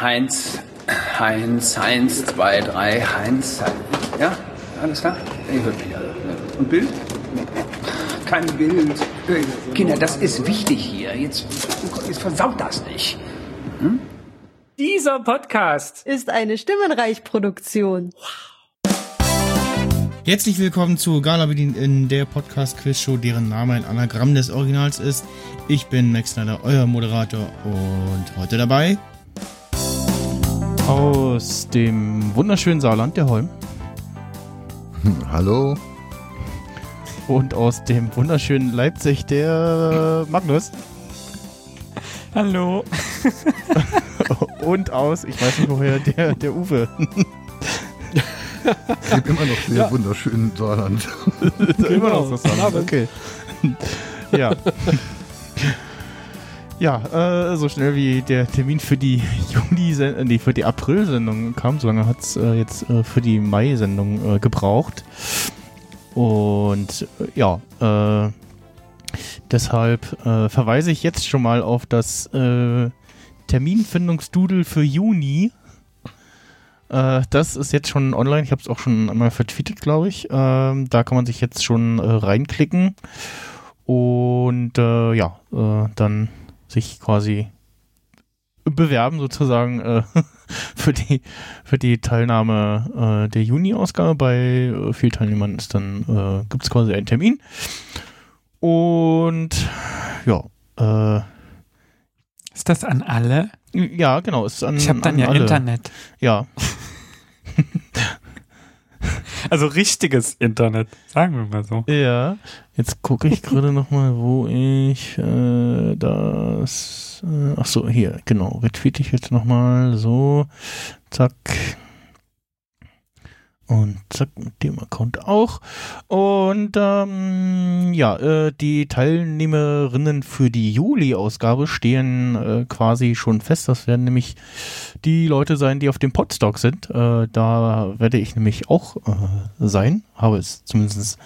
Heinz, Heinz, Heinz, zwei, drei, Heinz. Ja, alles klar? Ich hört mich alle. Und Bild? Kein Bild. Kinder, das ist wichtig hier. Jetzt, jetzt versaut das nicht. Hm? Dieser Podcast ist eine Stimmenreich-Produktion. Herzlich willkommen zu Gala Bedient in der Podcast-Quiz-Show, deren Name ein Anagramm des Originals ist. Ich bin Max Snyder, euer Moderator und heute dabei aus dem wunderschönen Saarland, der Holm. Hallo. Und aus dem wunderschönen Leipzig, der Magnus. Hallo. Und aus, ich weiß nicht woher, der, der Uwe. Ich lebe immer noch sehr ja. wunderschön Saarland. immer noch das Saarland, okay. Ja. Ja, äh, so schnell wie der Termin für die Juni, äh, nee, für die April-Sendung kam, so lange hat es äh, jetzt äh, für die Mai-Sendung äh, gebraucht. Und äh, ja, deshalb verweise ich jetzt schon mal auf das Terminfindungsdoodle für Juni. das ist jetzt schon online. Ich habe es auch schon einmal vertweetet, glaube ich. Ähm, da kann man sich jetzt schon reinklicken. Und ja, dann sich quasi bewerben sozusagen äh, für die für die Teilnahme äh, der Juni-Ausgabe. Bei äh, vielen Teilnehmern ist dann äh, gibt es quasi einen Termin und ja. Äh, ist das an alle? Ja, genau. Ist an, ich habe dann ja alle. Internet. Ja. Also richtiges Internet, sagen wir mal so. Ja, jetzt gucke ich gerade nochmal, wo ich äh, das. Äh, ach so, hier, genau. Retweete ich jetzt nochmal so. Zack. Und zack, mit dem Account auch. Und ähm, ja, äh, die Teilnehmerinnen für die Juli-Ausgabe stehen äh, quasi schon fest. Das werden nämlich die Leute sein, die auf dem Podstock sind. Äh, da werde ich nämlich auch äh, sein. Habe es zumindest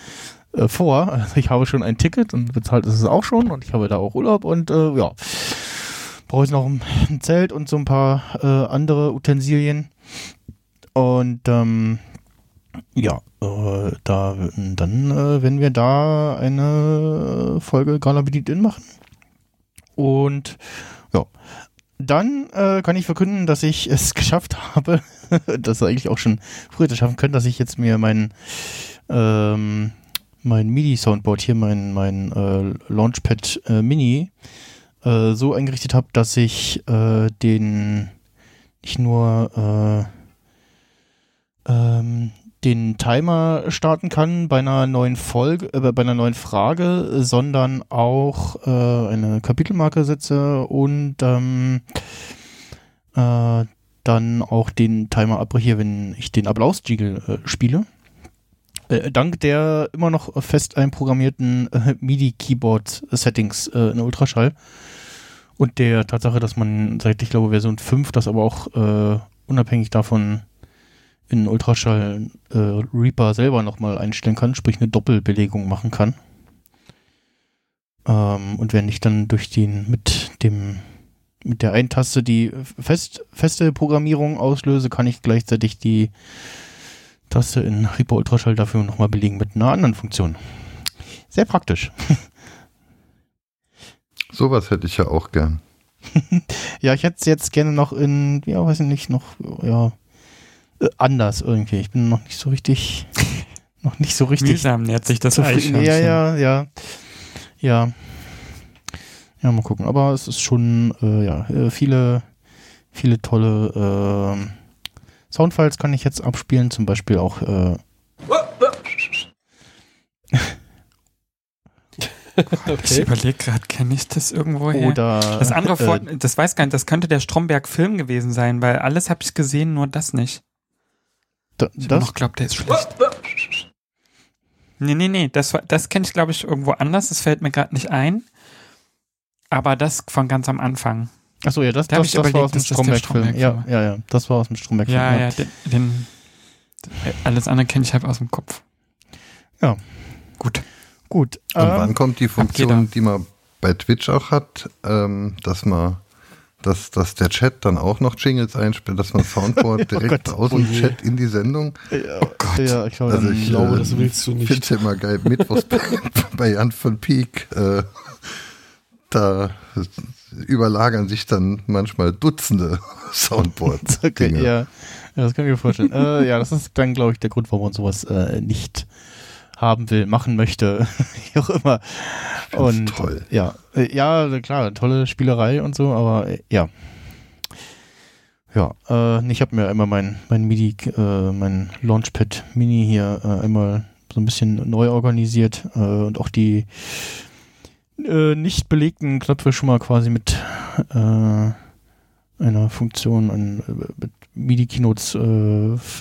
äh, vor. Also ich habe schon ein Ticket und bezahlt ist es auch schon. Und ich habe da auch Urlaub und äh, ja. Brauche ich noch ein, Zelt und so ein paar andere Utensilien. Und ähm, ja, äh, da dann äh, werden wir da eine Folge Gala Bedient In machen. Und ja, dann äh, kann ich verkünden, dass ich es geschafft habe, das eigentlich auch schon früher schaffen können, dass ich jetzt mir mein ähm, mein MIDI-Soundboard hier, mein, mein äh, Launchpad äh, Mini, äh, so eingerichtet habe, dass ich den nicht nur äh, ähm, den Timer starten kann bei einer neuen Folge, äh, bei einer neuen Frage, sondern auch äh, eine Kapitelmarke setze und ähm, äh, dann auch den Timer abbreche, wenn ich den Applaus-Jiggle äh, spiele. Äh, dank der immer noch fest einprogrammierten äh, MIDI-Keyboard-Settings in Ultraschall und der Tatsache, dass man seit, ich glaube, Version 5 das aber auch unabhängig davon in Ultraschall äh, Reaper selber nochmal einstellen kann, sprich eine Doppelbelegung machen kann. Ähm, und wenn ich dann durch den mit dem mit der einen Taste die fest, feste Programmierung auslöse, kann ich gleichzeitig die Taste in Reaper Ultraschall dafür nochmal belegen mit einer anderen Funktion. Sehr praktisch. Sowas hätte ich ja auch gern. ja, ich hätte es jetzt gerne noch in, ja, weiß ich nicht, noch, ja, anders irgendwie. Ich bin noch nicht so richtig, noch nicht so richtig. Mühsam nähert sich das zufrieden. Ja, ja, ja, ja. Ja, mal gucken. Aber es ist schon, äh, ja, äh, viele, viele tolle äh, Soundfiles kann ich jetzt abspielen. Zum Beispiel auch. Äh, Okay. Ich überlege gerade, kenne ich das irgendwo her? Oder das andere, vor, äh, das weiß gar nicht, das könnte der Stromberg-Film gewesen sein, weil alles habe ich gesehen, nur das nicht. Da, ich das? noch glaubt, der ist schlecht. Nee, nee, nee, das, das kenne ich, glaube ich, irgendwo anders. Das fällt mir gerade nicht ein. Aber das von ganz am Anfang. Achso, ja, das, da das, das überlegt, war aus dem Stromberg-Film. Ja, ja, ja, das war aus dem Stromberg-Film. Ja, ja, ja den, den, alles andere kenne ich halt aus dem Kopf. Ja. Gut. Gut. Und ähm, wann kommt die Funktion, die man bei Twitch auch hat, ähm, dass man dass, dass der Chat dann auch noch Jingles einspielt, dass man Soundboard direkt Gott, aus dem oh. Chat in die Sendung. Oh Gott. Ja, ich glaube, Also ich glaube, äh, das willst du nicht. finde es ja immer geil. Mittwochs bei, bei Jan von Pieck, äh, da überlagern sich dann manchmal Dutzende Soundboards. Okay, ja. ja, das kann ich mir vorstellen. äh, ja, das ist dann, glaube ich, der Grund, warum man sowas äh, nicht haben will, machen möchte, wie auch immer. Und toll. ja, äh, ja, klar, tolle Spielerei und so, aber äh, ja. Ja, äh, ich habe mir immer mein, mein MIDI, äh, mein Launchpad Mini hier äh, einmal so ein bisschen neu organisiert äh, und auch die äh, nicht belegten Knöpfe schon mal quasi mit einer Funktion an, mit MIDI-Keynotes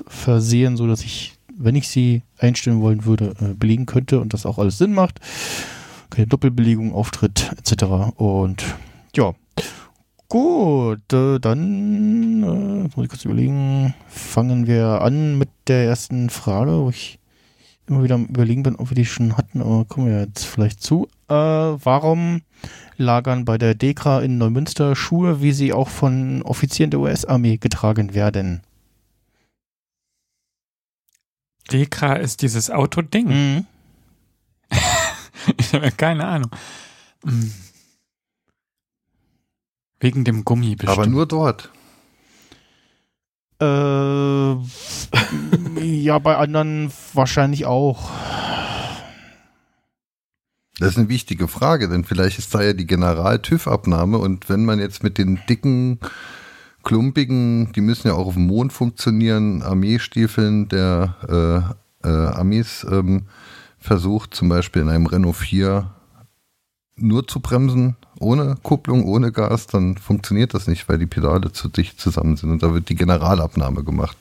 versehen, so dass ich, wenn ich sie einstellen wollen würde, äh, belegen könnte und das auch alles Sinn macht. Keine Doppelbelegung, Auftritt etc. Und ja, gut, äh, dann äh, muss ich kurz überlegen, fangen wir an mit der ersten Frage, wo ich immer wieder am überlegen bin, ob wir die schon hatten, aber kommen wir jetzt vielleicht zu. Äh, warum lagern bei der Dekra in Neumünster Schuhe, wie sie auch von Offizieren der US-Armee getragen werden? Dekra ist dieses Autoding. Mhm. Ich habe ja keine Ahnung. Hm. Wegen dem Gummi bestimmt. Aber nur dort. Äh, ja, bei anderen wahrscheinlich auch. Das ist eine wichtige Frage, denn vielleicht ist da ja die General-TÜV-Abnahme und wenn man jetzt mit den dicken, klumpigen, die müssen ja auch auf dem Mond funktionieren, Armeestiefeln der äh, äh, Armees ähm, versucht, zum Beispiel in einem Renault 4 nur zu bremsen, ohne Kupplung, ohne Gas, dann funktioniert das nicht, weil die Pedale zu dicht zusammen sind und da wird die Generalabnahme gemacht.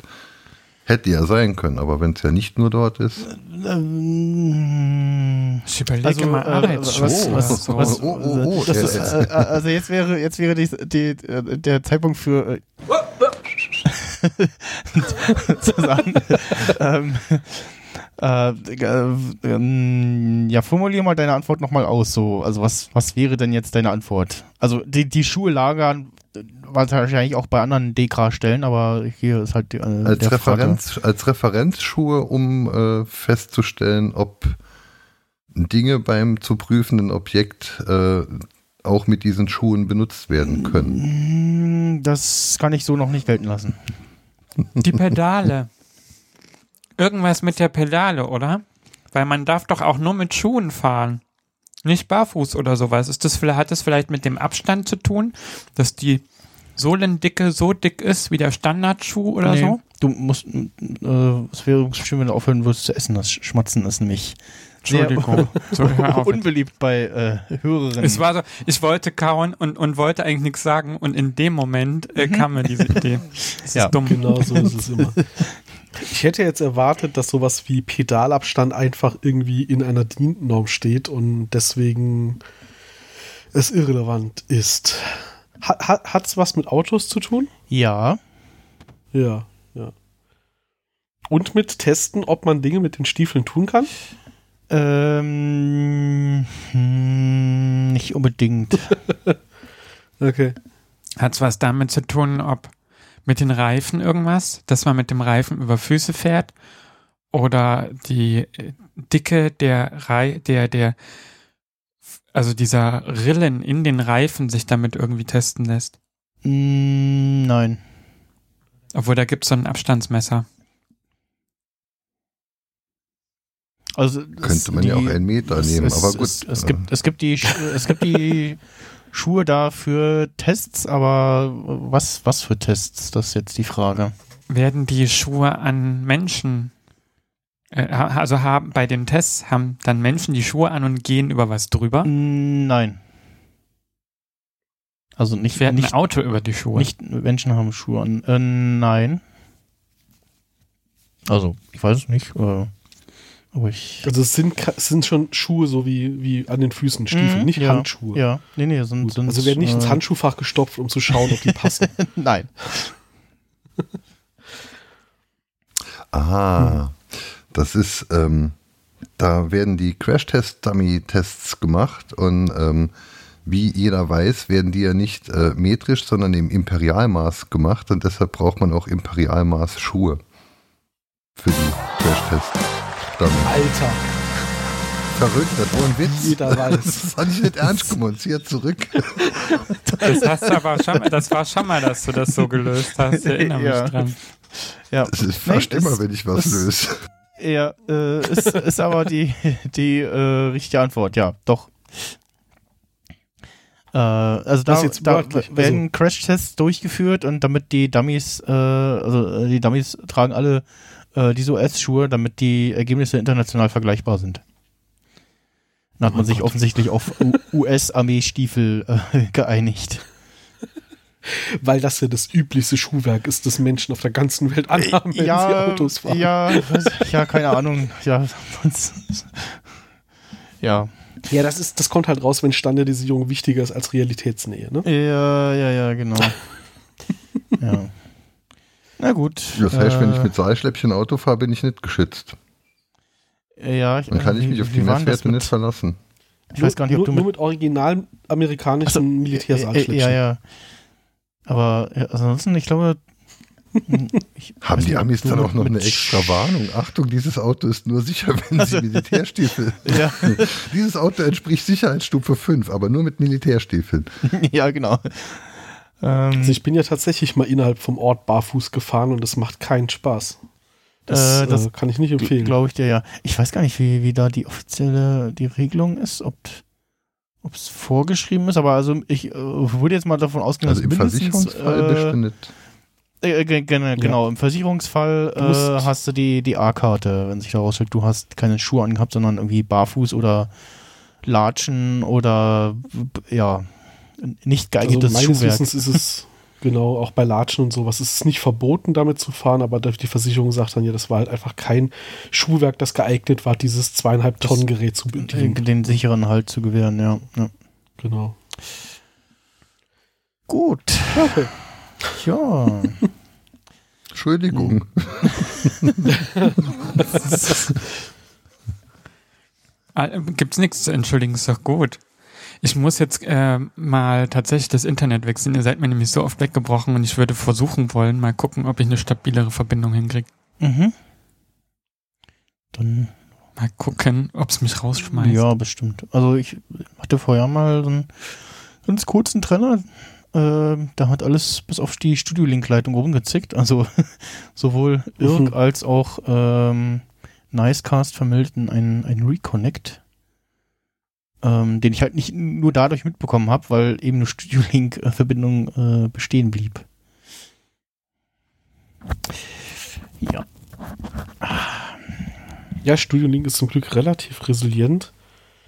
Hätte ja sein können, aber wenn es ja nicht nur dort ist. Ähm, ich überlege also, mal äh, was- was- was- Oh, oh, oh, das ist, äh, äh, also jetzt wäre jetzt wäre die, die, der Zeitpunkt für äh, ähm, äh, äh, ähm, ja, formulier mal deine Antwort nochmal aus. So, also was, was wäre denn jetzt deine Antwort? Also die, die Schuhe lagern wahrscheinlich auch bei anderen Dekra-Stellen, aber hier ist halt die, äh, als. Referenz, als Referenzschuhe, um äh, festzustellen, ob Dinge beim zu prüfenden Objekt äh, auch mit diesen Schuhen benutzt werden können. Mm, Das kann ich so noch nicht gelten lassen. Die Pedale. Irgendwas mit der Pedale, oder? Weil man darf doch auch nur mit Schuhen fahren. Nicht barfuß oder sowas. Ist das, hat das vielleicht mit dem Abstand zu tun, dass die Sohlendicke so dick ist wie der Standardschuh oder Nee, so? Du musst, äh, es wäre schön, wenn du aufhören würdest zu essen. Das Schmatzen ist nämlich Entschuldigung. Auf. unbeliebt bei äh, Hörerinnen. Es war so, ich wollte kauen und, und wollte eigentlich nichts sagen und in dem Moment äh, kam mir diese Idee. Das Ja, ist dumm. Genau so ist es immer. Ich hätte jetzt erwartet, dass sowas wie Pedalabstand einfach irgendwie in einer DIN-Norm steht und deswegen es irrelevant ist. Hat es was mit Autos zu tun? ja. Ja, ja. Und mit Testen, ob man Dinge mit den Stiefeln tun kann? Ähm, hm, nicht unbedingt. Okay. Hat es was damit zu tun, ob mit den Reifen irgendwas, dass man mit dem Reifen über Füße fährt oder die äh, Dicke der Rei der der also dieser Rillen in den Reifen sich damit irgendwie testen lässt. Mm, nein. Obwohl da gibt es so ein Abstandsmesser. Also Könnte man ja auch einen Meter nehmen, es, aber gut. Es, es, äh, gibt, es gibt die, es gibt die Schuhe da für Tests, aber was, was für Tests? Das ist jetzt die Frage. Werden die Schuhe an Menschen äh, also haben bei den Tests haben dann Menschen die Schuhe an und gehen über was drüber? Nein. Also nicht, Fährt nicht, ein Auto über die Schuhe? nicht Menschen haben Schuhe an. Äh, nein. Also, ich weiß es nicht. Äh, aber ich. Also es sind, es sind schon Schuhe so wie, wie an den Füßen, Stiefel, Mhm, nicht ja, Handschuhe. Ja, nee, nee, sind, sind Also werden nicht ins äh, Handschuhfach gestopft, um zu schauen, ob die passen. Nein. Aha, das ist, ähm, da werden die Crash-Test-Dummy-Tests gemacht und ähm, wie jeder weiß, werden die ja nicht äh, metrisch, sondern im Imperialmaß gemacht und deshalb braucht man auch Imperialmaß Schuhe für die Crashtests. Dummy. Alter, Verrückt, das war ein Witz. Jeder weiß. Das hatte ich nicht ernst gemeint. Zieh zurück. Das hast du aber schon, das war schon mal, dass du das so gelöst hast. Ich erinnere mich Ja. dran. Ja, Das ist fast Nee, immer, wenn ich was löse. Ja, äh, ist, ist aber die, die äh, richtige Antwort, ja, doch. Äh, also da, da werden Crash-Tests durchgeführt und damit die Dummies, äh, also äh, die Dummies tragen alle äh, diese US-Schuhe, damit die Ergebnisse international vergleichbar sind. Dann hat Oh man sich Gott. offensichtlich auf US-Armeestiefel äh, geeinigt. Weil das ja das üblichste Schuhwerk ist, das Menschen auf der ganzen Welt anhaben, wenn sie Autos fahren. ja, ja, keine Ahnung. Ja, ja. Ja, das ist, das kommt halt raus, wenn Standardisierung wichtiger ist als Realitätsnähe, ne? Ja, ja, ja, genau. ja. Na gut. Das heißt, wenn ich äh, mit Seilschläppchen Auto fahre, bin ich nicht geschützt. ja, ich, Dann kann ich wie- mich auf wie die denn das Messwerte nicht verlassen. Ich weiß gar nicht, ob nur, du nur mit, mit original amerikanischen Achso, Militärsaalschläppchen. Ja, ja. Aber ja, ansonsten, ich glaube. hm, ich Haben die Amis dann auch noch eine extra Warnung? Achtung, dieses Auto ist nur sicher, wenn Sie Militärstiefel. Ja, Dieses Auto entspricht Sicherheitsstufe 5, aber nur mit Militärstiefeln. ja, genau. Ähm, Also ich bin ja tatsächlich mal innerhalb vom Ort barfuß gefahren und es macht keinen Spaß. Das, Äh, das äh, kann ich nicht empfehlen. Glaube ich dir, ja. Ich weiß gar nicht, wie, wie da die offizielle die Regelung ist, ob es vorgeschrieben ist, aber also ich äh, würde jetzt mal davon ausgehen, Also dass im Versicherungsfall äh, du nicht. Äh, ge- gen- Ja. Genau, im Versicherungsfall Du äh, hast du die, die A-Karte, wenn sich daraus stellt, du hast keine Schuhe angehabt, sondern irgendwie barfuß oder Latschen oder ja, nicht also geeignetes meines Schuhwerk. Wissens ist es genau auch bei Latschen und sowas. Es ist nicht verboten, damit zu fahren, aber die Versicherung sagt dann ja, das war halt einfach kein Schuhwerk, das geeignet war, dieses zweieinhalb Tonnen Gerät zu bedienen. den sicheren Halt zu gewähren, ja. ja. Genau. Gut. Okay. Ja. Entschuldigung. Ah, Gibt's nichts zu entschuldigen, ist doch gut. Ich muss jetzt äh, mal tatsächlich das Internet wechseln. Ihr seid mir nämlich so oft weggebrochen und ich würde versuchen wollen, mal gucken, ob ich eine stabilere Verbindung hinkriege. mhm. Dann Mal gucken, ob's mich rausschmeißt. Ja, bestimmt. Also ich hatte vorher mal so einen ganz kurzen Trenner. Äh, da hat alles bis auf die Studio-Link-Leitung rumgezickt. Also sowohl Irk Mhm. als auch ähm, Nicecast vermeldeten einen, einen Reconnect, ähm, den ich halt nicht nur dadurch mitbekommen habe, weil eben eine Studio-Link-Verbindung äh, bestehen blieb. Ja. Ja, Studio Link ist zum Glück relativ resilient.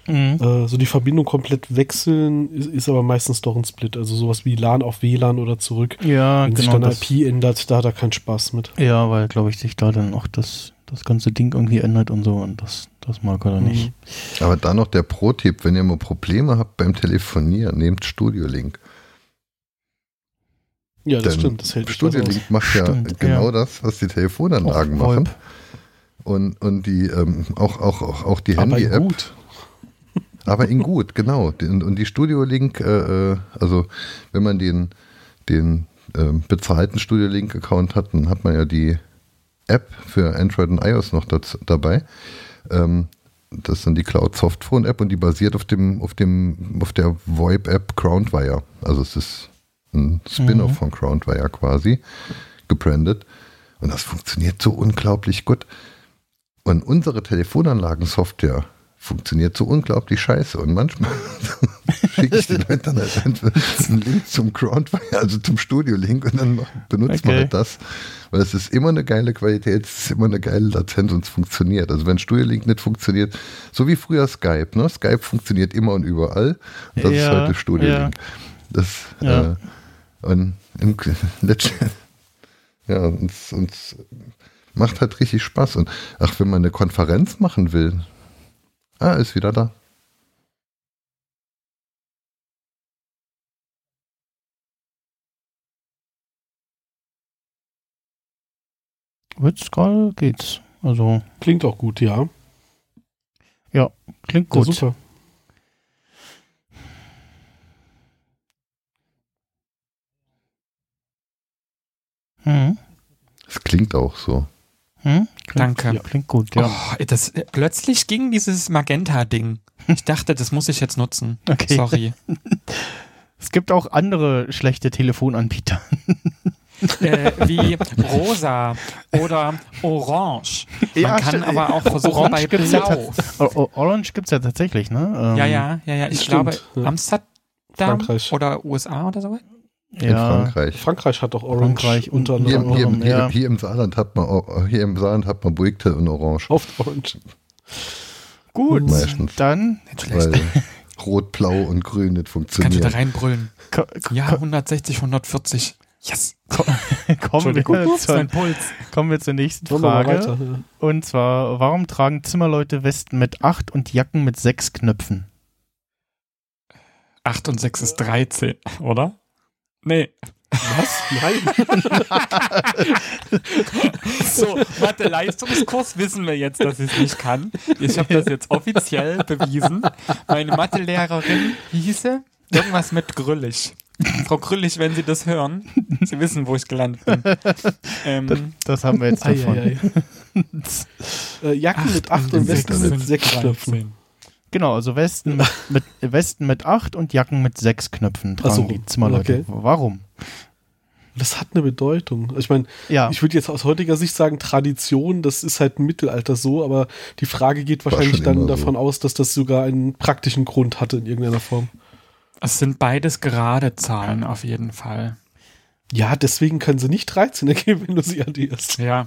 Mhm. Äh, so die Verbindung komplett wechseln ist, ist aber meistens doch ein Split. Also sowas wie LAN auf WLAN oder zurück. Ja, Wenn sich genau. dann Das, IP ändert, da hat er keinen Spaß mit. Ja, weil, glaube ich, sich da dann auch das, das ganze Ding irgendwie ändert und so und das, das mag er nicht. Mhm. Aber dann noch der Pro-Tipp, wenn ihr mal Probleme habt beim Telefonieren, nehmt Studio Link. Ja, das Denn stimmt. Das hält Studio durchaus. Link macht ja Stimmt, genau ja. das, was die Telefonanlagen Auch machen. Und, und die ähm, auch, auch, auch, auch die Aber Handy-App. gut. Aber in gut, genau. Und, und die Studio Link, äh, äh, also wenn man den, den ähm, bezahlten Studio Link Account hat, dann hat man ja die App für Android und iOS noch dazu, dabei. Ähm, das ist dann die Cloud Softphone App und die basiert auf dem, auf dem, auf der VoIP App Groundwire. Also es ist ein Spin-off Mhm. von Groundwire quasi, gebrandet. Und das funktioniert so unglaublich gut. Und unsere Telefonanlagen-Software funktioniert so unglaublich scheiße. Und manchmal schicke ich den Leuten dann halt einen Link zum Groundwire, also zum Studio-Link und dann benutzt man Okay. halt das. Weil es ist immer eine geile Qualität, es ist immer eine geile Latenz und es funktioniert. Also wenn Studio-Link nicht funktioniert, so wie früher Skype, ne? Skype funktioniert immer und überall. Und das Ja, ist heute Studio-Link. Das, Ja. äh, und im, letzten, ja, uns, uns macht halt richtig Spaß. Und ach, wenn man eine Konferenz machen will, Ah, ist wieder da. Mit Skull geht's. Also klingt auch gut, ja. Ja, klingt gut. Ja, super. Hm. Es klingt auch so. Hm? Danke. Klingt gut, ja. Oh, das, plötzlich ging dieses Magenta-Ding. Ich dachte, das muss ich jetzt nutzen. Okay. Sorry. Es gibt auch andere schlechte Telefonanbieter. äh, wie rosa oder orange. Man Ja, kann stimmt. aber auch versuchen Orange bei gibt's ja blau. O Orange gibt's ja tatsächlich, ne? Ähm, Ja, ja, ja, ja. Ich Stimmt, glaube ja. Amsterdam Frankreich. oder USA oder so. In Ja, Frankreich. Frankreich hat doch Orange Frankreich unter Hier, anderem hier, hier, ja. hier im Saarland hat man hier im Saarland hat man Buikte und Orange. auf Orange. Gut, Meistens. dann. Weil Rot, Blau und Grün nicht Kannst du da funktionieren. reinbrüllen. ko Ja, 160, 140. Yes. kommen, Entschuldigung. wir zur, kommen wir zur nächsten Frage. Und zwar, warum tragen Zimmerleute Westen mit 8 und Jacken mit 6 Knöpfen? 8 und 6 ist 13, oder? Nee. Was? Nein. So, Mathe-Leistungskurs wissen wir jetzt, dass ich es nicht kann. Ich habe das jetzt offiziell bewiesen. Meine Mathelehrerin hieße irgendwas mit Grüllig. Frau Grüllig, wenn Sie das hören, Sie wissen, wo ich gelandet bin. Ähm, Das haben wir jetzt davon. ei, ei. äh, Jacken mit 8 und Westen mit sind 6 Knöpfen. 13. Genau, also Westen mit, mit, Westen mit 8 und Jacken mit 6 Knöpfen tragen so, die Zimmerleute. okay. Warum? Das hat eine Bedeutung. Ich meine, Ja, ich würde jetzt aus heutiger Sicht sagen, Tradition, das ist halt im Mittelalter so, aber die Frage geht wahrscheinlich dann immer so. davon aus, dass das sogar einen praktischen Grund hatte in irgendeiner Form. Es sind beides gerade Zahlen auf jeden Fall. Ja, deswegen können sie nicht 13 ergeben, wenn du sie addierst. Ja.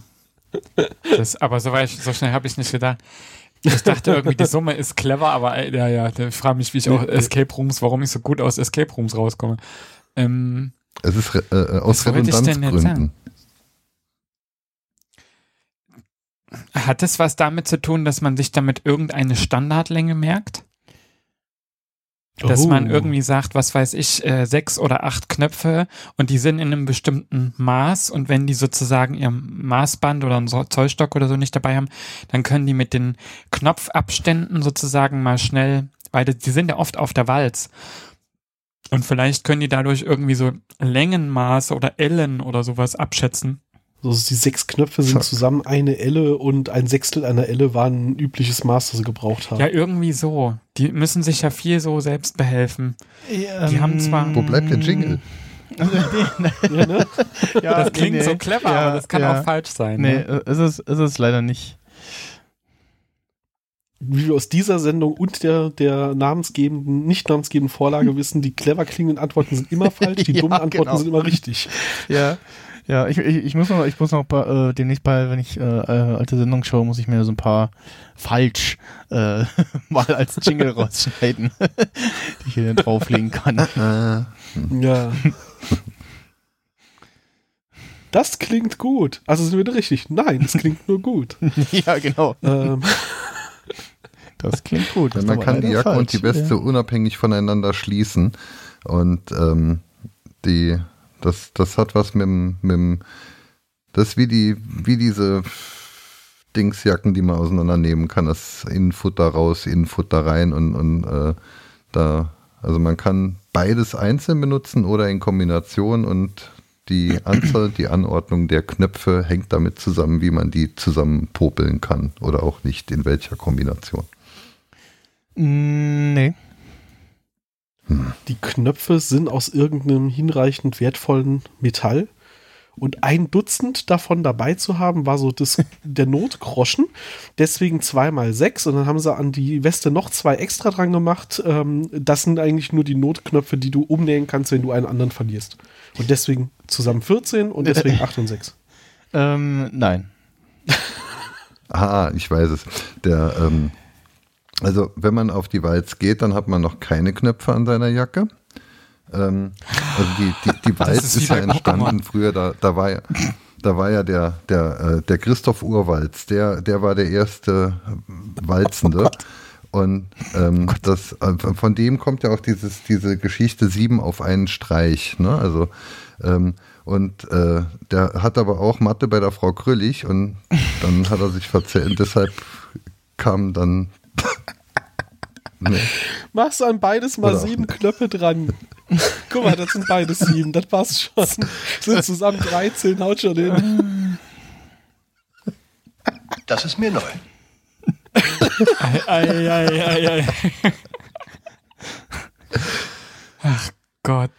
Das, aber so, weit, so schnell habe ich nicht gedacht. Ich dachte irgendwie, die Summe ist clever, aber äh, ja, ja, ich frage mich, wie ich auch nee. Escape Rooms, warum ich so gut aus Escape Rooms rauskomme. Ähm, Es ist re- äh, aus Redundanzgründen. hat es was damit zu tun, dass man sich damit irgendeine Standardlänge merkt? Dass Oh. man irgendwie sagt, was weiß ich, äh, sechs oder acht Knöpfe und die sind in einem bestimmten Maß und wenn die sozusagen ihr Maßband oder einen Zollstock oder so nicht dabei haben, dann können die mit den Knopfabständen sozusagen mal schnell, weil die, die sind ja oft auf der Walz. Und vielleicht können die dadurch irgendwie so Längenmaße oder Ellen oder sowas abschätzen. Also die sechs Knöpfe sind Zack. zusammen eine Elle und ein Sechstel einer Elle war ein übliches Maß, das sie gebraucht haben. Ja, irgendwie so. Die müssen sich ja viel so selbst behelfen. Die haben zwar- Wo bleibt der Jingle? Ja, ne? ja, das klingt nee, so clever, ja, aber das kann ja. auch falsch sein. Nee, Ne? äh, ist es, ist es leider nicht. Wie wir aus dieser Sendung und der, der namensgebenden, nicht namensgebenden Vorlage wissen, die clever klingenden Antworten sind immer falsch, die Ja, dummen Antworten genau. sind immer richtig. Ja. Ja, ich, ich, ich muss noch, ich muss noch bei, äh, demnächst bei, wenn ich äh, äh, alte Sendungen schaue, muss ich mir so ein paar falsch äh, mal als Jingle rausschneiden, die ich hier drauflegen kann. Ja. Das klingt gut. Also sind wir richtig? Nein, es klingt nur gut. ja, genau. ähm, Das klingt gut. Das man kann die Jacke und die Weste unabhängig voneinander schließen. Und ähm, die, das, das hat was mit dem, mit dem das ist wie die, wie diese Dingsjacken, die man auseinandernehmen kann. Das Innenfutter raus, Innenfutter rein und, und äh, da, also man kann beides einzeln benutzen oder in Kombination und die Anzahl, die Anordnung der Knöpfe hängt damit zusammen, wie man die zusammen popeln kann oder auch nicht, in welcher Kombination. Mm, Die Knöpfe sind aus irgendeinem hinreichend wertvollen Metall. Und ein Dutzend davon dabei zu haben, war so das, der Notgroschen. Deswegen zweimal sechs. Und dann haben sie an die Weste noch zwei extra dran gemacht. Ähm, das sind eigentlich nur die Notknöpfe, die du umnähen kannst, wenn du einen anderen verlierst. Und deswegen zusammen 14 und deswegen 8 und 6. Ähm, nein. Ah, ich weiß es. Der, ähm, also wenn man auf die Walz geht, dann hat man noch keine Knöpfe an seiner Jacke. Ähm, also die, die, die Walz ist ist, ja entstanden früher, da, da war ja, da war ja der, der, äh, der Christoph Urwalz, der, der war der erste Walzende. Und ähm, das, äh, von dem kommt ja auch dieses, diese Geschichte sieben auf einen Streich. Ne? Also ähm, und äh, der hat aber auch Mathe bei der Frau Krüllig und dann hat er sich verzählt. Deshalb kam dann. Ne. Machst du an beides mal Oder sieben Knöpfe dran. Guck mal, das sind beides sieben, das passt schon. Sind zusammen 13, haut schon hin. Das ist mir neu. Ei, ei, ei, ei, ei. Ach Gott.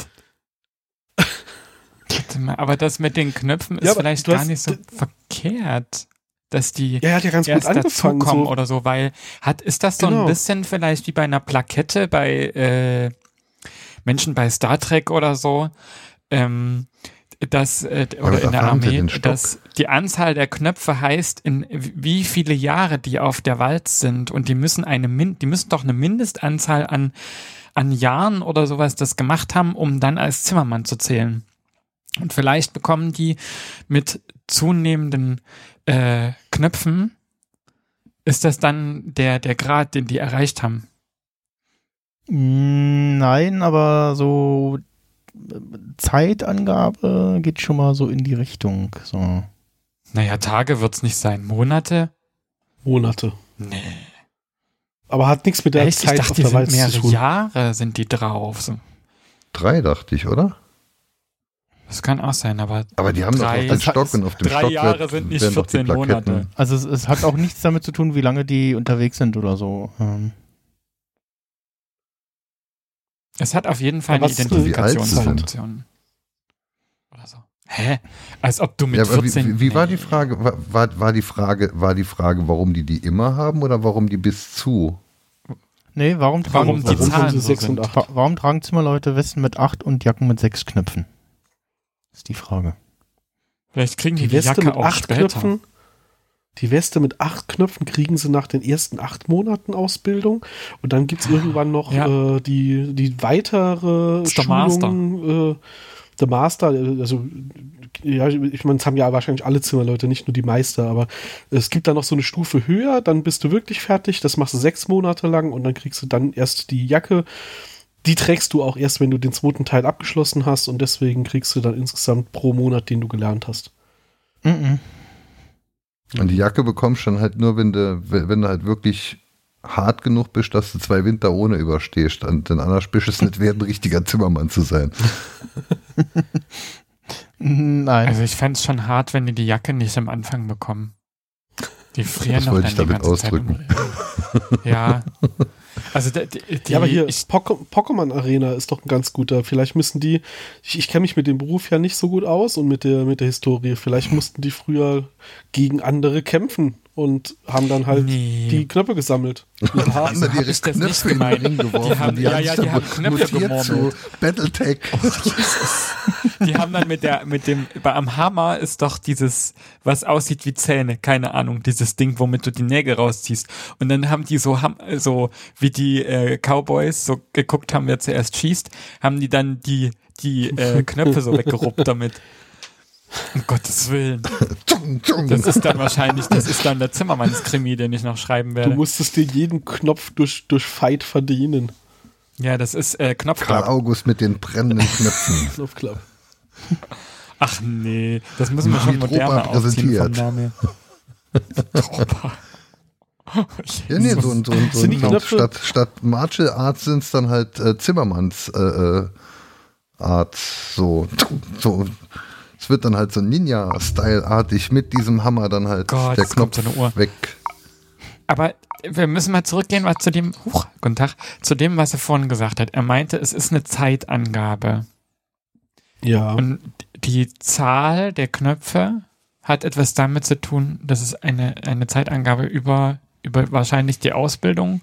Aber das mit den Knöpfen ist Ja, vielleicht gar hast- nicht so Ja, verkehrt, dass die er hat ja ganz gut erst angefangen. dazukommen So. oder so, weil hat ist das so Genau. ein bisschen vielleicht wie bei einer Plakette bei äh, Menschen bei Star Trek oder so, ähm, dass äh, oder in der Armee, dass die Anzahl der Knöpfe heißt, in wie viele Jahre die auf der Walz sind und die müssen eine Min die müssen doch eine Mindestanzahl an an Jahren oder sowas das gemacht haben, um dann als Zimmermann zu zählen. Und vielleicht bekommen die mit zunehmenden äh, Knöpfen, ist das dann der, der Grad, den die erreicht haben. Nein, aber so äh, Zeitangabe geht schon mal so in die Richtung. So. Naja, Tage wird's nicht sein. Monate? Monate. Nee. Aber hat nichts mit der Echt? Ich Zeit dachte, auf die der sind Walz zu mehrere tun. Jahre sind die drauf. So. Drei, dachte ich, oder? Das kann auch sein, aber Aber die haben Drei- doch auf Das den Stock und auf dem drei Stock Jahre wird- sind nicht werden doch die 14 Monate. Also es, es hat auch nichts damit zu tun, wie lange die unterwegs sind oder so. Ähm, es hat auf jeden Fall Aber eine? Identifikationsfunktion. Oder so. Hä? Als ob du mit Ja, aber 14... wie, wie war Nee. die Frage? War, war, war die Frage, war die Frage, warum die die immer haben oder warum die bis zu? nee, warum tragen, Warum die Warum Zahlen so 6 sind. 8? warum tragen Zimmerleute Westen mit acht und Jacken mit sechs Knöpfen? Ist die Frage. Vielleicht kriegen die Die die Weste Jacke mit acht später. Knöpfen. Die Weste mit acht Knöpfen kriegen sie nach den ersten acht Monaten Ausbildung und dann gibt's irgendwann noch Ja. äh, die, die weitere Ist der Schulung, äh, der Master, äh, also ja, ich meine, es haben ja wahrscheinlich alle Zimmerleute, nicht nur die Meister, aber es gibt da noch so eine Stufe höher, dann bist du wirklich fertig, das machst du sechs Monate lang und dann kriegst du dann erst die Jacke. Die trägst du auch erst, wenn du den zweiten Teil abgeschlossen hast und deswegen kriegst du dann insgesamt pro Monat, den du gelernt hast. Mhm. Und die Jacke bekommst du dann halt nur, wenn du, wenn du halt wirklich hart genug bist, dass du zwei Winter ohne überstehst. Und dann anders bist es nicht wert, ein richtiger Zimmermann zu sein. Nein. Also ich fände es schon hart, wenn die die Jacke nicht am Anfang bekommen. Die frieren Das doch wollte dann ich die damit ganze ausdrücken. Ja. Also die, die, Ja, aber hier, Pokémon Arena ist doch ein ganz guter. Vielleicht müssen die, ich, ich kenne mich mit dem Beruf ja nicht so gut aus und mit der, mit der Historie. Vielleicht mussten die früher gegen andere kämpfen und haben dann halt Nee. die Knöpfe gesammelt. Haaren. Haben dann hab ihre ich das Knöpfe nicht in den gemeint. Ring geworfen. Die haben- ja, ja, die haben Knöpfe zu gemurmelt. Battletech. die haben dann mit der, mit dem, bei am Hammer ist doch dieses, was aussieht wie Zähne, keine Ahnung, dieses Ding, womit du die Nägel rausziehst. Und dann haben die so, so wie die äh, Cowboys so geguckt haben, wer zuerst schießt, haben die dann die, die äh, Knöpfe so weggeruppt damit. Um Gottes Willen. Das ist dann wahrscheinlich, das ist dann der Zimmermannskrimi, den ich noch schreiben Du werde. musstest dir jeden Knopf durch, durch Fight verdienen. Ja, das ist äh, Karl Knopfklapp. August mit den brennenden Knöpfen. Knopfklapp. Ach nee, das müssen wir schon moderner aufziehen vom präsentiert. Namen her. Ja, nee, so, ein- so, ein- so Sind die ein- Knöpfe- statt, statt Martial Arts sind es dann halt äh, Zimmermanns äh, äh, Arts. So, so. Es wird dann halt so Ninja-Style-artig mit diesem Hammer dann halt Gott, der Knopf so eine Uhr. weg. Aber wir müssen mal zurückgehen was zu dem, huch, guten Tag, zu dem, was er vorhin gesagt hat. Er meinte, es ist eine Zeitangabe. Ja. Und die Zahl der Knöpfe hat etwas damit zu tun, dass es eine, eine Zeitangabe über, über wahrscheinlich die Ausbildung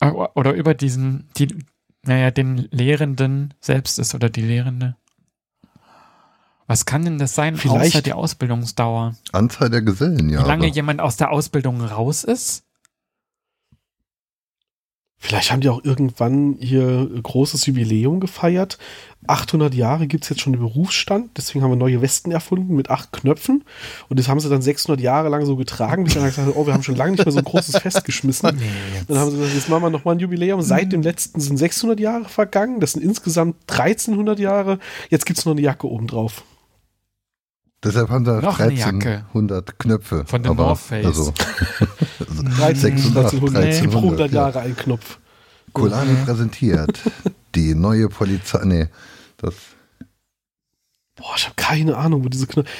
äh, oder über diesen, die, naja, den Lehrenden selbst ist oder die Lehrende. Was kann denn das sein, Vielleicht- außer die Ausbildungsdauer? Anzahl der Gesellenjahre. Wie lange jemand aus der Ausbildung raus ist? Vielleicht haben die auch irgendwann hier großes Jubiläum gefeiert. 800 Jahre gibt es jetzt schon den Berufsstand, deswegen haben wir neue Westen erfunden mit acht Knöpfen. Und das haben sie dann 600 Jahre lang so getragen, bis dann gesagt haben, oh, wir haben schon lange nicht mehr so ein großes Fest geschmissen. Dann haben sie gesagt, jetzt machen wir nochmal ein Jubiläum. Seit dem letzten sind 600 Jahre vergangen, das sind insgesamt 1300 Jahre. Jetzt gibt es noch eine Jacke obendrauf. Deshalb haben eine 1300 Knöpfe. Von den Aber, North Face. Also, 13, 600, 1300, pro 100 ja. Jahre ein Knopf. Kolani präsentiert die neue Polizei. Nee, das. Boah, ich habe keine Ahnung, wo diese Knöpfe.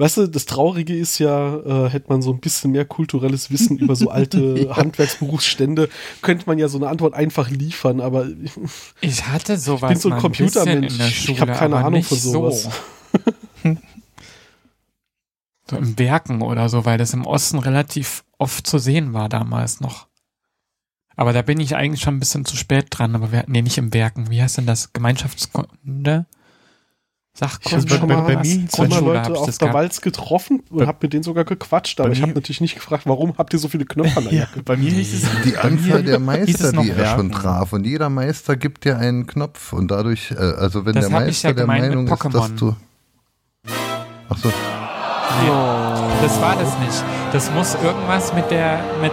Weißt du, das Traurige ist ja, äh, hätte man so ein bisschen mehr kulturelles Wissen über so alte Handwerksberufsstände, könnte man ja so eine Antwort einfach liefern, aber Ich hatte sowas ich bin so ein Computermensch. in der Ich Schule, habe keine aber Ahnung nicht von sowas. So. So im Werken oder so, weil das im Osten relativ oft zu sehen war damals noch. Aber da bin ich eigentlich schon ein bisschen zu spät dran, aber wir, nee, nicht im Werken. Wie heißt denn das? Gemeinschaftskunde? Ich habe Sachkunde? schon bei- mal, bei was? mir Grundschule Leute auf der gehabt. Walz getroffen und Bei- habe mit denen sogar gequatscht, aber bei ich habe natürlich nicht gefragt, warum habt ihr so viele Knöpfe an der Ja, Jacke? bei mir hieß es Die bei Anzahl der Meister, die er schon traf. Und jeder Meister gibt dir einen Knopf. Und dadurch, äh, also wenn Das der Meister ja der gemeint mit Meinung ist, dass Pokémon. du. Ach so, Das war das nicht. Das muss irgendwas mit der, mit,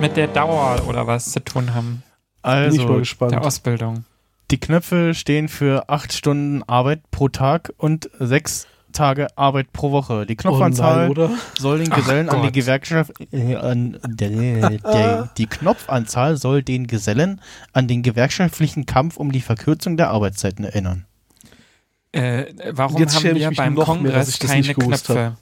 mit der Dauer oder was zu tun haben. Also, gespannt. Der Ausbildung. die Knöpfe stehen für acht Stunden Arbeit pro Tag und sechs Tage Arbeit pro Woche. Die Oh Knopfanzahl nein, oder? soll den Ach Gesellen an die Gott. Gewerkschaft, äh, an, der, der, die Knopfanzahl soll den Gesellen an den gewerkschaftlichen Kampf um die Verkürzung der Arbeitszeiten erinnern. Äh, warum Jetzt haben ich wir beim mehr, Kongress ich das keine Knöpfe?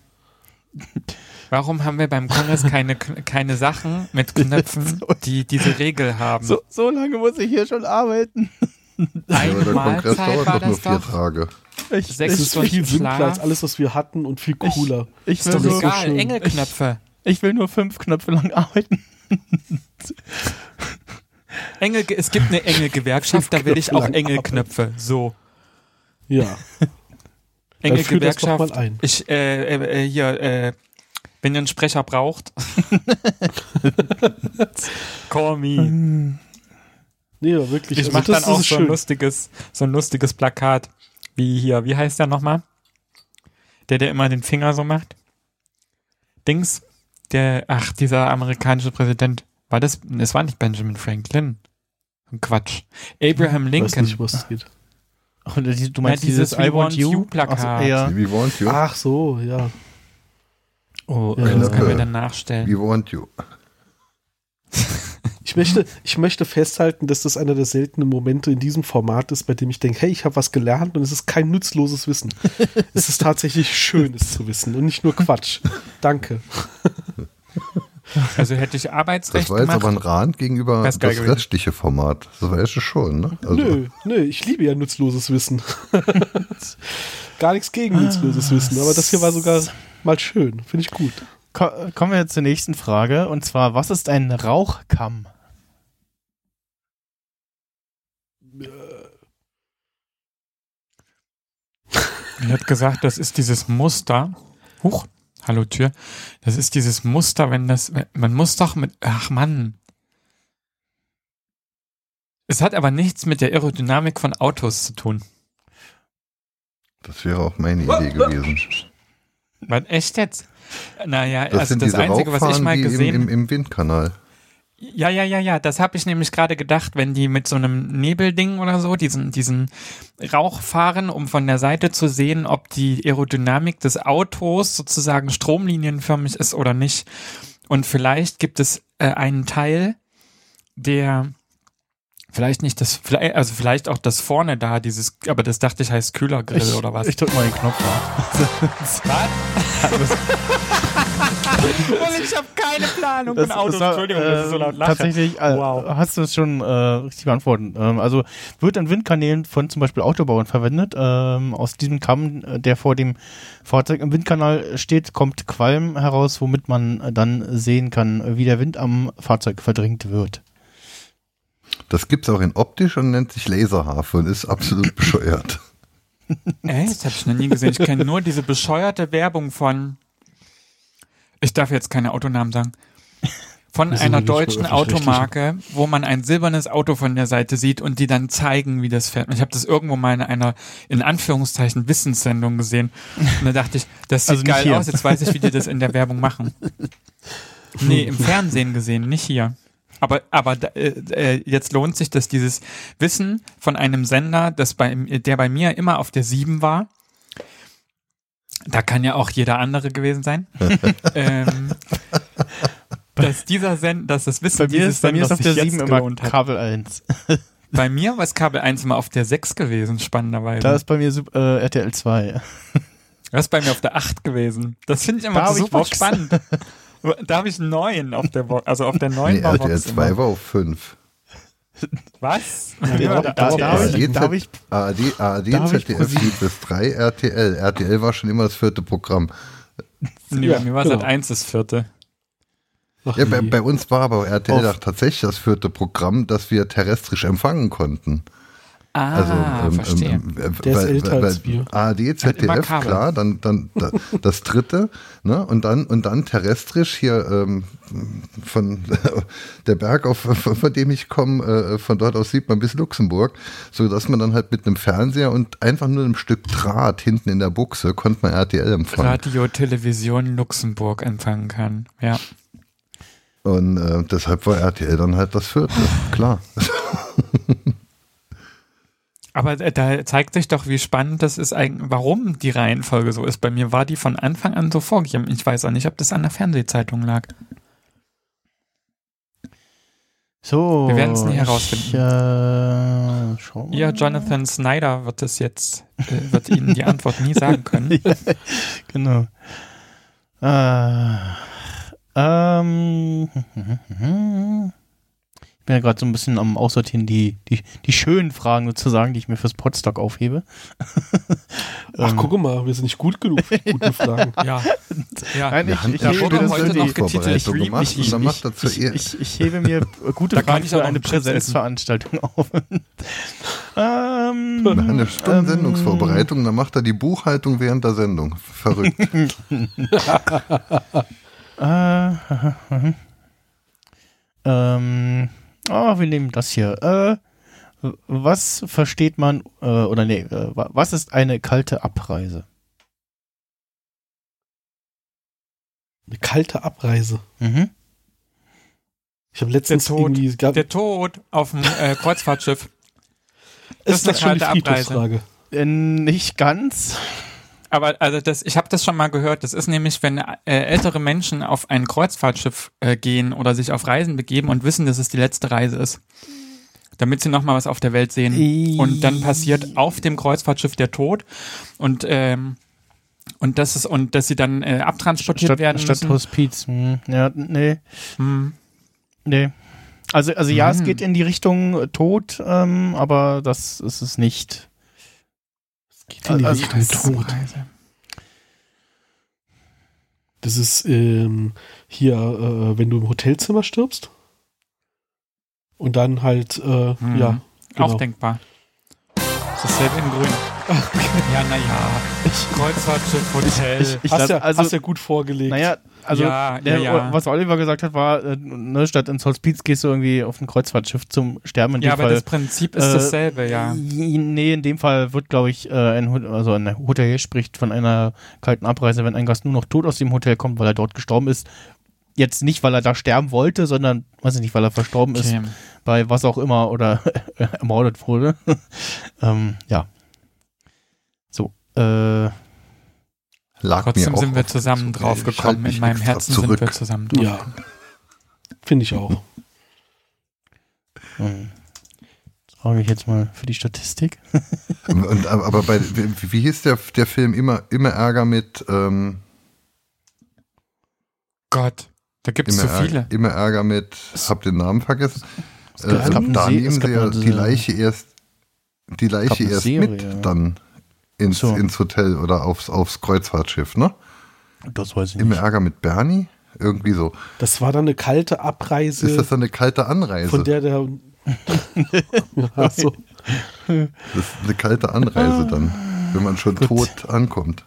Warum haben wir beim Kongress keine, keine Sachen mit Knöpfen, die diese Regel haben? So, so lange muss ich hier schon arbeiten. ja, Eine Kongress Mahlzeit dauert war doch nur vier doch. Tage. Ich, Sechs Es ist viel simpler als alles, was wir hatten und viel cooler. ich, Ist will doch so nur, egal, schön. Engelknöpfe. ich will nur fünf Knöpfe lang arbeiten. Engel, es gibt eine Engelgewerkschaft, da will ich auch Knöpfe Engelknöpfe. So. Ja, mal ein. Ich, äh, äh, äh, hier, äh, wenn ihr einen Sprecher braucht. Call me. Nee, aber wirklich. Ich also mach das dann auch so ein lustiges, so ein lustiges Plakat. Wie hier, wie heißt der nochmal? Der, der immer den Finger so macht. Dings, der, ach, dieser amerikanische Präsident. War das, es war nicht Benjamin Franklin. Quatsch. Abraham Ich weiß Lincoln. nicht, was es geht. Du meinst Ja, dieses dieses We I want want you? you Plakat. Ach so, ja. We want you. Ach so, ja. Oh, Ja, Das können wir dann nachstellen. We want you. Ich möchte, ich möchte festhalten, dass das einer der seltenen Momente in diesem Format ist, bei dem ich denke, hey, ich habe was gelernt und es ist kein nutzloses Wissen. es ist tatsächlich schön, es zu wissen und nicht nur Quatsch. Danke. Also hätte ich Das Arbeitsrecht war jetzt gemacht. aber ein Rand gegenüber das gewesen. restliche Format. Das weißt du schon, ne? Also, Nö, nö, ich liebe ja nutzloses Wissen. Gar nichts gegen nutzloses Wissen, aber das hier war sogar mal schön. Finde ich gut. ko kommen wir jetzt zur nächsten Frage. Und zwar, was ist ein Rauchkamm? Er hat gesagt, das ist dieses Muster. Huch, hallo Tür. Das ist dieses Muster, wenn das, man muss doch mit, ach Mann. Es hat aber nichts mit der Aerodynamik von Autos zu tun. Das wäre auch meine Idee gewesen. Was, echt jetzt? Naja, Das also das Einzige, was ich mal gesehen im, im, im Windkanal. Ja, ja, ja, ja, das habe ich nämlich gerade gedacht, wenn die mit so einem Nebelding oder so diesen, diesen Rauch fahren, um von der Seite zu sehen, ob die Aerodynamik des Autos sozusagen stromlinienförmig ist oder nicht. Und vielleicht gibt es äh, einen Teil, der vielleicht nicht das, also vielleicht auch das vorne da, dieses, aber das dachte ich heißt Kühlergrill Ich, oder was. Ich drück mal den Knopf. Und ich habe keine Planung Das von Autos. ist, äh, Entschuldigung, dass ich so laut lache. Tatsächlich äh, Wow. hast du es schon äh, richtig beantwortet. Ähm, also wird in Windkanälen von zum Beispiel Autobauern verwendet. Ähm, aus diesem Kamm, äh, der vor dem Fahrzeug im Windkanal steht, kommt Qualm heraus, womit man äh, dann sehen kann, wie der Wind am Fahrzeug verdrängt wird. Das gibt's auch in optisch und nennt sich Laserharfe und ist absolut bescheuert. Ey, das habe ich noch nie gesehen. Ich kenne nur diese bescheuerte Werbung von. Ich darf jetzt keine Autonamen sagen. Von einer deutschen. Automarke, wo man ein silbernes Auto von der Seite sieht und die dann zeigen, wie das fährt. Ich habe das irgendwo mal in einer, in Anführungszeichen, Wissenssendung gesehen. Und da dachte ich, das sieht Also geil hier. aus, jetzt weiß ich, wie die das in der Werbung machen. Nee, im Fernsehen gesehen, nicht hier. Aber, aber äh, äh, jetzt lohnt sich, dass dieses Wissen von einem Sender, das bei, der bei mir immer auf der 7 war, da kann ja auch jeder andere gewesen sein, ähm, dass dieser Send, dass das Wissen Bei mir, dieses ist, bei mir ist auf der sich 7 jetzt immer gelohnt hat. Kabel 1. Bei mir war es Kabel 1 immer auf der 6 gewesen, spannenderweise. Da ist bei mir äh, RTL 2. Das ist bei mir auf der 8 gewesen. Das finde ich immer Da super spannend. Da habe ich 9 auf der Box. Also auf der 9 Nee, war RTL Vox 2 immer. war auf 5. Was? Ja, da, da, da, hab ich- da hab ich ARD, ZDF bis 3, RTL. RTL war schon immer das vierte Programm. Nee, Ja, bei mir war genau. seit 1 das vierte. Ach, Ja, bei, bei uns war aber RTL auch tatsächlich das vierte Programm, das wir terrestrisch empfangen konnten. Ah, Also, ähm, verstehe. ähm, äh, Der ist älter als wir. ARD, immer ZDF, klar, dann, dann da, das dritte, ne? Und dann, und dann terrestrisch hier ähm, von der Berg, auf, von dem ich komme, äh, von dort aus sieht man bis Luxemburg, so dass man dann halt mit einem Fernseher und einfach nur einem Stück Draht hinten in der Buchse konnte man RTL empfangen. Radio, Television Luxemburg empfangen kann. Ja. Und äh, deshalb war RTL dann halt das vierte, klar. Aber äh, da zeigt sich doch, wie spannend das ist, eigentlich, warum die Reihenfolge so ist. Bei mir war die von Anfang an so vorgegeben. Ich weiß auch nicht, ob das an der Fernsehzeitung lag. So. Wir werden's nie ich, herausfinden. Äh, schau mal. Ja, Jonathan Snyder wird es jetzt, äh, wird Ihnen die Antwort nie sagen können. Ja, genau. Äh, ähm, ich bin ja gerade so ein bisschen am Aussortieren, die, die, die schönen Fragen sozusagen, die ich mir fürs Podstock aufhebe. Ach, Ähm, guck mal, wir sind nicht gut genug für die guten Fragen. Ja. ja. Nein, Wir ich, haben ich, hebe das heute noch getitelt, ich- gemacht ich- ich, ich, ich, ich hebe mir gute Da kann Fragen ich auch für eine. Präsenzveranstaltung auf. ähm, Nach einer Stunde ähm, Sendungsvorbereitung, dann macht er die Buchhaltung während der Sendung. Verrückt. Äh, ähm, oh, wir nehmen das hier. Äh, was versteht man, äh, oder nee, äh, wa- was ist eine kalte Abreise? Eine kalte Abreise. Mhm. Ich habe letztens Der Tod. irgendwie. Gab, Der Tod auf dem äh, Kreuzfahrtschiff. ist ist eine das schon die kalte Abreise. Äh, nicht ganz. Aber also das, ich habe das schon mal gehört. Das ist nämlich, wenn äh, ältere Menschen auf ein Kreuzfahrtschiff äh, gehen oder sich auf Reisen begeben und wissen, dass es die letzte Reise ist, damit sie noch mal was auf der Welt sehen. Und dann passiert auf dem Kreuzfahrtschiff der Tod und ähm, und das ist und dass sie dann äh, abtransportiert Statt, werden statt müssen. Hospiz. Hm, ja, nee, Hm. nee. Also, also ja, es Mhm. geht in die Richtung Tod, ähm, aber das ist es nicht. Geht in die Also, Richtung Tod. Reise. Das ist ähm, hier, äh, wenn du im Hotelzimmer stirbst. Und dann halt, äh, Hm. ja. Auch Genau. denkbar. Dasselbe in Grün. Ja, naja. Kreuzfahrtschiff, Hotel. Ich- ich hast, lass- ja, also- hast ja gut vorgelegt. Naja, also Ja, der, ja, ja. was Oliver gesagt hat, war, äh, ne, statt ins Hospiz gehst du irgendwie auf ein Kreuzfahrtschiff zum Sterben. In ja, dem aber Fall, das Prinzip ist äh, dasselbe, ja. Nee, in dem Fall wird, glaube ich, äh, ein, also ein Hotelier spricht von einer kalten Abreise, wenn ein Gast nur noch tot aus dem Hotel kommt, weil er dort gestorben ist. Jetzt nicht, weil er da sterben wollte, sondern, weiß ich nicht, weil er verstorben ist, Okay. bei was auch immer oder ermordet wurde. ähm, ja. Äh, Lag Trotzdem mir auch sind wir zusammen Zunge. drauf gekommen. In meinem Herzen zurück. sind wir zusammen drauf. Ja. Finde ich auch. hm. frage ich jetzt mal für die Statistik. Und, aber bei, wie, wie hieß der, der Film? Immer, immer Ärger mit, ähm, Gott, da gibt es immer, so Ärger, viele. immer Ärger mit, hab den Namen vergessen. Es gab- Äh, es gab eine da nehmen sie ja die Leiche erst, die Leiche erst Serie, mit ja. dann ins, So. ins Hotel oder aufs, aufs Kreuzfahrtschiff, ne? Das weiß ich Immer nicht. Ärger mit Bernie? Irgendwie so. Das war dann eine kalte Abreise, Ist das dann eine kalte Anreise? von der der. ja, so. Das ist eine kalte Anreise dann, wenn man schon Gut. tot ankommt.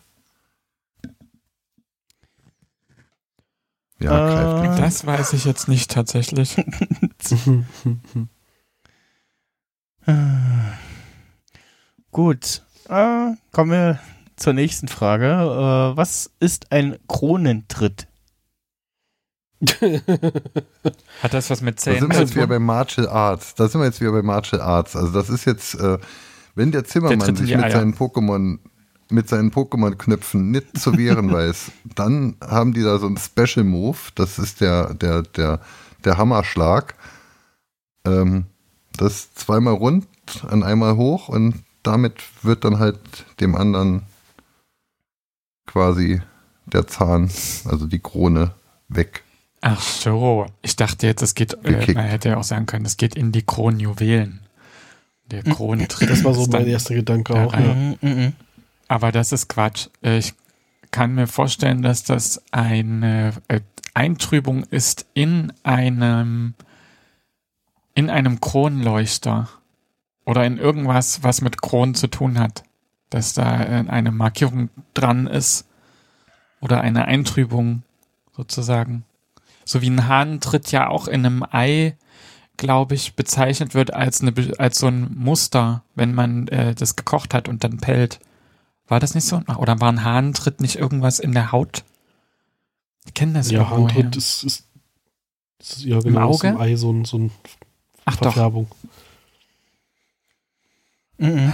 Ja, Äh. Das weiß ich jetzt nicht tatsächlich. Gut, äh, kommen wir zur nächsten Frage. Äh, was ist ein Kronentritt? Hat das was mit Da Zähnen sind wir zu jetzt wieder tun? bei Martial Arts. Da sind wir jetzt wieder bei Martial Arts. Also das ist jetzt, äh, wenn der Der Zimmermann in sich mit seinen Pokémon mit seinen Pokémon-Knöpfen nicht zu wehren weiß, dann haben die da so einen Special Move. Das ist der, der, der, der Hammerschlag. Ähm, das zweimal rund, an einmal hoch und damit wird dann halt dem anderen quasi der Zahn, also die Krone weg. Ach so, ich dachte jetzt, es geht, äh, man hätte ja auch sagen können, es geht in die Kronjuwelen. Der Kronentritt. Das war so mein erster Gedanke da auch. Ja. Mhm, mhm. Aber das ist Quatsch. Äh, Ich kann mir vorstellen, dass das eine äh, Eintrübung ist in einem in einem Kronleuchter oder in irgendwas, was mit Kronen zu tun hat. Dass da äh, eine Markierung dran ist oder eine Eintrübung sozusagen. So wie ein Hahnentritt ja auch in einem Ei, glaube ich, bezeichnet wird als, eine, als so ein Muster, wenn man äh, das gekocht hat und dann pellt. War das nicht so? Oder war ein Hahnentritt nicht irgendwas in der Haut? Ich kenne das Ja. Handtritt ist, ist, ist ja genau aus Auge? dem Ei so ein, so ein Ach doch. Mhm.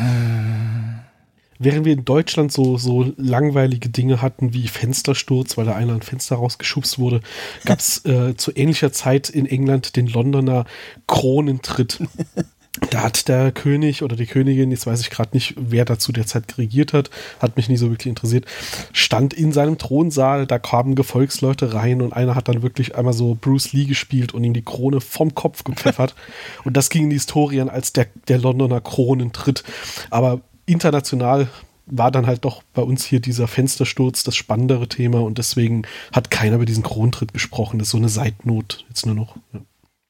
Während wir in Deutschland so, so langweilige Dinge hatten wie Fenstersturz, weil da einer ein Fenster rausgeschubst wurde, gab es äh, zu ähnlicher Zeit in England den Londoner Kronentritt. Da hat der König oder die Königin, jetzt weiß ich gerade nicht, wer dazu derzeit regiert hat, hat mich nie so wirklich interessiert, stand in seinem Thronsaal, da kamen Gefolgsleute rein und einer hat dann wirklich einmal so Bruce Lee gespielt und ihm die Krone vom Kopf gepfeffert. und das ging in die Historien als der, der Londoner Kronentritt. Aber international war dann halt doch bei uns hier dieser Fenstersturz das spannendere Thema und deswegen hat keiner über diesen Kronentritt gesprochen. Das ist so eine Seitnot jetzt nur noch. Ja.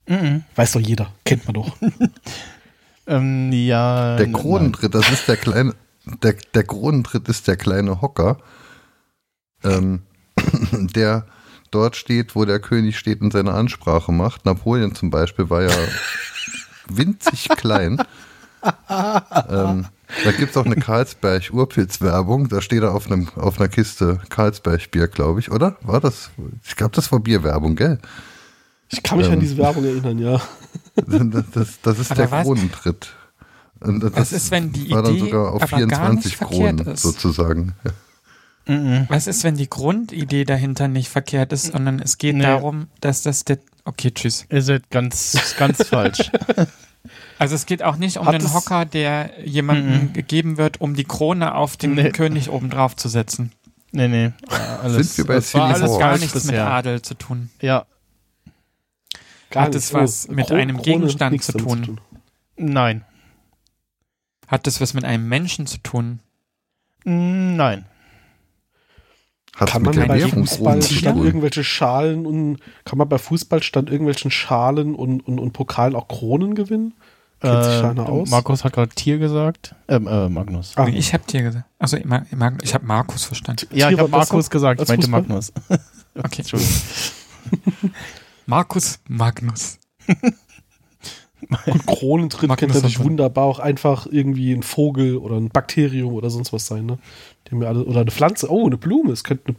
Mhm. Weiß doch jeder, kennt man doch. Ähm, ja. Der nein. Kronentritt, das ist der kleine, der, der Kronentritt ist der kleine Hocker, ähm, der dort steht, wo der König steht und seine Ansprache macht. Napoleon zum Beispiel war ja winzig klein. ähm, da gibt es auch eine Karlsberg-Urpilz-Werbung. Da steht er auf, einem, auf einer Kiste Karlsberg-Bier, glaube ich, oder? War das? Ich glaube, das war Bierwerbung, gell? Ich kann mich Ähm. an diese Werbung erinnern, ja. Das, das, das ist Aber der was- Kronentritt. Und das Was ist, wenn die war dann Idee sogar auf aber gar nicht 24 verkehrt Kronen ist? sozusagen. Mhm. Was ist, wenn die Grundidee dahinter nicht verkehrt ist, sondern es geht Nee. darum, dass das der. Okay, tschüss. Ihr seid ganz, ganz falsch. Also es geht auch nicht um Hat den es- Hocker, der jemandem Mhm. gegeben wird, um die Krone auf den Nee. König oben drauf zu setzen. Nee, nee. Alles, Sind wir bei das war alles? Gar nichts mit bisher. Adel zu tun. Ja, Hat es was mit einem Krone Gegenstand nichts zu damit tun? nein. Hat es was mit einem Menschen zu tun? Nein. Hat Kann mit man bei Währung Fußball Kronen zu statt tun. irgendwelche Schalen und kann man bei Fußball statt irgendwelchen Schalen und, und, und Pokalen auch Kronen gewinnen? Kennt sich einer aus? Markus hat gerade Tier gesagt. Ähm, äh, Magnus. Ah, Ich habe dir gesagt. Also ich, mag- habe Markus verstanden. Ja, ich Tier habe Markus gesagt, ich meinte Fußball? Magnus. Okay. Entschuldigung. Markus Magnus. Gut, Kronentritt Magnus könnte natürlich wunderbar auch einfach irgendwie ein Vogel oder ein Bakterium oder sonst was sein, ne? Die haben ja alle, oder eine Pflanze, oh, eine Blume. Es könnte eine,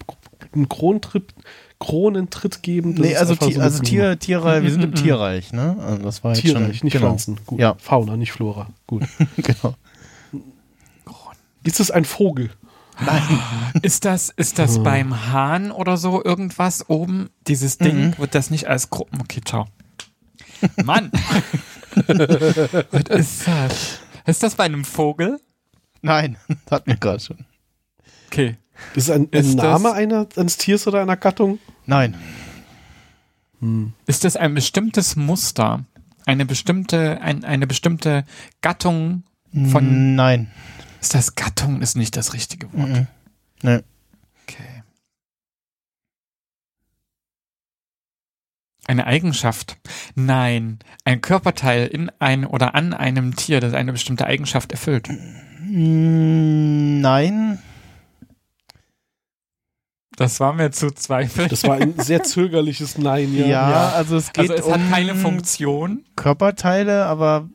einen Kronentritt, Kronentritt geben. das Nee, also, Ti so also. Tier, Tierreich, wir sind im Tierreich, ne? Also das war jetzt Tierreich, schon, nicht genau. Pflanzen. Gut. Ja. Fauna, nicht Flora. Gut. genau. Ist es ein Vogel? Ist das, ist das Hm. beim Hahn oder so irgendwas oben? Dieses Ding, Mhm. wird das nicht als Gruppen. Okay, ciao. Mann! Was ist das? Ist das bei einem Vogel? Nein, das hatten wir gerade schon. Okay. Ist ein, ein Ist Name das- einer, eines Tiers oder einer Gattung? Nein. Ist das ein bestimmtes Muster? Eine bestimmte, ein, eine bestimmte Gattung von. Nein. Ist das Gattung? Ist nicht das richtige Wort. Mhm. Nee. Okay. Eine Eigenschaft? Nein, ein Körperteil in ein oder an einem Tier, das eine bestimmte Eigenschaft erfüllt. Mm, Nein. Das war mir zu zweifeln. Das war ein sehr zögerliches Nein, ja. Ja, also es geht also es um hat keine Funktion. Körperteile, aber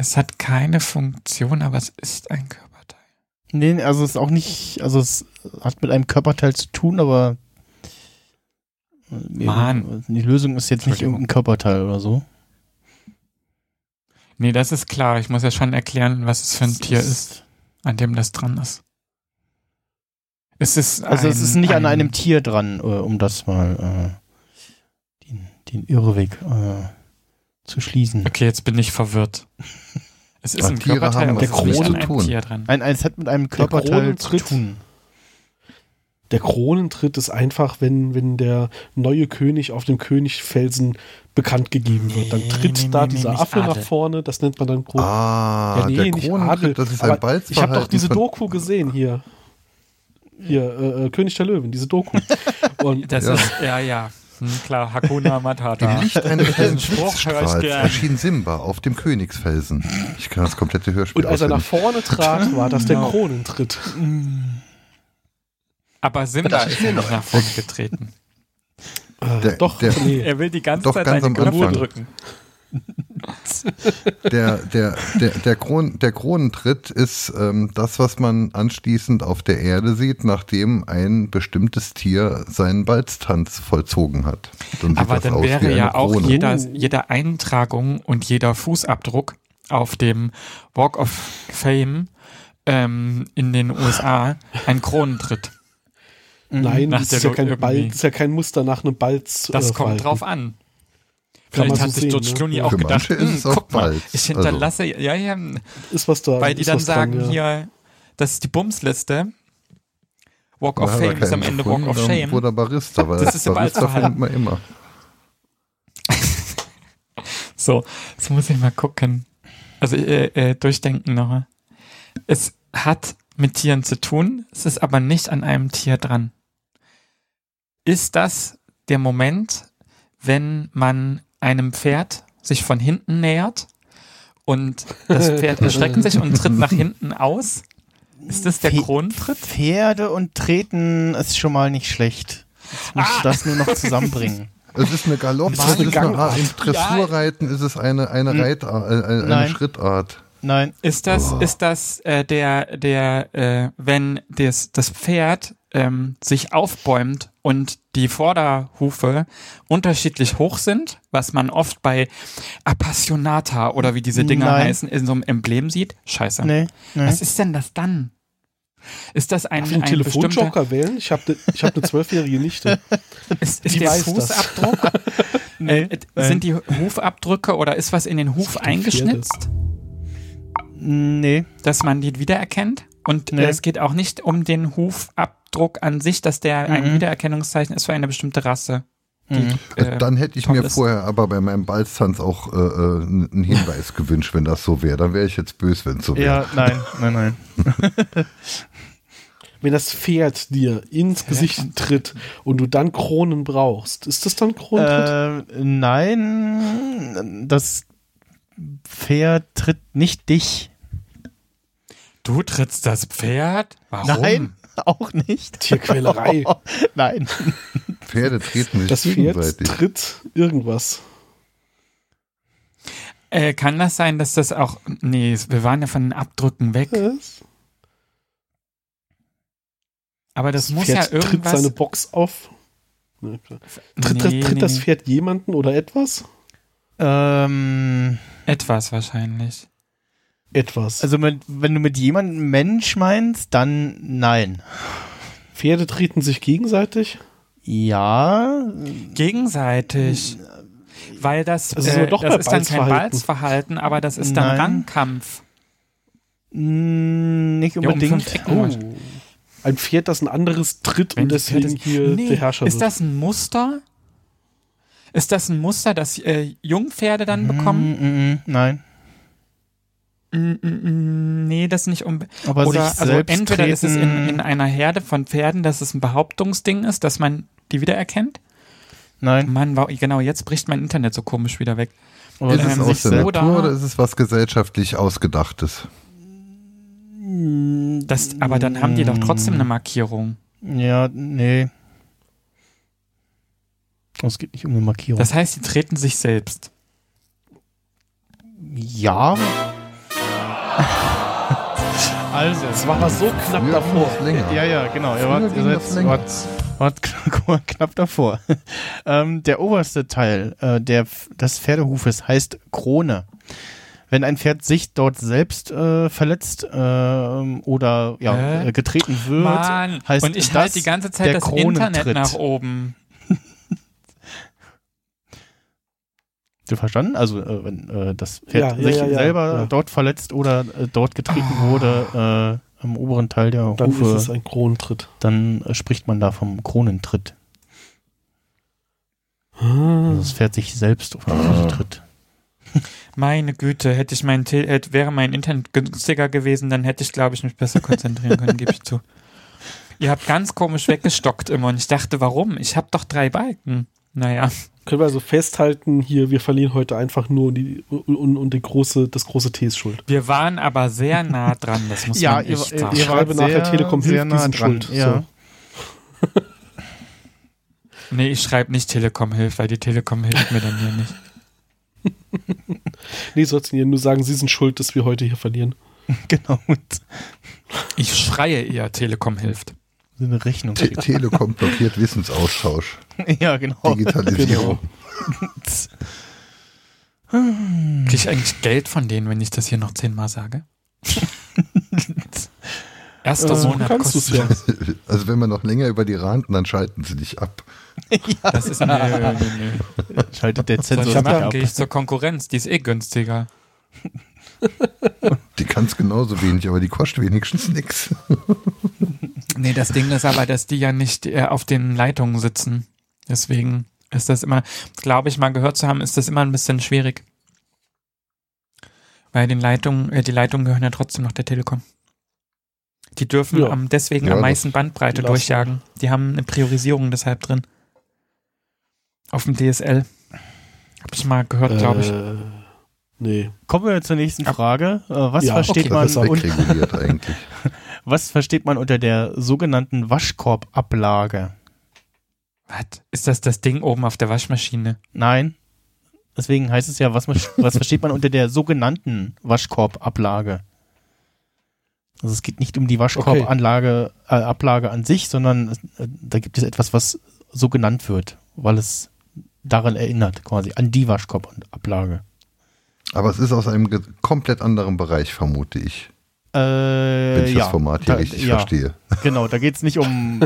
Es hat keine Funktion, aber es ist ein Körperteil. nee, also es ist auch nicht, also es hat mit einem Körperteil zu tun, aber Mann. die Lösung ist jetzt nicht irgendein Körperteil oder so. Nee, das ist klar. Ich muss ja schon erklären, was es für ein Es Tier ist, an dem das dran ist. Es ist Also es ein- ist nicht an ein- einem Tier dran, äh, um das mal äh, den, den Irrweg äh, zu schließen. Okay, jetzt bin ich verwirrt. Es ist Ach, ein Tiere Körperteil, haben es zu einem tun. Dran. Ein, eins hat mit einem Körperteil zu Kronentritt. tun. Der Kronentritt ist einfach, wenn, wenn der neue König auf dem Königfelsen bekannt gegeben wird. Dann Nee, tritt nee, da nee, dieser nicht Affe Adel. nach vorne, das nennt man dann Kronen. Ah, der nicht Adel, Kronentritt, das ist ein Balzverhalten. Ich habe doch diese Doku gesehen hier. Hier, äh, äh, König der Löwen, diese Doku. Und Das Ja. ist, ja, ja. Hm, klar, Hakuna Matata. Im Licht eines hellen Blitzstrahls erschien Simba auf dem Königsfelsen. Ich kann das komplette Hörspiel Und als er nach vorne trat, war das der Genau. Kronentritt. Aber Simba ist ja noch nach vorne getreten. Äh, Der- doch, der- nee. Er will die ganze Zeit seine Knöpfe drücken. Der, der, der, der, Kron, der Kronentritt ist ähm, das, was man anschließend auf der Erde sieht, nachdem ein bestimmtes Tier seinen Balztanz vollzogen hat. Dann Aber dann wäre ja auch Krone. jeder, Uh. jede Eintragung und jeder Fußabdruck auf dem Walk of Fame ähm, in den USA ein Kronentritt. Nein, das ist, ja kein. Ball, das ist ja kein Muster nach einem Balz. Das äh, kommt drauf an. Vielleicht hat so sich sehen, George ne? Clooney Ja. auch Für gedacht, ist "Hm, es auch guck mal, ich hinterlasse, ja, ja, Ist was da. weil die ist dann was sagen dran, ja. hier, das ist die Bumsliste. Walk of hat Fame ist am Ende Walk of Shame. Wurde er Barista, weil Das ist der Barista findet man immer. So, jetzt muss ich mal gucken. Also äh, äh, durchdenken noch. Es hat mit Tieren zu tun, es ist aber nicht an einem Tier dran. Ist das der Moment, wenn man einem Pferd sich von hinten nähert und das Pferd erschreckt sich und tritt nach hinten aus? Ist das der Fe- Kronentritt? Pferde und Treten ist schon mal nicht schlecht. Jetzt musst du das nur noch zusammenbringen. Es ist eine Galopp, es ist eine eine Gangart? Art, im Dressurreiten ist es eine, eine, Hm. Reitart, äh, eine Nein. Schrittart. Nein, Ist das, ist das äh, der, der, äh, wenn das, das Pferd ähm, sich aufbäumt und die Vorderhufe unterschiedlich hoch sind, was man oft bei Appassionata oder wie diese Dinger Nein. heißen, in so einem Emblem sieht? Scheiße. nee, nee. Was ist denn das dann? Ist das ein, Darf ich einen ein bestimmter, Telefonjoker wählen? Ich habe ne, ich hab eine zwölfjährige Nichte. ist, ist der. Fußabdruck? Nee, äh, sind die Hufabdrücke oder ist was in den Huf eingeschnitzt? nee. dass man die wiedererkennt. Und Nee. äh, es geht auch nicht um den Hufabdruck an sich, dass der ein Mhm. Wiedererkennungszeichen ist für eine bestimmte Rasse. Die, Mhm. äh, Dann hätte ich mir ist. vorher aber bei meinem Balztanz auch äh, äh, einen Hinweis gewünscht, wenn das so wäre. Dann wäre ich jetzt böse, wenn es so wäre. Ja, nein, nein, nein. Wenn das Pferd dir ins Gesicht tritt und du dann Kronen brauchst, ist das dann Kronentritt? Äh, nein, das Pferd tritt nicht dich. Du trittst das Pferd? Warum? Nein, auch nicht. Tierquälerei. nein. Pferde treten sich Das Pferd gegenseitig. tritt irgendwas. Äh, kann das sein, dass das auch. Nee, wir waren ja von den Abdrücken weg. Was? Aber das, muss Pferd ja tritt irgendwas. seine Box auf. Klar. Tritt, Nee, das, tritt nee, das nee. Pferd jemanden oder etwas? Ähm, Etwas wahrscheinlich. Etwas. also mit, wenn du mit jemandem Mensch meinst, dann nein. Pferde treten sich gegenseitig. Ja, Gegenseitig. Weil das, Das ist äh, aber doch das ist dann kein Balzverhalten. Aber das ist dann Nein. Rangkampf. mh, nicht Ja, um unbedingt. Oh. Ein Pferd, das ein anderes tritt Wenn und deswegen Pferde- hier Nee, der Herrscher Ist wird. das ein Muster? Ist das ein Muster, das äh, Jungpferde dann Mhm. bekommen? Mm, mm, nein. Mm, mm, mm, Nee, das nicht um. Aber Oder sich also entweder ist es in, treten- in einer Herde von Pferden, dass es ein Behauptungsding ist, dass man die wiedererkennt. Nein. Mann, wow, genau, jetzt bricht mein Internet so komisch wieder weg. Ist Ähm, es aus der so Natur oder ist es was gesellschaftlich Ausgedachtes? Das, aber dann haben die doch trotzdem eine Markierung. Ja, nee. Es geht nicht um eine Markierung. Das heißt, die treten sich selbst. ja. Also, Es war aber so knapp Früher davor. länger. Ja, ja, genau. Ihr wart, ihr seid, wart, wart knapp, davor. ähm, der oberste Teil äh, der, des Pferdehufes heißt Krone. Wenn ein Pferd sich dort selbst äh, verletzt ähm, oder ja, äh, getreten wird, Mann, heißt und ich das halte die ganze Zeit der das Internet nach oben. Verstanden? Also äh, wenn äh, das Pferd Ja, sich ja, ja, selber ja. dort verletzt oder äh, dort getreten wurde äh, am oberen Teil der Dann ist Hufe, es ein Kronentritt. dann äh, spricht man da vom Kronentritt. Ah. Also das Pferd sich selbst auf die Füße tritt. Meine Güte, hätte ich mein Te- hätte, wäre mein Internet günstiger gewesen, dann hätte ich, glaube ich, mich besser konzentrieren können, gebe ich zu. Ihr habt ganz komisch weggestockt immer und ich dachte, warum? Ich habe doch drei Balken. Naja, Können wir also festhalten, hier, wir verlieren heute einfach nur und, die, und, und die große, das große T ist schuld. wir waren aber sehr nah dran, das muss Ja, man ihr, echt ihr, sagen. ihr Schreibe wart nachher, Telekom sehr hilft, die nah sind dran. schuld. Ja. Nee, ich schreibe nicht Telekom hilft, weil die Telekom hilft mir dann hier nicht. Nee, sollst du hier nur sagen, sie sind schuld, dass wir heute hier verlieren. Genau. Ich schreie eher, Telekom hilft. So eine Rechnung. Te Telekom blockiert Wissensaustausch. ja, genau. Digitalisierung. Kriege ich eigentlich Geld von denen, wenn ich das hier noch zehnmal sage? Erster Äh, Monat kostet ja. Also wenn wir noch länger über die ranten, dann schalten sie dich ab. Das ist nö. Schaltet der Zensor ich nicht ab. Gehe ich zur Konkurrenz, die ist eh günstiger. Die kann es genauso wenig, aber die kostet wenigstens nichts. Nee, das Ding ist aber, dass die ja nicht äh, auf den Leitungen sitzen. Deswegen ist das immer, glaube ich mal gehört zu haben, ist das immer ein bisschen schwierig. Weil den Leitungen, äh, die Leitungen gehören ja trotzdem noch der Telekom. Die dürfen Ja. am, deswegen Ja, am meisten Bandbreite lassen. durchjagen. Die haben eine Priorisierung deshalb drin. Auf dem DSL. Hab ich mal gehört, glaube ich. Nee. Kommen wir zur nächsten Frage. Äh, was, Ja, versteht okay, man ist un was versteht man unter der sogenannten Waschkorbablage? Was? Ist das das Ding oben auf der Waschmaschine? Nein. Deswegen heißt es ja, was, was versteht man unter der sogenannten Waschkorbablage? Also es geht nicht um die Waschkorbanlage, äh, Ablage an sich, sondern äh, da gibt es etwas, was so genannt wird, weil es daran erinnert, quasi an die Waschkorbablage. Aber es ist aus einem komplett anderen Bereich, vermute ich. Äh, Wenn ich ja, das Format hier da- richtig ja, verstehe. Genau, da geht es nicht um.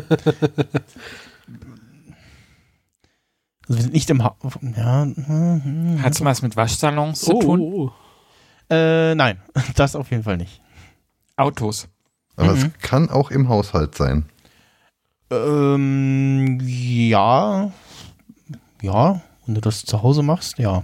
Also wir sind nicht im ha ja, hm, hm. Hat es was mit Waschsalons zu Oh, tun? oh, oh. Äh, nein, das auf jeden Fall nicht. Autos. Aber Mhm. es kann auch im Haushalt sein. Ähm, ja. Ja, wenn du das zu Hause machst, ja.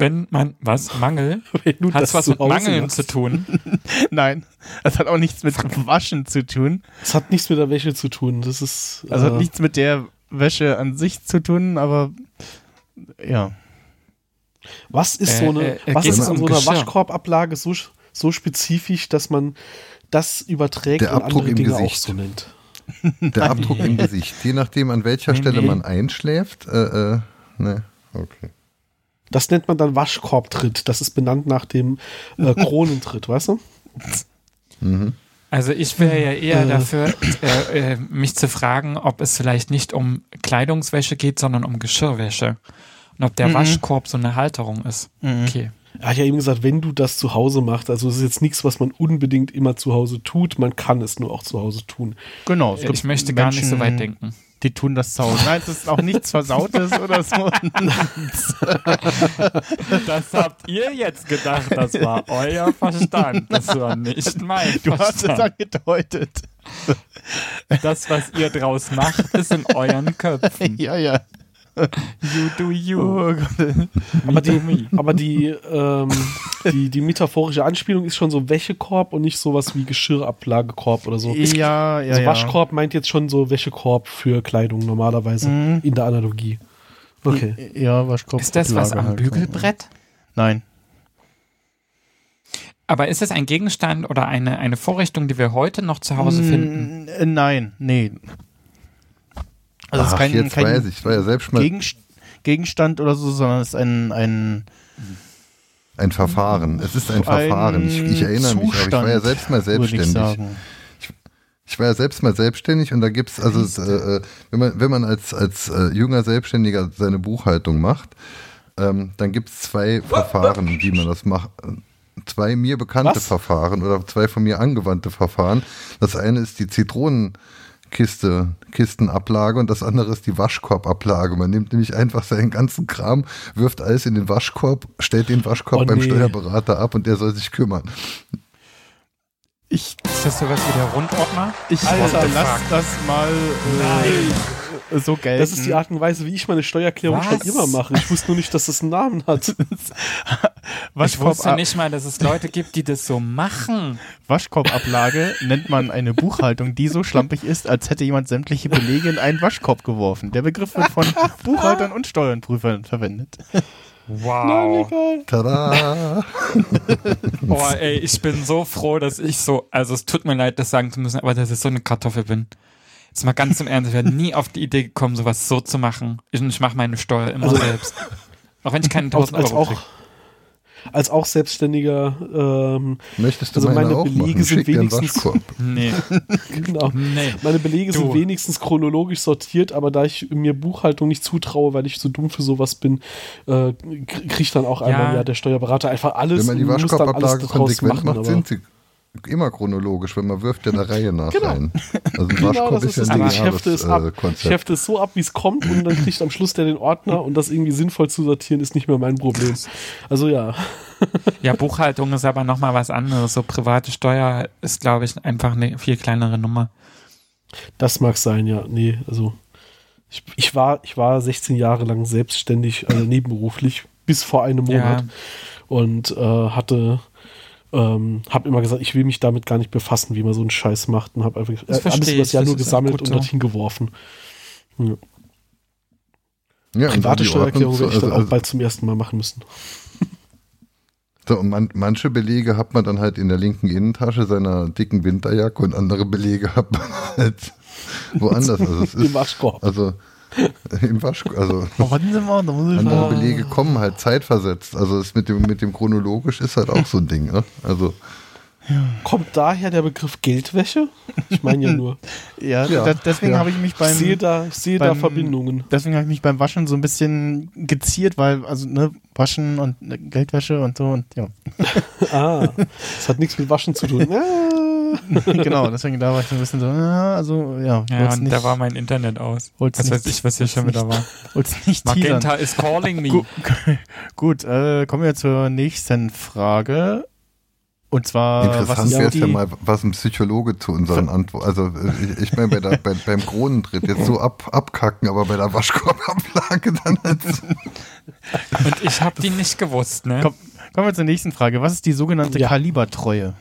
Wenn man was Mangel, hat das es was mit Mangeln machst. zu tun. Nein, das hat auch nichts mit Waschen zu tun. Das hat nichts mit der Wäsche zu tun. Das ist. Also äh, hat nichts mit der Wäsche an sich zu tun, aber ja. Was ist Äh, so eine, äh, äh, was ist an so einer Geschirr? Waschkorbablage so, so spezifisch, dass man das überträgt Der und Abdruck andere im Dinge auch Gesicht. so nennt? Der Abdruck im Gesicht. Je nachdem, an welcher Nee, Stelle nee. man einschläft. Äh, äh, ne, okay. Das nennt man dann Waschkorbtritt. Das ist benannt nach dem äh, Kronentritt, weißt du? Mhm. Also ich wäre ja eher Äh. dafür, äh, äh, mich zu fragen, ob es vielleicht nicht um Kleidungswäsche geht, sondern um Geschirrwäsche. Und ob der Mhm. Waschkorb so eine Halterung ist. Mhm. Okay. Er hat ja eben gesagt, wenn du das zu Hause machst, also es ist jetzt nichts, was man unbedingt immer zu Hause tut, man kann es nur auch zu Hause tun. Genau. gibt Ich möchte gar nicht so Menschen, weit denken. Die tun das zu Hause. Nein, es ist auch nichts Versautes oder so. Das habt ihr jetzt gedacht, das war euer Verstand. Das war nicht mein Du hast es angedeutet. Das, was ihr draus macht, ist in euren Köpfen. Ja, ja. You do you. Oh. Aber die, aber die, ähm, die, die metaphorische Anspielung ist schon so Wäschekorb und nicht sowas wie Geschirrablagekorb oder so. Ja, ja, also ja. Waschkorb meint jetzt schon so Wäschekorb für Kleidung normalerweise Mhm. in der Analogie. Okay. Ja, Waschkorb. Ist das was am halt. Bügelbrett? Nein. Aber ist es ein Gegenstand oder eine, eine Vorrichtung, die wir heute noch zu Hause finden? Mm, äh, Nein, nee. Also es ist Ach, kein, jetzt kein weiß ich. Es war ja selbst mal Gegenst Gegenstand oder so, sondern es ist ein, ein ein Verfahren. Es ist ein Verfahren. Ich, ich erinnere mich, aber ich war ja Zustand, selbst mal ich selbstständig. Ich war ja selbst mal selbstständig und da gibt's also äh, äh, wenn man wenn man als als äh, junger Selbstständiger seine Buchhaltung macht, ähm, dann gibt's zwei Verfahren, wie man das macht. Zwei mir bekannte Was? Verfahren oder zwei von mir angewandte Verfahren. Das eine ist die Kiste, Kistenablage und das andere ist die Waschkorbablage. Man nimmt nämlich einfach seinen ganzen Kram, wirft alles in den Waschkorb, stellt den Waschkorb Oh, beim nee. Steuerberater ab und der soll sich kümmern. Ich, Ist das sowas wie der Rundordner? ich Alter, lass das mal äh, so gelten. Das ist die Art und Weise, wie ich meine Steuererklärung schon immer mache. Ich wusste nur nicht, dass das einen Namen hat. Ich wusste nicht mal, dass es Leute gibt, die das so machen. Waschkorbablage nennt man eine Buchhaltung, die so schlampig ist, als hätte jemand sämtliche Belege in einen Waschkorb geworfen. Der Begriff wird von Buchhaltern und Steuernprüfern verwendet. Wow. Tada! Boah, ey, ich bin so froh, dass ich so, also es tut mir leid, das sagen zu müssen, aber dass ich so eine Kartoffel bin. Jetzt mal ganz im Ernst, ich wäre nie auf die Idee gekommen, sowas so zu machen. Ich, ich mache meine Steuer immer Also- selbst. Auch wenn ich keinen Als, 1000 als, Euro auch, krieg. als auch Selbstständiger, ähm, Möchtest du Also meine, meine auch Belege machen? sind Schick wenigstens-. Nee, genau. nee. Meine Belege Du. sind wenigstens chronologisch sortiert, aber da ich mir Buchhaltung nicht zutraue, weil ich so dumm für sowas bin, äh, kriegt dann auch einmal Ja. ja. der Steuerberater einfach alles Wenn man die und muss dann alles Waschkorbablage daraus konsequent machen. macht, sind sie immer chronologisch, weil man wirft ja der Reihe nach Genau. rein. Also ein Genau, das ist das Ding. Ich hefte es ab. Ich Konzept. hefte es so ab, wie es kommt und dann kriegt am Schluss der den Ordner und das irgendwie sinnvoll zu sortieren, ist nicht mehr mein Problem. Also ja, Ja, Buchhaltung ist aber nochmal was anderes. So private Steuer ist, glaube ich, einfach eine viel kleinere Nummer. das mag sein, ja. Nee, also ich, ich, war, ich war 16 Jahre lang selbstständig, also nebenberuflich, bis vor einem Monat. Ja. und äh, hatte ähm, habe immer gesagt, ich will mich damit gar nicht befassen, wie man so einen Scheiß macht und habe einfach Das äh, alles übers ich, Jahr das nur gesammelt und dorthin geworfen. Ja. Ja, Private die Steuererklärung werde ich dann also- auch bald zum ersten Mal machen müssen. So, und man, manche Belege hat man dann halt in der linken Innentasche seiner dicken Winterjacke und andere Belege hat man halt woanders. Also es Im ist, Waschkorb. also im Waschkorb, also warten Sie mal, da muss ich andere mal. Belege kommen halt zeitversetzt. Also das mit dem, mit dem chronologisch ist halt auch so ein Ding. Ne? Also Kommt daher der Begriff Geldwäsche? Ich meine ja nur. Ja, Ja, da, deswegen ja. habe ich mich Ich beim. sehe da, ich sehe da beim- Verbindungen. Deswegen habe ich mich beim Waschen so ein bisschen geziert, weil, also, ne, Waschen und äh, Geldwäsche und so und ja. Ah, das hat nichts mit Waschen zu tun. Genau, deswegen da war ich so ein bisschen so, ja, also, ja, Ja, und da war mein Internet aus. wollt's Was weiß nicht- ich, was hier schon wieder war. nicht teasern. Magenta is calling me. Gu Gut, äh, kommen wir zur nächsten Frage. Und zwar, was interessant ist wäre es ja mal, was ein Psychologe zu unseren Antworten. Also äh, ich, ich meine, bei der, bei, beim Kronentritt jetzt so ab, abkacken, aber bei der Waschkorbablage dann halt so. Und ich habe die nicht gewusst, ne? Komm. kommen wir zur nächsten Frage. Was ist die sogenannte Ja. Kalibertreue?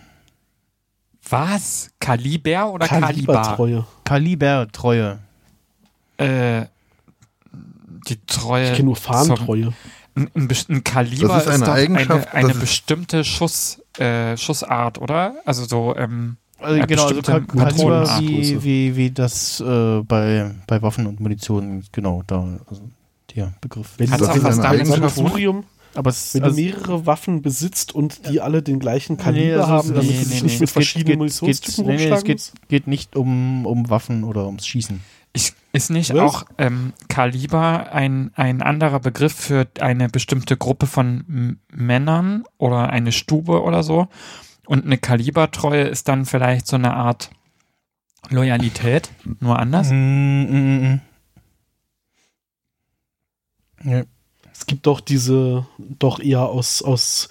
Was? Kaliber oder Kaliber? Kalibertreue. Kalibertreue. Äh, die Treue. Ich kenne nur Fahnentreue. Ein, ein, ein Kaliber Das ist eine doch Eigenschaft, eine, eine das ist- bestimmte Schuss, äh, Schussart, oder? Also so, ähm, Also genau, also Kaliber wie, wie, wie das äh, bei, bei Waffen und Munition, genau, da, also der Begriff. Wenn Hat's du auch ist was damit zu tun? Aber es wenn also, du mehrere Waffen besitzt und die alle den gleichen Kaliber Nee, also haben, damit nee, du dich nee, nicht nee. mit verschiedenen geht, geht, Munitionstypen nee, nee, es geht, geht nicht um, um Waffen oder ums Schießen. ich, ist nicht Was? auch ähm, Kaliber ein, ein anderer Begriff für eine bestimmte Gruppe von M Männern oder eine Stube oder so? Und eine Kalibertreue ist dann vielleicht so eine Art Loyalität, nur anders? Mm, mm, mm. Ja. Es gibt doch diese, doch eher aus, aus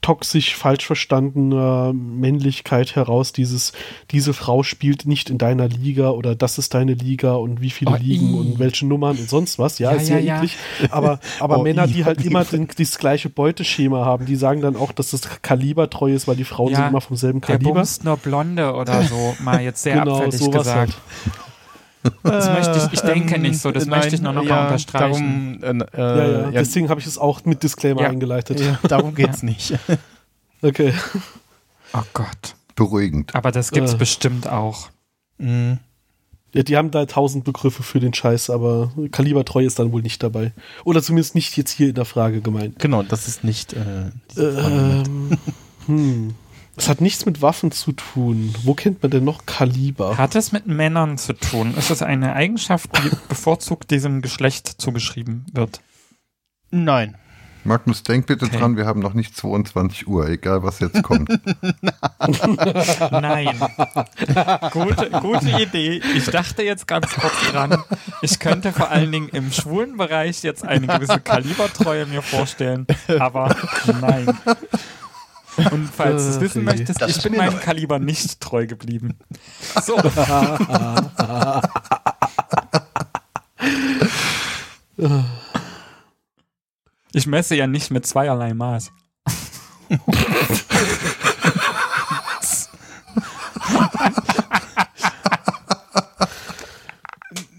toxisch falsch verstandener Männlichkeit heraus, dieses, diese Frau spielt nicht in deiner Liga oder das ist deine Liga und wie viele Oh, Ligen i. und welche Nummern und sonst was. Ja, Ja, ist ja, ja. eklig. Aber, aber Oh, Männer, die halt immer den, das gleiche Beuteschema haben, die sagen dann auch, dass das kalibertreu ist, weil die Frauen Ja, sind immer vom selben Der Kaliber. bumst nur Blonde oder so, mal jetzt sehr Genau, abfällig gesagt. halt. Das möchte ich- ich denke nicht so, das äh, möchte ich nur noch mal ja, unterstreichen. Darum, äh, Ja, äh, ja, ja, deswegen habe ich es auch mit Disclaimer Ja. eingeleitet. ja, darum geht's nicht. Okay. Oh Gott. beruhigend. Aber das gibt's Äh. bestimmt auch. Mm. Ja, die haben da tausend Begriffe für den Scheiß, aber kalibertreu ist dann wohl nicht dabei. Oder zumindest nicht jetzt hier in der Frage gemeint. Genau, das ist nicht. Äh, Frage. Ähm, hm. Es hat nichts mit Waffen zu tun. Wo kennt man denn noch Kaliber? Hat es mit Männern zu tun? Ist es eine Eigenschaft, die bevorzugt diesem Geschlecht zugeschrieben wird? Nein. Magnus, denk bitte Okay. dran, wir haben noch nicht 22 Uhr, egal was jetzt kommt. Nein. gute, gute Idee. Ich dachte jetzt ganz kurz dran, ich könnte vor allen Dingen im schwulen Bereich jetzt eine gewisse Kalibertreue mir vorstellen, aber nein. Und falls du es wissen möchtest, Das ich bin meinem neu. Kaliber nicht treu geblieben. So. Ich messe ja nicht mit zweierlei Maß.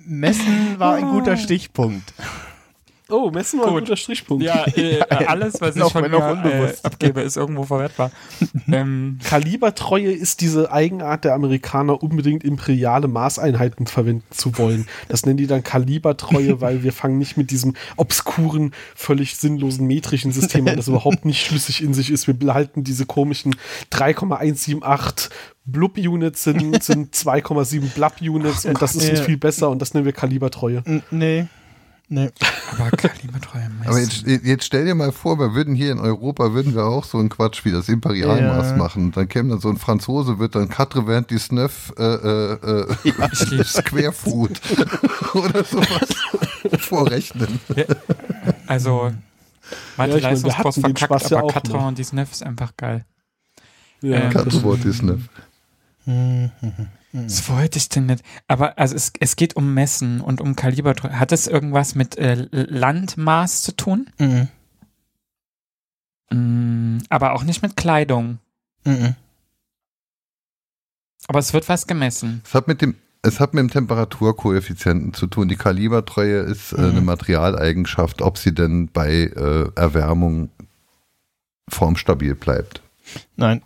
Messen war ein guter Stichpunkt. Oh, Messen war ein Gut. guter Strichpunkt. Ja, äh, alles, was ich Noch von mir äh, unbewusst. abgebe, ist irgendwo verwertbar. ähm, Kalibertreue ist diese Eigenart der Amerikaner, unbedingt imperiale Maßeinheiten verwenden zu wollen. Das nennen die dann Kalibertreue, weil wir fangen nicht mit diesem obskuren, völlig sinnlosen metrischen System an, das überhaupt nicht schlüssig in sich ist. Wir behalten diese komischen 3,178 Blub-Units sind, sind 2,7 Blub-Units und das ist uns viel besser und das nennen wir Kalibertreue. N nee. Nee. aber Kalibertreue messen. Aber jetzt, jetzt stell dir mal vor, wir würden hier in Europa, würden wir auch so einen Quatsch wie das Imperialmaß Ja. machen. Dann käme dann so ein Franzose, wird dann 89 äh, äh, äh, Ich lieb's. Square Foot oder sowas vorrechnen. Also, Ja, wir Leistungskurs hatten den verkackt, ja aber Katra und die Snef ist einfach geil. Ja, Ähm, das- Katzwort ist ne. Was wollte ich denn nicht? Aber also es, es geht um Messen und um Kalibertreue. Hat es irgendwas mit äh, Landmaß zu tun? Mhm. Mm, aber auch nicht mit Kleidung. Mhm. Aber es wird was gemessen. Es hat mit dem es hat mit dem Temperaturkoeffizienten zu tun. Die Kalibertreue ist äh, Mhm. eine Materialeigenschaft, ob sie denn bei äh, Erwärmung formstabil bleibt. Nein.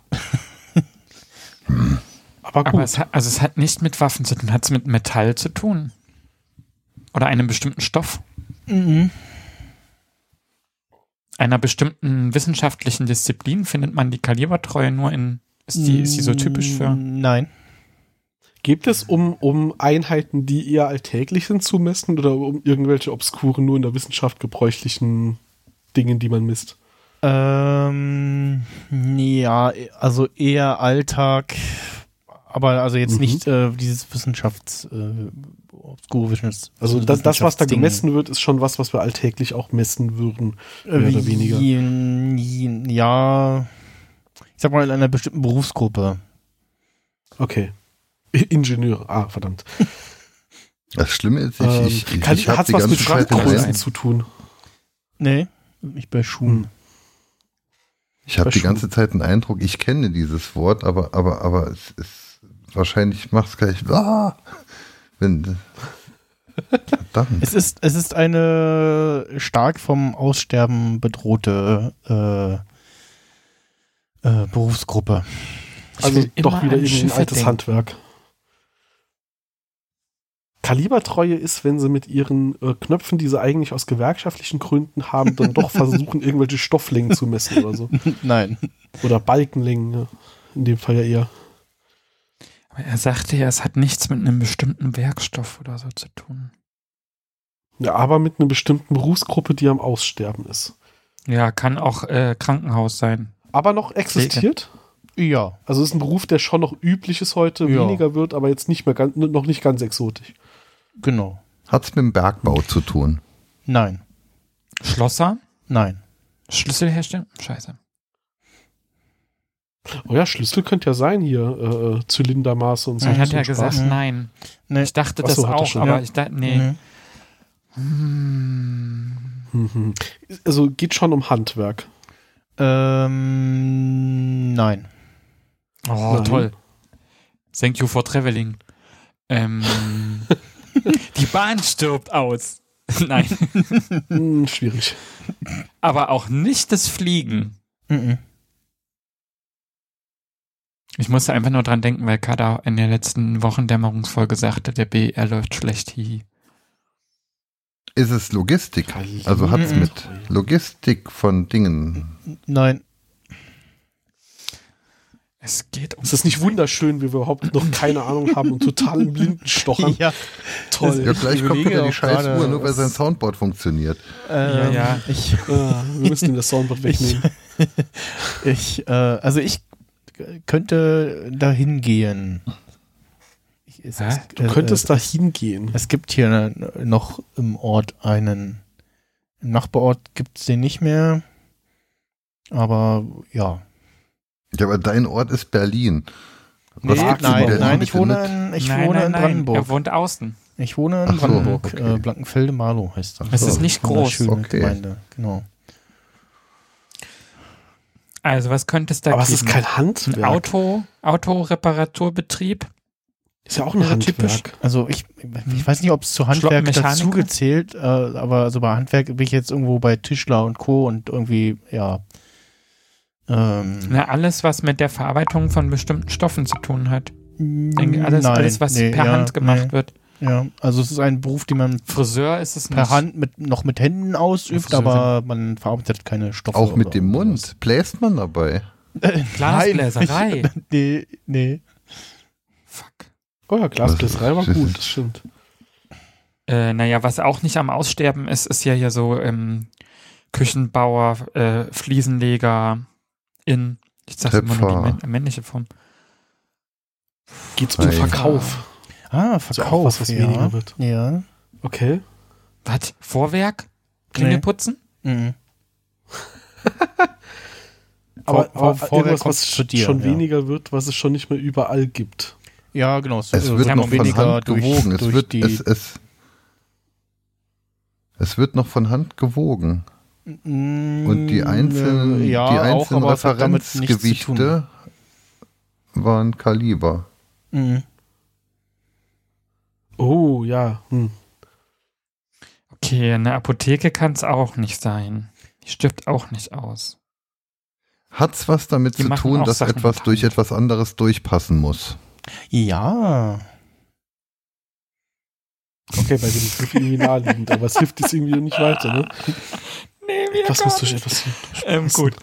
aber Aber gut. es hat, also es hat nicht mit Waffen zu tun. Hat es mit Metall zu tun? Oder einem bestimmten Stoff? Mhm. Einer bestimmten wissenschaftlichen Disziplin findet man die Kalibertreue nur in. Ist die, ist die so typisch für. Nein. Gibt es um, um Einheiten, die eher alltäglich sind, zu messen oder um irgendwelche obskuren, nur in der Wissenschaft gebräuchlichen Dingen, die man misst? Ähm, ja, also eher Alltag, aber also jetzt Mhm. nicht äh, dieses Wissenschafts, äh, obskure Wissenschaft. Also das, das, was da gemessen wird, ist schon was, was wir alltäglich auch messen würden. Mehr oder weniger. Äh, Ja, ich sag mal in einer bestimmten Berufsgruppe. Okay. Ingenieur, ah, verdammt. Das Schlimme ist, ich, Ähm, ich, ich, kann- ich habe hat's die was ganze mit Schrankgrößen zu tun? Nee, nicht bei Schuhen. ich habe die ganze Zeit den Eindruck, ich kenne dieses Wort, aber, aber, aber es ist wahrscheinlich macht es gleich. Ah, wenn, verdammt. Es ist, es ist eine stark vom Aussterben bedrohte äh, äh, Berufsgruppe. Ich Also doch wieder irgendein Schiffe altes denken. Handwerk. Kalibertreue ist, wenn sie mit ihren äh, Knöpfen, die sie eigentlich aus gewerkschaftlichen Gründen haben, dann doch versuchen, irgendwelche Stofflängen zu messen oder so. Nein. Oder Balkenlängen, ja. in dem Fall ja eher. Aber er sagte ja, es hat nichts mit einem bestimmten Werkstoff oder so zu tun. Ja, aber mit einer bestimmten Berufsgruppe, die am Aussterben ist. Ja, kann auch äh, Krankenhaus sein. Aber noch existiert. Ja. Also ist ein Beruf, der schon noch üblich ist heute, Ja. weniger wird, aber jetzt nicht mehr ganz, noch nicht ganz exotisch. Genau. Hat es mit dem Bergbau zu tun? Nein. Schlosser? Nein. Schlüsselhersteller? Scheiße. Oh ja, Schlüssel könnte ja sein hier, äh, Zylindermaße und so. ich hatte ja ein gesagt, Spaß. nein. Nee. Ich dachte Ach das so, auch, schon, aber ja. ich dachte, nee. Mhm. Hm. Also geht schon um Handwerk. Ähm, nein. Oh, Nein. toll. Thank you for traveling. Ähm, die Bahn stirbt aus. Nein. Hm, schwierig. Aber auch nicht das Fliegen. Mhm. Ich musste einfach nur dran denken, weil Kada in der letzten Wochendämmerungsfolge sagte, der BR läuft schlecht. Hihi. Ist es Logistik? Also hat es mit Logistik von Dingen. Nein. Es geht um. Es ist nicht wunderschön, wie wir überhaupt noch keine Ahnung haben und total im Blinden stochern. Ja. Toll. Ja, gleich Ich kommt wieder die auch scheiß gerade, Uhr, nur weil sein Soundboard funktioniert. Ähm, ja. Ich, Ah, wir müssen ihm das Soundboard wegnehmen. ich, äh, also ich könnte dahin gehen. Ich, es, Hä? es, Du könntest da hingehen. Es gibt hier noch im Ort einen. Im Nachbarort gibt es den nicht mehr. Aber ja. Ja, aber dein Ort ist Berlin. Nee, nein, Berlin nein, ich wohne, in, ich nein, wohne nein, in nein. Brandenburg. Er wohnt außen. Ich wohne in Ach so, Brandenburg. okay. Äh, Blankenfelde-Marlow heißt das. Es ist nicht groß. Okay. Gemeinde, genau. Also, was könnte es da Aber es geben? ist kein Ein Handwerk. Auto, Autoreparaturbetrieb? Ist ja auch ein Wäre typisch. Handwerk. Also ich, ich weiß nicht, ob es zu Handwerk dazu gezählt, äh, aber also bei Handwerk bin ich jetzt irgendwo bei Tischler und Co. und irgendwie, ja. Ähm, Na, alles, was mit der Verarbeitung von bestimmten Stoffen zu tun hat. Alles, nein, alles, was nee, per ja, Hand gemacht nee, wird. Ja, also es ist ein Beruf, den man Friseur ist es per nicht. Hand mit, noch mit Händen ausübt, aber man verarbeitet keine Stoffe. Auch mit dem. Mund. Bläst man dabei? Äh, Glasbläserei. nein, nee, nee. Fuck. Oh ja, Glasbläserei war Was- gut, das stimmt. Äh, naja, was auch nicht am Aussterben ist, ist ja hier so ähm, Küchenbauer, äh, Fliesenleger in, ich sag immer nur die männliche Form. Geht's um. Verkauf. Ah, So auch Verkauf, was, was ja. weniger wird. Ja. Okay. Was? Vorwerk? Klingelputzen? Mhm. Aber, Vor- aber vor- vorher irgendwas, kommt's was dir, schon ja. weniger wird, was es schon nicht mehr überall gibt. Ja, genau. Es wird noch von weniger Hand durch- gewogen. Es wird, es, es, es wird noch von Hand gewogen. Und die einzelnen, Mm, ja, die auch, einzelnen tun. Referenzgewichte waren Kaliber. Mhm. Oh, ja. Hm. Okay, eine Apotheke kann es auch nicht sein. Die stirbt auch nicht aus. Hat's was damit Die zu tun, dass Sachen etwas durch etwas anderes durchpassen muss? Ja. Okay, bei dem ist irgendwie naheliegend, aber es hilft jetzt irgendwie nicht weiter, ne? Nee, wieder Was gar muss durch etwas Ähm, gut.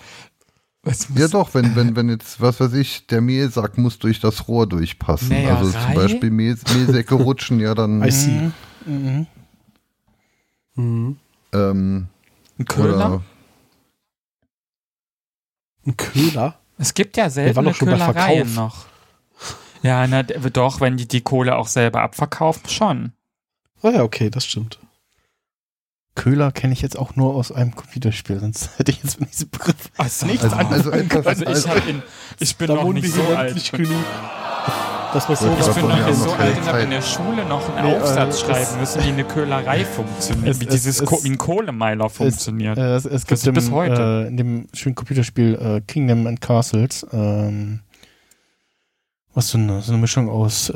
Ja doch, wenn, wenn, wenn jetzt, was weiß ich, der Mehlsack muss durch das Rohr durchpassen. Näherei? Also zum Beispiel Mehl, Mehlsäcke rutschen ja dann I see. Mhm. Mhm. Mhm. ähm, Ein Köhler? oder Ein Köhler? Es gibt ja seltene Köhlereien noch. Ja, na, doch, wenn die die Kohle auch selber abverkaufen, schon. Ah ja, okay, das stimmt. Köhler kenne ich jetzt auch nur aus einem Computerspiel, sonst hätte ich jetzt mit diesem Begriff Also, nichts also, also Also ich, also, in, ich bin noch nicht so alt. endlich genug. Wir Ich sowas Ich bin noch nicht so alt und habe in der Schule noch einen Nee, äh, Aufsatz es- schreiben müssen, wie eine Köhlerei funktioniert, Es- wie es- dieses es- Ko wie ein Kohlemeiler funktioniert. Äh, es, es Das gibt im, bis heute. Äh, in dem schönen Computerspiel äh, Kingdom and Castles ähm, was so eine, so eine Mischung aus äh,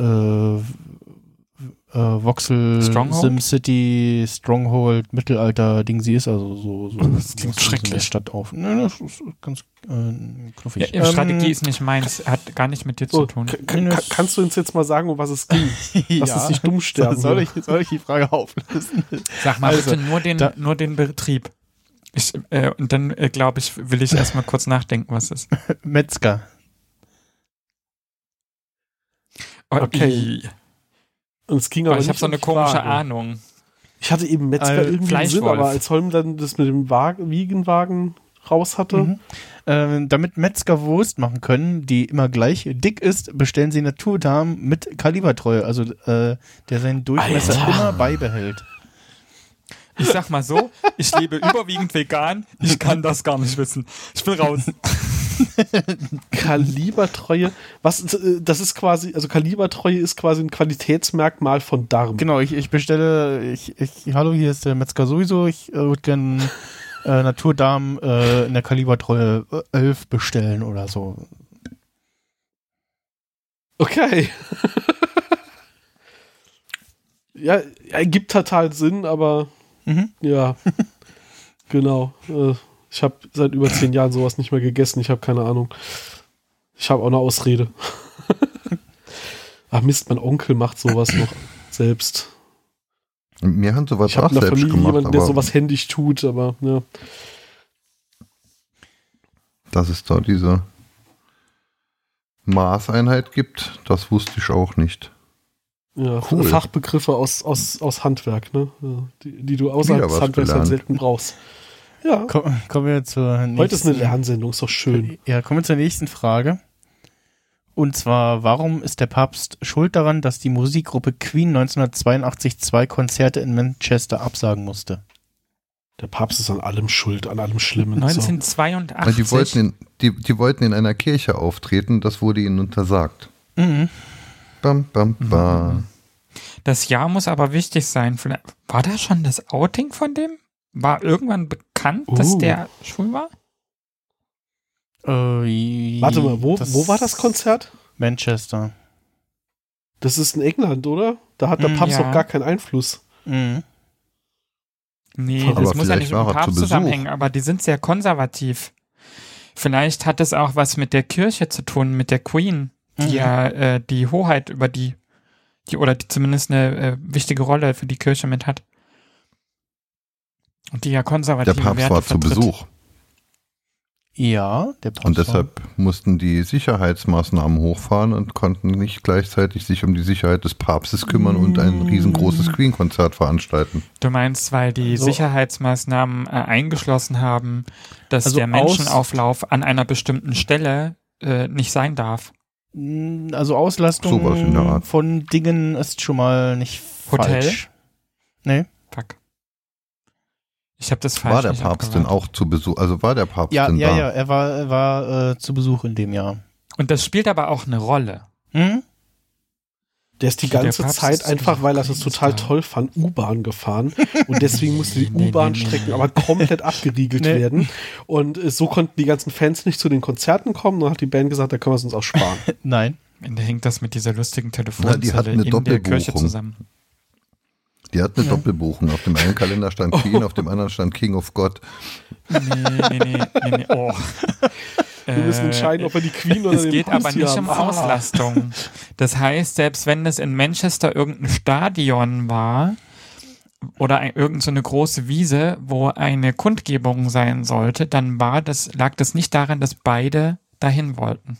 äh, Voxel, Stronghold? SimCity, Stronghold, Mittelalter, Ding sie ist, also so, so Das klingt der schrecklich. Stadt auf. Ne, das ist ganz äh, knuffig. ja, Ähm, Strategie ist nicht meins, hat gar nicht mit dir So, zu tun. k- k- ka- kannst du uns jetzt mal sagen, um was es ging? Lass ja. uns nicht dumm sterben. Soll ich, soll ich die Frage auflösen? Sag mal Also, bitte nur den, da- nur den Betrieb. Ich, äh, und dann äh, glaube ich, will ich erstmal kurz nachdenken, was es ist. Metzger. Oh, Okay. Und es ging Aber aber ich habe so eine komische Frage. Ahnung. Ich hatte eben Metzger Äh, irgendwie im Sinn, Fleischwolf. aber als Holm dann das mit dem Wagen, Wiegenwagen raus hatte, Mhm. Ähm, damit Metzger Wurst machen können, die immer gleich dick ist, bestellen sie Naturdarm mit Kalibertreue, also äh, der seinen Durchmesser Alter. immer beibehält. Ich sag mal so, ich lebe überwiegend vegan, ich kann das gar nicht wissen. Ich bin raus. Kalibertreue, was, äh, das ist quasi, also Kalibertreue ist quasi ein Qualitätsmerkmal von Darm. Genau, ich, ich bestelle, ich, ich, hallo, hier ist der Metzger sowieso, ich äh, würde gerne äh, Naturdarm äh, in der Kalibertreue äh, 11 bestellen oder so. Okay. ja, ergibt total Sinn, aber Mhm. ja, genau. Äh, Ich habe seit über zehn Jahren sowas nicht mehr gegessen. Ich habe keine Ahnung. Ich habe auch eine Ausrede. Ach Mist, mein Onkel macht sowas noch selbst. Mir haben sowas Ich habe auch in der selbst Familie gemacht, jemanden, der aber sowas händisch tut, aber ja. dass es da diese Maßeinheit gibt, das wusste ich auch nicht. Ja, Cool. Fachbegriffe aus, aus, aus Handwerk, ne? Die, die du außerhalb des Handwerks dann selten brauchst. Ja, Komm, kommen wir zur nächsten. heute ist eine Lernsendung, ist doch schön. Ja, kommen wir zur nächsten Frage. Und zwar, warum ist der Papst schuld daran, dass die Musikgruppe Queen 1982 zwei Konzerte in Manchester absagen musste? Der Papst ist an allem schuld, an allem Schlimmen. So. 1982. Weil die wollten, in, die, die wollten in einer Kirche auftreten, das wurde ihnen untersagt. Mhm. Bam, bam, bam. Das Jahr muss aber wichtig sein. War da schon das Outing von dem? War irgendwann bekannt, dass Uh. der schwul war? Äh, Warte mal, wo, wo war das Konzert? Manchester. Das ist in England, oder? Da hat der Mm, Papst ja. noch gar keinen Einfluss. Mhm. Nee, Aber das muss ja nicht mit dem zu Papst zusammenhängen, aber die sind sehr konservativ. Vielleicht hat es auch was mit der Kirche zu tun, mit der Queen, die Mhm. ja äh, die Hoheit über die, die oder die zumindest eine äh, wichtige Rolle für die Kirche mit hat. Und die ja Der konservative Papst Werte war zu vertritt. Besuch. Ja, der Papst Und war- deshalb mussten die Sicherheitsmaßnahmen hochfahren und konnten nicht gleichzeitig sich um die Sicherheit des Papstes kümmern und ein riesengroßes Queen-Konzert veranstalten. Du meinst, weil die Also- Sicherheitsmaßnahmen äh, eingeschlossen haben, dass Also der Menschenauflauf an einer bestimmten Stelle äh, nicht sein darf. Mm, Also Auslastung Sowas in der Art. von Dingen ist schon mal nicht Hotel? falsch. Nee. Fuck. Ich habe das falsch War der nicht Papst denn abgewahrt. auch zu Besuch? Also war der Papst Ja, denn ja, da? ja, er war, er war äh, zu Besuch in dem Jahr. Und das spielt aber auch eine Rolle. Hm? Der ist die ganze Zeit einfach, weil er es total toll fand, U-Bahn gefahren. Und deswegen mussten die Nee, nee, nee, U-Bahn-Strecken nee. aber komplett abgeriegelt Nee. werden. Und äh, so konnten die ganzen Fans nicht zu den Konzerten kommen. Dann hat die Band gesagt, da können wir es uns auch sparen. Nein. Ende hängt das mit dieser lustigen Na, die Telefonzelle hatten eine in der Kirche Doppelbuchung. zusammen. Die hat eine Doppelbuchung. Auf dem einen Kalender stand Queen, auf dem anderen stand King of God. Nee, nee, nee, nee, nee. Oh. Wir müssen entscheiden, ob wir die Queen oder Es den geht Pussy aber nicht haben. um Ah. Auslastung. Das heißt, selbst wenn es in Manchester irgendein Stadion war oder ein, irgend so eine große Wiese, wo eine Kundgebung sein sollte, dann war das, lag das nicht daran, dass beide dahin wollten.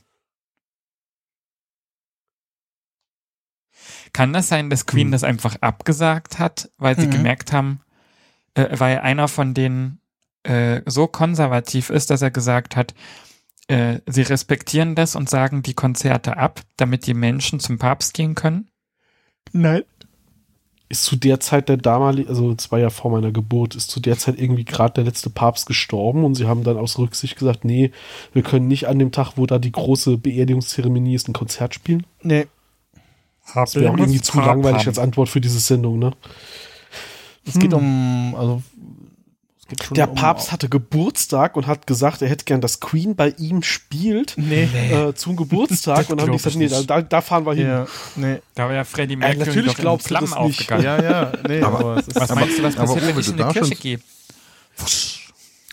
Kann das sein, dass Queen Hm. das einfach abgesagt hat, weil sie Mhm. gemerkt haben, äh, weil einer von denen äh, so konservativ ist, dass er gesagt hat, äh, sie respektieren das und sagen die Konzerte ab, damit die Menschen zum Papst gehen können? Nein. Ist zu der Zeit der damalige, also es war ja vor meiner Geburt, ist zu der Zeit irgendwie gerade der letzte Papst gestorben und sie haben dann aus Rücksicht gesagt, nee, wir können nicht an dem Tag, wo da die große Beerdigungszeremonie ist, ein Konzert spielen. Nee. Das wäre auch irgendwie zu langweilig als Antwort für diese Sendung, ne? Es geht um, also, Der um, Papst hatte Geburtstag und hat gesagt, er hätte gern, dass Queen bei ihm spielt Nee. äh, zum Geburtstag. Und dann haben die gesagt, nee, da, da, fahren wir hin. Ja, nee. Da war ja Freddie Äh, Mercury natürlich doch in glaubst du Flammen das nicht. aufgegangen. Ja, ja, nee, Aber- aber, Was meinst du, was aber passiert, Uwe, wenn ich in du eine Kirche gehe?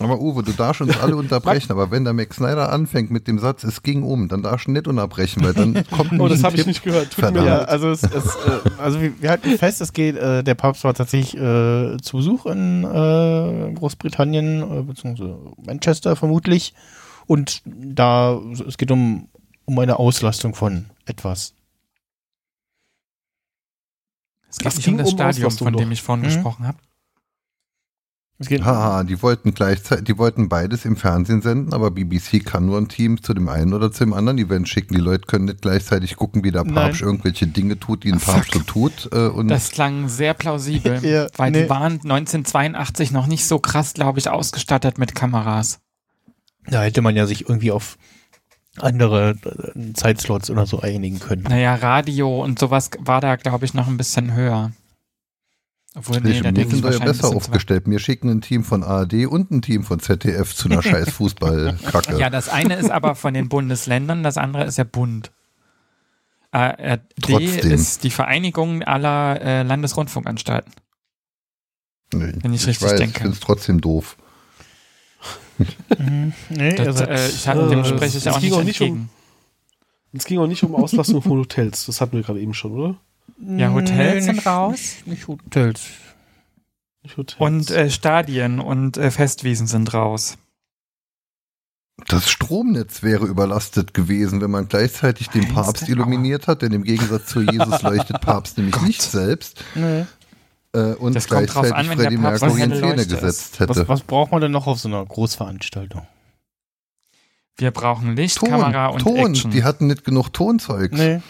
Aber Uwe, du darfst uns alle unterbrechen, aber wenn der Max Snyder anfängt mit dem Satz, es ging um, dann darfst du nicht unterbrechen, weil dann kommt Oh, das ein habe ich nicht gehört. Tut mir Verdammt. Ja, leid. also es, es äh, also wir, wir halten fest, es geht, äh, der Papst war tatsächlich äh, zu Besuch in äh, Großbritannien, äh, beziehungsweise Manchester vermutlich. Und da, es geht um, um eine Auslastung von etwas. Es geht Das nicht ging um das Stadion, von dem ich vorhin Mhm. gesprochen habe. Haha, die wollten gleichzeitig, die wollten beides im Fernsehen senden, aber BBC kann nur ein Team zu dem einen oder zu dem anderen Event schicken. Die Leute können nicht gleichzeitig gucken, wie der Nein. Papst irgendwelche Dinge tut, die ein Fuck. Papst so tut. Äh, und Das klang sehr plausibel, Ja, weil nee. die waren 1982 noch nicht so krass, glaube ich, ausgestattet mit Kameras. Da hätte man ja sich irgendwie auf andere äh, Zeitslots oder so einigen können. Naja, Radio und sowas war da, glaube ich, noch ein bisschen höher. Obwohl, nee, wir da denke ich sind da ja wahrscheinlich ein besser aufgestellt. Wir schicken ein Team von ARD und ein Team von ZDF zu einer scheiß Fußballkacke. Ja, das eine ist aber von den Bundesländern, das andere ist ja Bund. ARD Trotzdem. ist die Vereinigung aller äh, Landesrundfunkanstalten. Nee, Wenn ich richtig weiß, denke. Ich finde es trotzdem doof. Mhm. Nee, Das, also, äh, ich hatte, dem äh, spreche ich es auch nicht auch nicht um- entgegen. Es ging auch nicht um Auslastung von Hotels. Das hatten wir gerade eben schon, oder? Ja, Hotels nee, sind nicht, raus. Nicht Hotels. Nicht Hotels. Und äh, Stadien und äh, Festwiesen sind raus. Das Stromnetz wäre überlastet gewesen, wenn man gleichzeitig den Papst illuminiert hat, denn im Gegensatz zu Jesus leuchtet Papst nämlich Gott. nicht selbst Nee. äh, und Das kommt drauf gleichzeitig an, wenn der Freddie Papst Mercury in Szene gesetzt hätte. Was, was braucht man denn noch auf so einer Großveranstaltung? Wir brauchen Licht, Ton, Kamera und Ton. Action. Die hatten nicht genug Tonzeugs. Nee.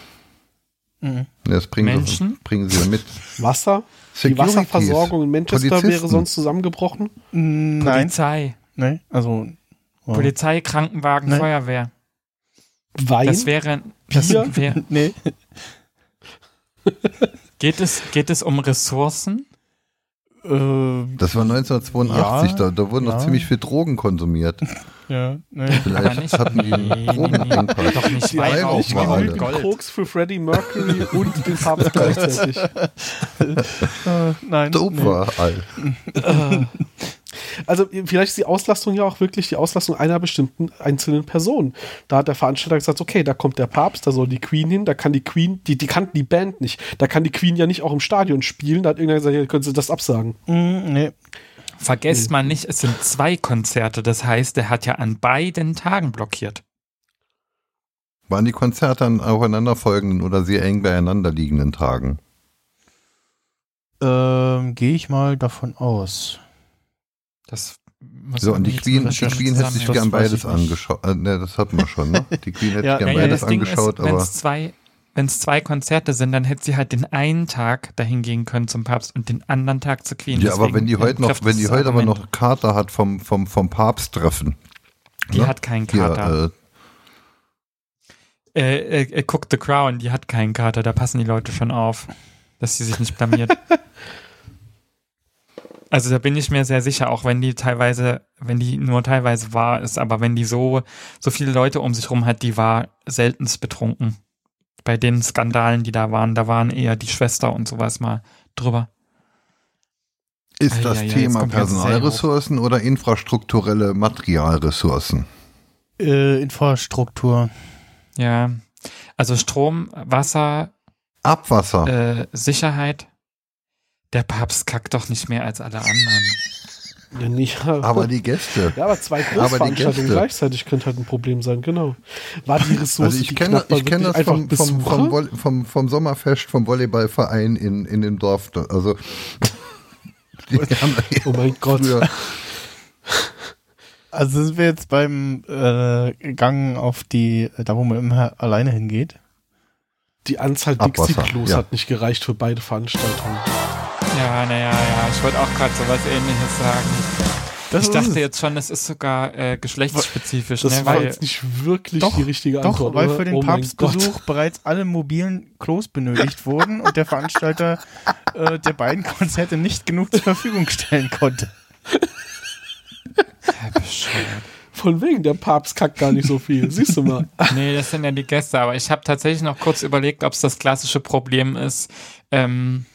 Mhm. Das bringen, Menschen? Sie, bringen sie ja mit. Wasser? Die Securities, Wasserversorgung in Manchester wäre sonst zusammengebrochen. Nein. Polizei. Nee, also. oh. Polizei, Krankenwagen, Nee. Feuerwehr. Wein? Das wäre, das wäre, Nee. geht es, geht es um Ressourcen? Äh, Das war 1982, Ja, da, da wurden noch ja. ziemlich viel Drogen konsumiert. Ja, nee. Vielleicht nicht, hatten die nee, nee, nee. Drogenengpass. Doch nicht Die Gold, alle. Gold. Koks für Freddie Mercury und den Papst gleichzeitig. Äh, nein. Dope nee. all. Also vielleicht ist die Auslastung ja auch wirklich die Auslastung einer bestimmten einzelnen Person. Da hat der Veranstalter gesagt, okay, da kommt der Papst, da soll die Queen hin, da kann die Queen, die, die kannten die Band nicht, da kann die Queen ja nicht auch im Stadion spielen, da hat irgendwer gesagt, ja, können Sie das absagen. Mm, nee. Vergesst man nicht, es sind zwei Konzerte. Das heißt, er hat ja an beiden Tagen blockiert. Waren die Konzerte an aufeinanderfolgenden oder sehr eng beieinander liegenden Tagen? Ähm, Gehe ich mal davon aus. Das muss So, und die Queen, die Queen hätte sich gern beides angeschaut. Äh, ne, das hatten wir schon, ne? Die Queen hätte Ja, gern ja, beides angeschaut, ist, wenn aber es zwei, wenn es zwei Konzerte sind, dann hätte sie halt den einen Tag dahin gehen können zum Papst und den anderen Tag zur Queen. ja, aber Deswegen wenn die heute noch, wenn die heute aber noch Kater hat vom vom vom Papsttreffen, die ne? hat keinen Kater. äh, Äh, äh, äh, guck The Crown, die hat keinen Kater, da passen die Leute schon auf, dass sie sich nicht blamiert. also da bin ich mir sehr sicher, auch wenn die teilweise, wenn die nur teilweise wahr ist, aber wenn die so, so viele Leute um sich rum hat, die war seltenst betrunken. Bei den Skandalen, die da waren, da waren eher die Schwester und sowas mal drüber. ist das Eieiei, jetzt Thema Personalressourcen oder infrastrukturelle Materialressourcen? Äh, Infrastruktur. Ja. Also Strom, Wasser, Abwasser. äh, Sicherheit. Der Papst kackt doch nicht mehr als alle anderen. Ja, nicht, aber die Gäste. ja, aber zwei Aber die Großveranstaltungen Gäste. gleichzeitig könnte halt ein Problem sein, genau. War die Ressource, Also ich die kenne ich kenn das einfach vom, vom, vom, vom, vom Sommerfest vom Volleyballverein in, in dem Dorf. Also die haben Oh mein Gott. früher Also sind wir jetzt beim äh, Gang auf die, da wo man immer alleine hingeht. Die Anzahl Dixie-Klos ja. hat nicht gereicht für beide Veranstaltungen. Ja, naja, ja, ich wollte auch gerade sowas ähnliches sagen. Das ich dachte jetzt schon, es ist sogar äh, geschlechtsspezifisch, Das ne? war Weil jetzt nicht wirklich Doch, die richtige Doch, Antwort. weil oder? für den oh. Papstbesuch bereits alle mobilen Klos benötigt wurden und der Veranstalter äh, der beiden Konzerte nicht genug zur Verfügung stellen konnte. Von wegen, der Papst kackt gar nicht so viel. Siehst du mal. Nee, das sind ja die Gäste, aber ich habe tatsächlich noch kurz überlegt, ob es das klassische Problem ist, ähm,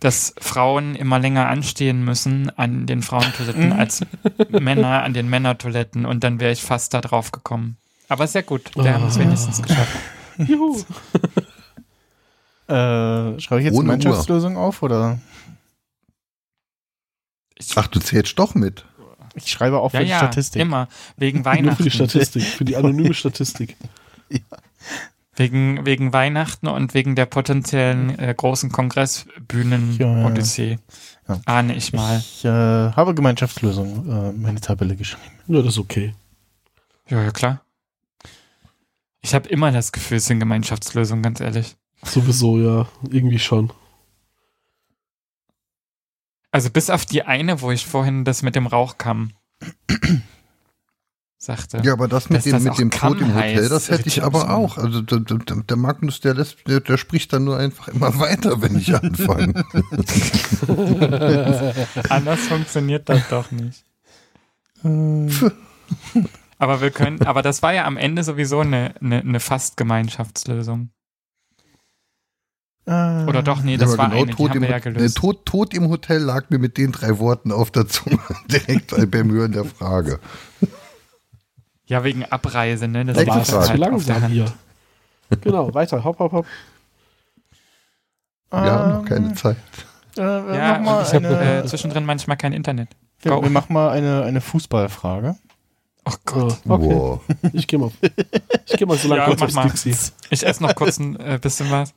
dass Frauen immer länger anstehen müssen an den Frauentoiletten als Männer an den Männertoiletten und dann wäre ich fast da drauf gekommen. Aber sehr gut, wir haben es wenigstens geschafft. Juhu. Äh, schreibe ich jetzt Ohne Gemeinschaftslösung auf oder? Ich, Ach, du zählst doch mit. Ich schreibe auf ja, für die ja, Statistik. immer. Wegen Nur für die Weihnachten. Statistik, für die anonyme Statistik. Wegen, wegen Weihnachten und wegen der potenziellen äh, großen Ja, ja. Kongressbühnen-Odyssee. Ja. Ahne ich mal. Ich äh, habe Gemeinschaftslösung äh, meine Tabelle geschrieben. Ja, das ist okay. Ja, ja, klar. Ich habe immer das Gefühl, es sind Gemeinschaftslösungen, ganz ehrlich. Sowieso, ja. Irgendwie schon. Also bis auf die eine, wo ich vorhin das mit dem Rauchkamm sagte. Ja, aber das mit dem, das mit dem Tod im Hotel, heißt, das hätte ich aber auch. Also der, Magnus, der, lässt, der, der spricht dann nur einfach immer weiter, wenn ich anfange. Anders funktioniert das doch nicht. Aber wir können, aber das war ja am Ende sowieso eine, eine, eine fast Gemeinschaftslösung. Äh, Oder doch, nee, das Ja, war genau eine, die Tod haben im, wir ja Hot- der gelöst. Tod, Tod im Hotel lag mir mit den drei Worten auf der Zunge. Direkt beim Hören der Frage. Ja, wegen Abreise, ne? Das War zu halt langsam hier. Genau, weiter. Hopp, hopp, hopp. Wir haben noch keine ähm, Zeit. Äh, Ja, mal ich habe äh, zwischendrin manchmal kein Internet. wir, Go. wir machen mal eine, eine Fußballfrage. Oh Gott. Ah, okay, Wow. ich gehe mal. Ich gehe mal so lange Ja, kurz mal. Ich esse noch kurz ein äh, bisschen was,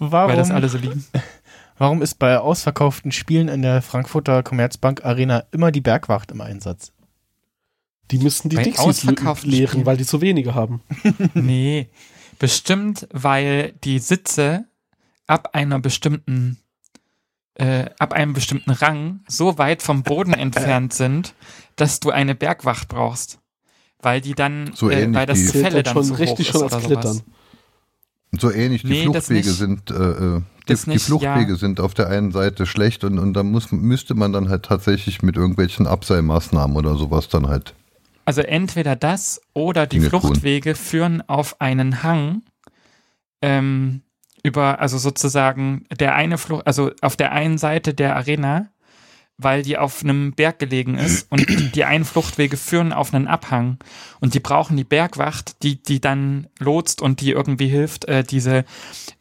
Warum, weil das alle so lieben. warum ist bei ausverkauften Spielen in der Frankfurter Commerzbank Arena immer die Bergwacht im Einsatz? Die müssten die Dixies leeren, Spielen. weil die zu wenige haben. Nee, bestimmt, weil die Sitze ab einer bestimmten äh, ab einem bestimmten Rang so weit vom Boden entfernt sind, dass du eine Bergwacht brauchst. Weil die dann, So äh, weil das Gefälle dann dann schon zu richtig hoch schon ist oder Klettern. sowas. So ähnlich, die Nee, Fluchtwege nicht. sind, äh, äh, die, Das die nicht, Fluchtwege ja. sind auf der einen Seite schlecht und, und da muss, müsste man dann halt tatsächlich mit irgendwelchen Abseilmaßnahmen oder sowas dann halt. Also entweder das oder die. Fluchtwege führen auf einen Hang ähm, über, also sozusagen der eine Flucht, also auf der einen Seite der Arena, weil die auf einem Berg gelegen ist und die, einen Fluchtwege führen auf einen Abhang und die brauchen die Bergwacht, die die dann lotst und die irgendwie hilft, äh, diese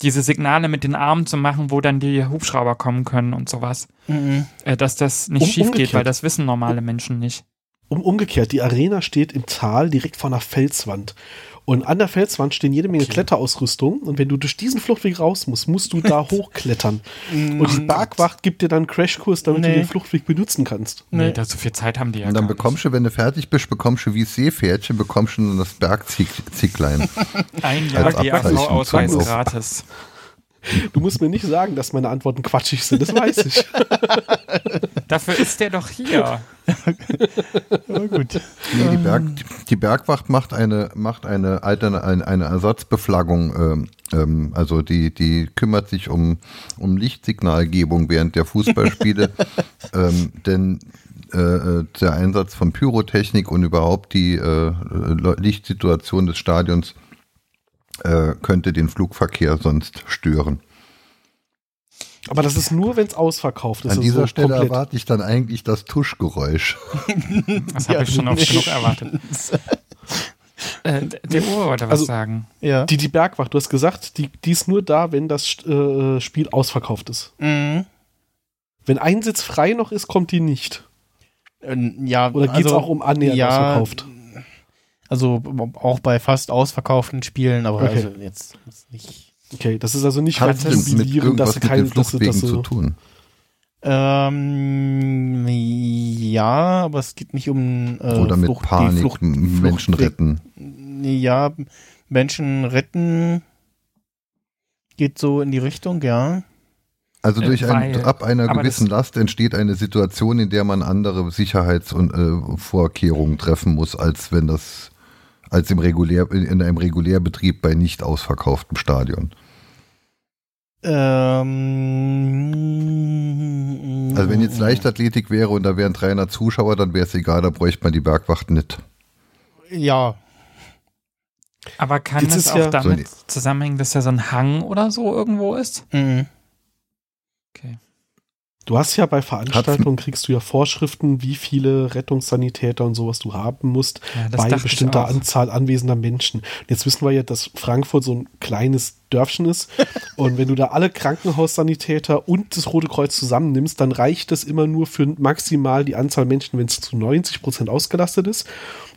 diese Signale mit den Armen zu machen, wo dann die Hubschrauber kommen können und sowas, äh, dass das nicht Um- schief geht, umgekehrt. weil das wissen normale Menschen nicht. Um, umgekehrt, die Arena steht im Tal direkt vor einer Felswand. Und an der Felswand stehen jede Menge Kletterausrüstung. Und wenn du durch diesen Fluchtweg raus musst, musst du da hochklettern. Und die Bergwacht gibt dir dann einen Crashkurs, damit du Nee. den Fluchtweg benutzen kannst. Nee, Nee. da so viel Zeit haben die ja Und dann gar bekommst du, wenn du fertig bist, bekommst du wie Seepferdchen, bekommst du dann das Bergzicklein. Ein Jahr DAV-Ausweis zum- gratis. Du musst mir nicht sagen, dass meine Antworten quatschig sind, das weiß ich. Dafür ist der doch hier. Ja, gut. Nee, die, Berg, die Bergwacht macht eine, macht eine, alterne, eine, eine Ersatzbeflaggung, ähm, ähm, also die, die kümmert sich um, um Lichtsignalgebung während der Fußballspiele, ähm, denn äh, äh, der Einsatz von Pyrotechnik und überhaupt die äh, Lichtsituation des Stadions äh, könnte den Flugverkehr sonst stören. Aber das ist nur, wenn es ausverkauft ist. An dieser so Stelle komplett. erwarte ich dann eigentlich das Tuschgeräusch. Das habe ich schon oft genug erwartet. Äh, der Uhr wollte was Also- sagen. Ja. Die, die Bergwacht, du hast gesagt, die, die ist nur da, wenn das äh, Spiel ausverkauft ist. Mhm. Wenn ein Sitz frei noch ist, kommt die nicht. Ähm, Ja, Oder geht es also, auch um annähernd ja, ausverkauft? Also auch bei fast ausverkauften Spielen, aber Okay. also jetzt, jetzt nicht. Okay, das ist also nicht Hat kombinieren, dass irgendwas sie mit kein, den dass, dass zu tun? Ähm, ja, aber es geht nicht um äh, Oder mit Flucht- die Panik Flucht- Menschen Fluchtweg- retten? Ja, Menschen retten geht so in die Richtung, ja. Also Äh, durch ein, weil- ab einer gewissen das- Last entsteht eine Situation, in der man andere Sicherheits- und äh, Vorkehrungen treffen muss, als wenn das als im regulär in einem Regulärbetrieb bei nicht ausverkauftem Stadion. Ähm, Also wenn jetzt Leichtathletik wäre und da wären 300 Zuschauer, dann wäre es egal, da bräuchte man die Bergwacht nicht. Ja, Aber kann Jetzt es ist auch ja- damit So, zusammenhängen, dass ja so ein Hang oder so irgendwo ist? mhm. Okay. Du hast ja bei Veranstaltungen kriegst du ja Vorschriften, wie viele Rettungssanitäter und sowas du haben musst Ja, bei bestimmter. Anzahl anwesender Menschen. Und jetzt wissen wir ja, dass Frankfurt so ein kleines Dörfchen ist. und wenn du da alle Krankenhaussanitäter und das Rote Kreuz zusammennimmst, dann reicht das immer nur für maximal die Anzahl Menschen, wenn es zu 90 Prozent ausgelastet ist.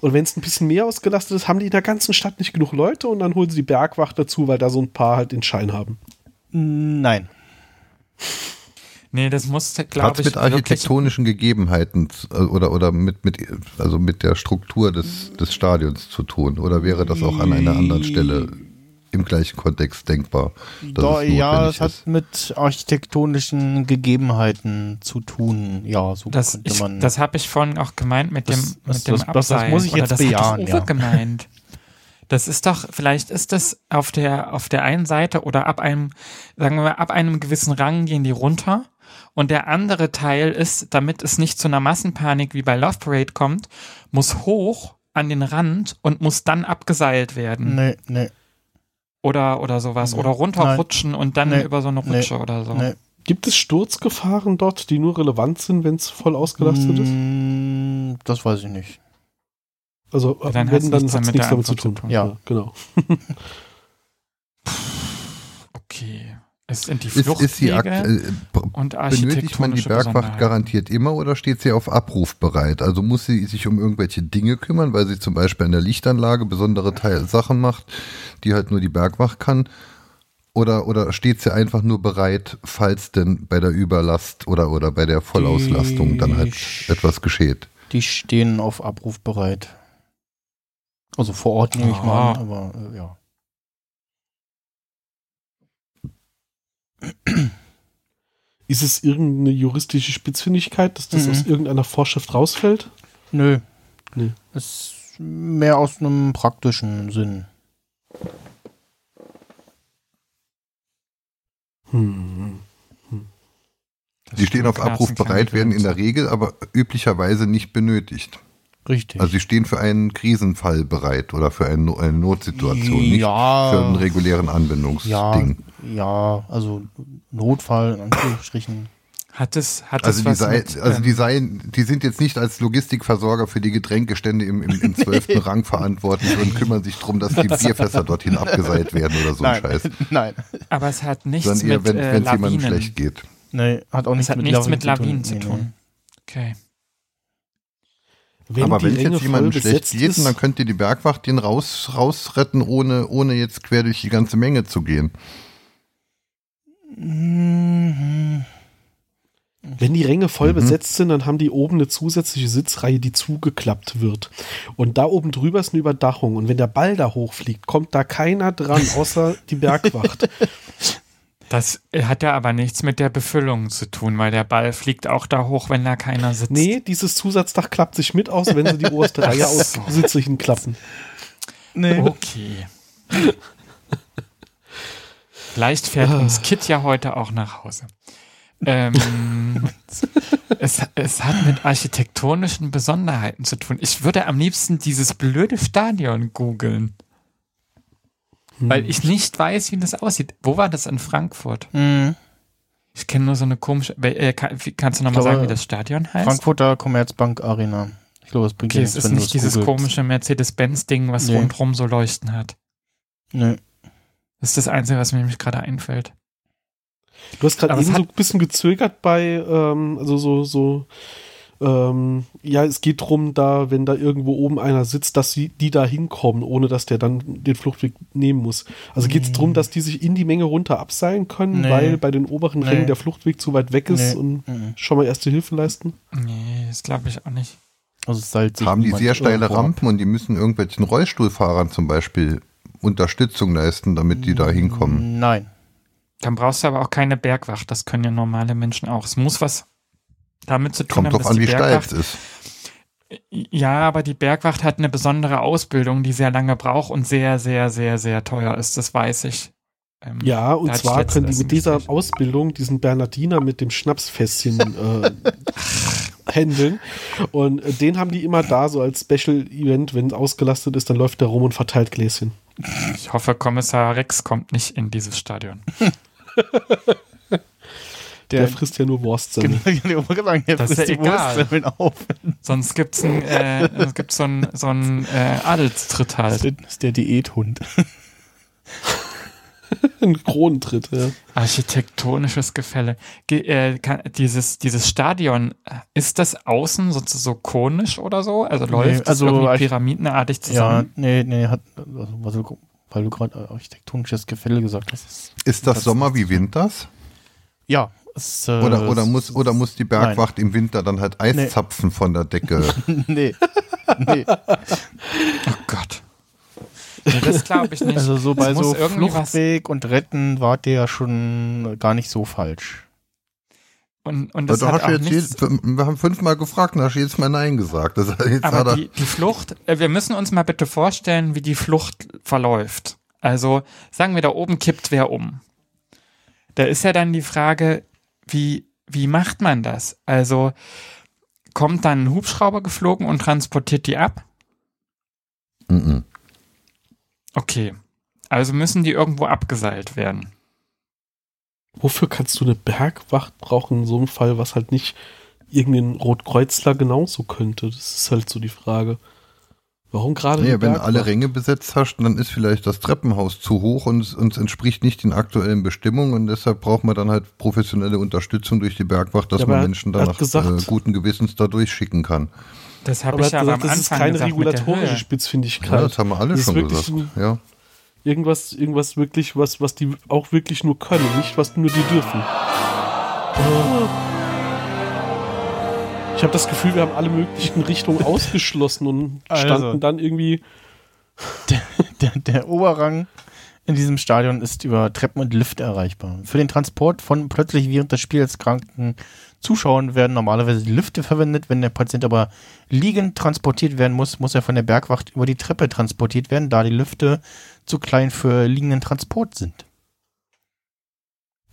Und wenn es ein bisschen mehr ausgelastet ist, haben die in der ganzen Stadt nicht genug Leute und dann holen sie die Bergwacht dazu, weil da so ein paar halt den Schein haben. nein. Nee, das Hat glaube es ich, mit wirklich, architektonischen Gegebenheiten äh, oder, oder mit, mit, also mit der Struktur des, des Stadions zu tun? Oder wäre das auch an einer anderen Stelle im gleichen Kontext denkbar? Da, ja, es hat ist? mit architektonischen Gegebenheiten zu tun. Ja, so das, könnte ich, man. das habe ich vorhin auch gemeint mit dem, Das- das- mit dem das- das- das Abseil. muss ich Oder jetzt das bejahen, hat doch ja. Gemeint. Das ist doch, vielleicht ist das auf der, auf der einen Seite oder ab einem, sagen wir mal, ab einem gewissen Rang gehen die runter. Und der andere Teil ist, damit es nicht zu einer Massenpanik wie bei Love Parade kommt, muss hoch an den Rand und muss dann abgeseilt werden. nee, nee, Oder, oder sowas. Oder runterrutschen und dann Nee. über so eine Nee. Rutsche oder so. nee. Gibt es Sturzgefahren dort, die nur relevant sind, wenn es voll ausgelastet ist? Mm, Das weiß ich nicht. Also Ja, dann wenn, hat's dann nichts hat es damit nichts damit zu tun. zu tun. Ja. genau. Okay. Es sind die Fluchtwege äh, und benötigt man die Bergwacht garantiert immer oder steht sie auf Abruf bereit? Also muss sie sich um irgendwelche Dinge kümmern, weil sie zum Beispiel an der Lichtanlage besondere Teil Sachen macht, die halt nur die Bergwacht kann? Oder, oder steht sie einfach nur bereit, falls denn bei der Überlast oder, oder bei der Vollauslastung dann halt Die- etwas geschieht? Die stehen auf Abruf bereit. Also vor Ort nehme ich mal an, Ah. aber äh, ja. Ist es irgendeine juristische Spitzfindigkeit, dass das Mhm. aus irgendeiner Vorschrift rausfällt? Nö. Nö. Ist mehr aus einem praktischen Sinn. Hm. Die stehen auf Abruf bereit, werden in der Regel aber üblicherweise nicht benötigt. Richtig. Also sie stehen für einen Krisenfall bereit oder für eine, No- eine Notsituation, nicht Ja. für einen regulären Anwendungsding. ja, also Notfall in Anführungsstrichen. Hat es, hat Also, es die, was sei, mit, also ähm, die, seien, die sind jetzt nicht als Logistikversorger für die Getränkestände im, im, im 12. Rang verantwortlich und kümmern sich darum, dass die Bierfässer dorthin abgeseilt werden oder so ein nein, Scheiß. nein, aber es hat nichts Sondern eher, mit wenn äh, es jemandem Lawinen. schlecht geht. nee, hat auch Es nichts hat mit nichts mit Lawinen Lawinen zu Nee, tun. Okay. Wenn Aber wenn es jetzt jemandem schlecht geht, dann könnt ihr die Bergwacht den raus, rausretten, ohne, ohne jetzt quer durch die ganze Menge zu gehen. Mhm. Wenn die Ränge voll Mhm. besetzt sind, dann haben die oben eine zusätzliche Sitzreihe, die zugeklappt wird. Und da oben drüber ist eine Überdachung. Und wenn der Ball da hochfliegt, kommt da keiner dran, außer die Bergwacht. Das hat ja aber nichts mit der Befüllung zu tun, weil der Ball fliegt auch da hoch, wenn da keiner sitzt. nee, dieses Zusatzdach klappt sich mit aus, wenn sie die oberste Reihe aus Sitze hinklappen. Nee. Okay. Vielleicht fährt uns Kit ja heute auch nach Hause. Ähm, es, es hat mit architektonischen Besonderheiten zu tun. Ich würde am liebsten dieses blöde Stadion googeln, weil ich nicht weiß, wie das aussieht. Wo war das in Frankfurt? Mhm. Ich kenne nur so eine komische. Äh, kann, kannst du nochmal sagen, wie das Stadion heißt? Frankfurter Commerzbank Arena. Ich glaube, es bringt Okay, dir es nichts, ist nicht dieses googelst. komische Mercedes-Benz-Ding, was Nee. rundherum so Leuchten hat. Nee. Das ist das Einzige, was mir nämlich gerade einfällt. Du hast gerade eben so ein bisschen gezögert bei, ähm, also so, so, ähm, ja, es geht drum, da, wenn da irgendwo oben einer sitzt, dass sie, die da hinkommen, ohne dass der dann den Fluchtweg nehmen muss. Also geht es Nee. drum, dass die sich in die Menge runter abseilen können, Nee. weil bei den oberen Nee. Rängen der Fluchtweg zu weit weg ist Nee. und Mhm. schon mal erste Hilfe leisten? Nee, das glaube ich auch nicht. Also es sich Haben die sehr steile irgendwo ab. Rampen und die müssen irgendwelchen Rollstuhlfahrern zum Beispiel Unterstützung leisten, damit die da hinkommen. Nein. Dann brauchst du aber auch keine Bergwacht. Das können ja normale Menschen auch. Es muss was damit zu tun Kommt haben, drauf dass an, die wie steil Bergwacht. es ist. Ja, aber die Bergwacht hat eine besondere Ausbildung, die sehr lange braucht und sehr, sehr, sehr, sehr teuer ist. Das weiß ich. Ähm, Ja, und zwar können die mit dieser. Ausbildung diesen Bernardiner mit dem Schnapsfässchen äh, handeln. Und äh, den haben die immer da, so als Special-Event, wenn es ausgelastet ist, dann läuft der rum und verteilt Gläschen. Ich hoffe, Kommissar Rex kommt nicht in dieses Stadion. Der, frisst ja nur Wurstsemmel. Genau, ich wollte sagen, der Das ist frisst ja die egal. Wurstsemmeln auf. Sonst gibt's ein, äh, es gibt so einen so äh, Adelstritt Das halt. ist der Diäthund. Ein Kronentritt, ja. Architektonisches Gefälle. Ge äh, kann, dieses, dieses Stadion, äh, ist das außen so, so konisch oder so? Also läuft das also irgendwie Arch- pyramidenartig Ja, zusammen? nee, nee, hat, also, weil du gerade architektonisches Gefälle gesagt hast. Ist das Sommer wie Winters? Ja. Es, äh, Oder, oder, muss, oder muss die Bergwacht im Winter dann halt Nee. Eiszapfen von der Decke? nee. nee. Oh Gott. Nee, das glaube ich nicht. Also so bei so Fluchtweg und Retten war der schon gar nicht so falsch. Und, und das du hat hast auch jetzt nichts, je- wir haben fünfmal gefragt und hast jetzt mal Nein gesagt. Das, aber er, die, die Flucht, äh, wir müssen uns mal bitte vorstellen, wie die Flucht verläuft. Also sagen wir, da oben kippt wer um. Da ist ja dann die Frage, wie, wie macht man das? Also kommt dann ein Hubschrauber geflogen und transportiert die ab? Mhm. Okay. Also müssen die irgendwo abgeseilt werden. Wofür kannst du eine Bergwacht brauchen in so einem Fall, was halt nicht irgendein Rotkreuzler genauso könnte? Das ist halt so die Frage. Warum gerade Nee, wenn Bergwacht? alle Ränge besetzt hast, dann ist vielleicht das Treppenhaus zu hoch und es- entspricht nicht den aktuellen Bestimmungen und deshalb braucht man dann halt professionelle Unterstützung durch die Bergwacht, dass Ja, man Menschen danach gesagt- äh, guten Gewissens da durchschicken kann. Das habe ich hat aber gesagt, am das ist keine gesagt der regulatorische. Spitzfindigkeit. Ja, das haben wir alle Das schon gesagt. ein- Ja. Irgendwas, irgendwas wirklich, was, was die auch wirklich nur können, nicht was nur die dürfen. Ich habe das Gefühl, wir haben alle möglichen Richtungen ausgeschlossen und Also. standen dann irgendwie. Der, der Oberrang in diesem Stadion ist über Treppen und Lifte erreichbar. Für den Transport von plötzlich während des Spiels kranken Zuschauern werden normalerweise die Lifte verwendet. Wenn der Patient aber liegend transportiert werden muss, muss er von der Bergwacht über die Treppe transportiert werden, da die Lifte zu klein für liegenden Transport sind.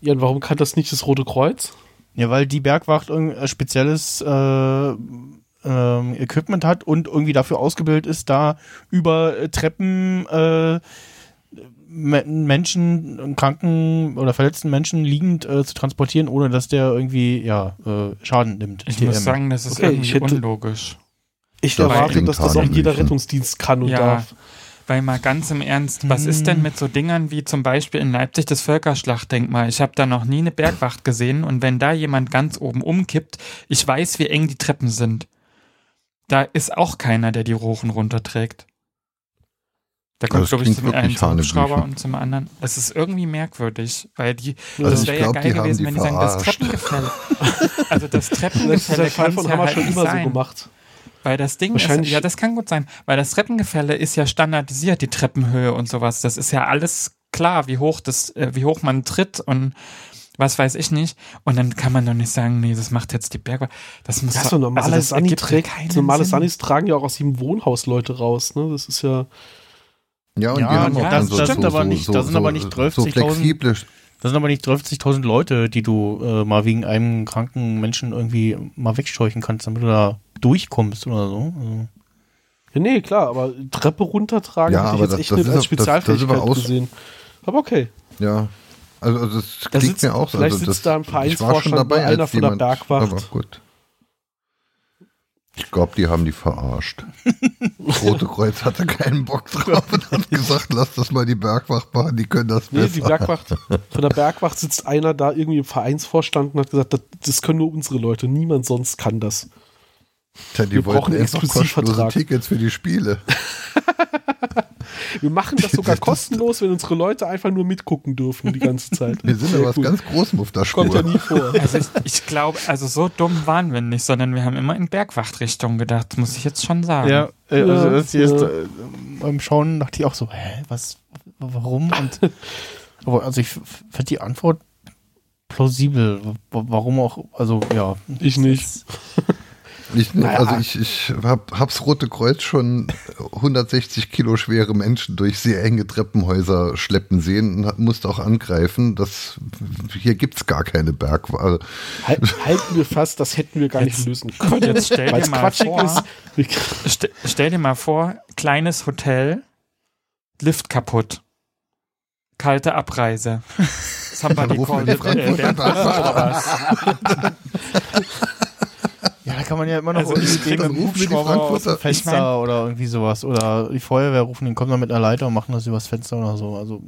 Ja, und warum kann das nicht das Rote Kreuz? Ja, weil die Bergwacht irgendein spezielles äh, ähm, Equipment hat und irgendwie dafür ausgebildet ist, da über äh, Treppen äh, Menschen, kranken oder verletzten Menschen liegend äh, zu transportieren, ohne dass der irgendwie ja äh, Schaden nimmt. Ich TM. muss sagen, das ist Okay, irgendwie ich hätte- unlogisch. Ich Das erwarte, dass das auch jeder. Rettungsdienst kann und Ja, darf. weil mal ganz im Ernst, was ist denn mit so Dingern wie zum Beispiel in Leipzig das Völkerschlachtdenkmal? Ich habe da noch nie eine Bergwacht gesehen und wenn da jemand ganz oben umkippt, ich weiß, wie eng die Treppen sind. Da ist auch keiner, der die Rochen runterträgt. Da kommt, Das glaube ich, zum einen zum Hubschrauber und zum anderen. Das ist irgendwie merkwürdig, weil die, Also das wäre ja geil gewesen, die wenn die sagen, das. Treppengefälle. also das Das Treppengefälle der Fall kann von ja haben wir halt schon immer so sein. gemacht. Weil das Ding ist, ja, das kann gut sein, weil das Treppengefälle ist ja standardisiert, die Treppenhöhe und sowas. Das ist ja alles klar, wie hoch das, äh, wie hoch man tritt und was weiß ich nicht. Und dann kann man doch nicht sagen, nee, das macht jetzt die Bergwacht. Das muss Ja, so normale also das ja trägt, so normale Sinn. Sanis tragen ja auch aus jedem Wohnhaus Leute raus, ne? Das ist ja. Ja, und Ja, die haben ja, auch das dann so, stimmt so, aber so, nicht. so, Da sind so, aber nicht so 30.000 flexible Das sind aber nicht 30.000 Leute, die du äh, mal wegen einem kranken Menschen irgendwie mal wegscheuchen kannst, damit du da durchkommst oder so. Also. Ja, nee, klar, aber Treppe runtertragen Ja, hätte ich aber jetzt das- echt das nicht ist als auch- das- das Spezialfähigkeit gesehen. Aber okay. Ja, also, also das Da klingt sitzt- mir auch so. vielleicht Also sitzt das, da ein ich war schon Vereinsvorstand dabei, oder einer von der jemand, Bergwacht. Aber gut. Ich glaube, die haben die verarscht. Das Rote Kreuz hatte keinen Bock drauf und hat gesagt, lass das mal die Bergwacht machen, die können das Nee, besser. die Bergwacht, von der Bergwacht sitzt einer da irgendwie im Vereinsvorstand und hat gesagt, das, das können nur unsere Leute, niemand sonst kann das. Tja, die wir wollten brauchen Exklusivvertrag. Tickets für die Spiele. Wir machen das sogar kostenlos, wenn unsere Leute einfach nur mitgucken dürfen die ganze Zeit. Wir sind aber was ganz Großem auf der Spur. Kommt ja nie vor. Also ich, ich glaube, also so dumm waren wir nicht, sondern wir haben immer in Bergwachtrichtung gedacht, muss ich jetzt schon sagen. Ja, äh, also Ja, das hier ist, ja. äh, beim Schauen dachte ich auch so, hä, was, warum? Und, aber also ich finde die Antwort plausibel. Warum auch, also ja. Ich nicht. Ich, Naja. Also ich, ich hab, hab's Rote Kreuz schon 160 Kilo schwere Menschen durch sehr enge Treppenhäuser schleppen sehen und musste auch angreifen. Das, hier gibt's gar keine Bergware. Halt, halten wir fast, das hätten wir gar nicht Jetzt- lösen können. Jetzt stell dir mal quatschig vor, ist. Stell dir mal vor, kleines Hotel, Lift kaputt. Kalte Abreise. Somebody call wir it, äh, Frankfurter Bergwacht oder was? Ja, da kann man ja immer noch Also irgendwie die Hubschrauber aus dem Fenster Ich mein- oder irgendwie sowas. Oder die Feuerwehr rufen, den kommen dann mit einer Leiter und machen das übers Fenster oder so. Also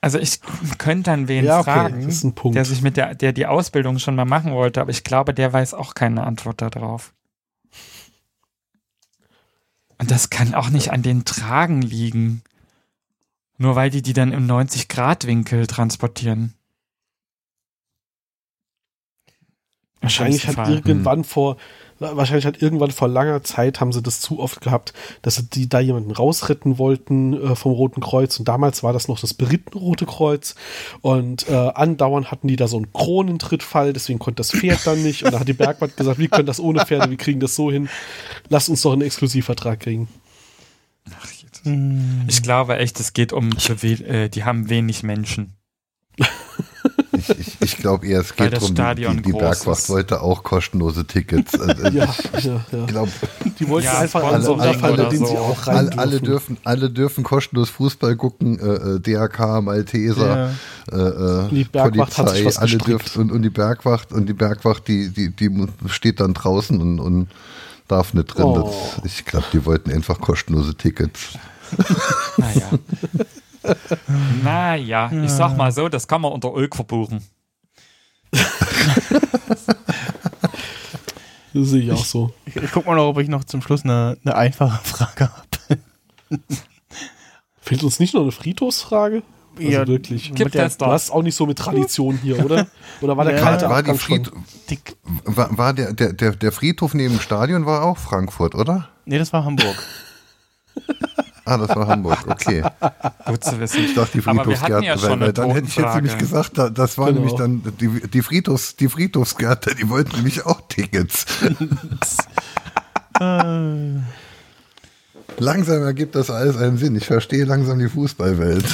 Also ich könnte dann wen Ja, okay, fragen, das ist ein Punkt. der sich mit der, der die Ausbildung schon mal machen wollte, aber ich glaube, der weiß auch keine Antwort darauf. Und das kann auch nicht an den Tragen liegen. Nur weil die die dann im 90-Grad-Winkel transportieren. Im Wahrscheinlich hat Fall. irgendwann vor, wahrscheinlich hat irgendwann vor langer Zeit haben sie das zu oft gehabt, dass sie die da jemanden rausretten wollten äh, vom Roten Kreuz und damals war das noch das berittene Rote Kreuz und äh, andauernd hatten die da so einen Kronentrittfall, deswegen konnte das Pferd dann nicht und da hat die Bergwacht gesagt, wir können das ohne Pferde, wir kriegen das so hin, lasst uns doch einen Exklusivvertrag kriegen. Ach, jetzt. Ich glaube echt, es geht um, äh, die haben wenig Menschen. Ich, ich, ich glaube eher, es geht darum, die, die Bergwacht wollte auch kostenlose Tickets. Also Ja, ja, ja. Ich glaube, Die wollten Ja, einfach einen Sponsoring Sonderfall, oder den sie so. auch rein alle, alle, dürfen. dürfen, alle dürfen kostenlos Fußball gucken. Äh, äh, DRK, Malteser, äh, äh, Die Bergwacht hat sich was alle dürfen und, und die Bergwacht und die Bergwacht, die, die, die steht dann draußen und, und darf nicht drin. Oh. Das, ich glaube, die wollten einfach kostenlose Tickets. Naja. naja, ich sag mal so, das kann man unter Ulk verbuchen. Das sehe ich auch so. Ich, ich guck mal noch, ob ich noch zum Schluss eine, eine einfache Frage habe. Fehlt uns nicht noch eine Friedhofsfrage? Also Ja, wirklich. Gibt der- es Du hast auch nicht so mit Tradition hier, oder? Oder war der Ja, kalte war? Fried, Dick. war, war der, der, der, der Friedhof neben dem Stadion war auch Frankfurt, oder? Nee, das war Hamburg. Ah, das war Hamburg, okay. Gut zu wissen. Ich dachte, die Friedhofsgärten, ja weil, dann hätte ich jetzt nämlich gesagt, da- das war Genau. nämlich dann, die, die, Friedhofs, die Friedhofsgärte, die wollten nämlich auch Tickets. Langsam ergibt das alles einen Sinn. Ich verstehe langsam die Fußballwelt.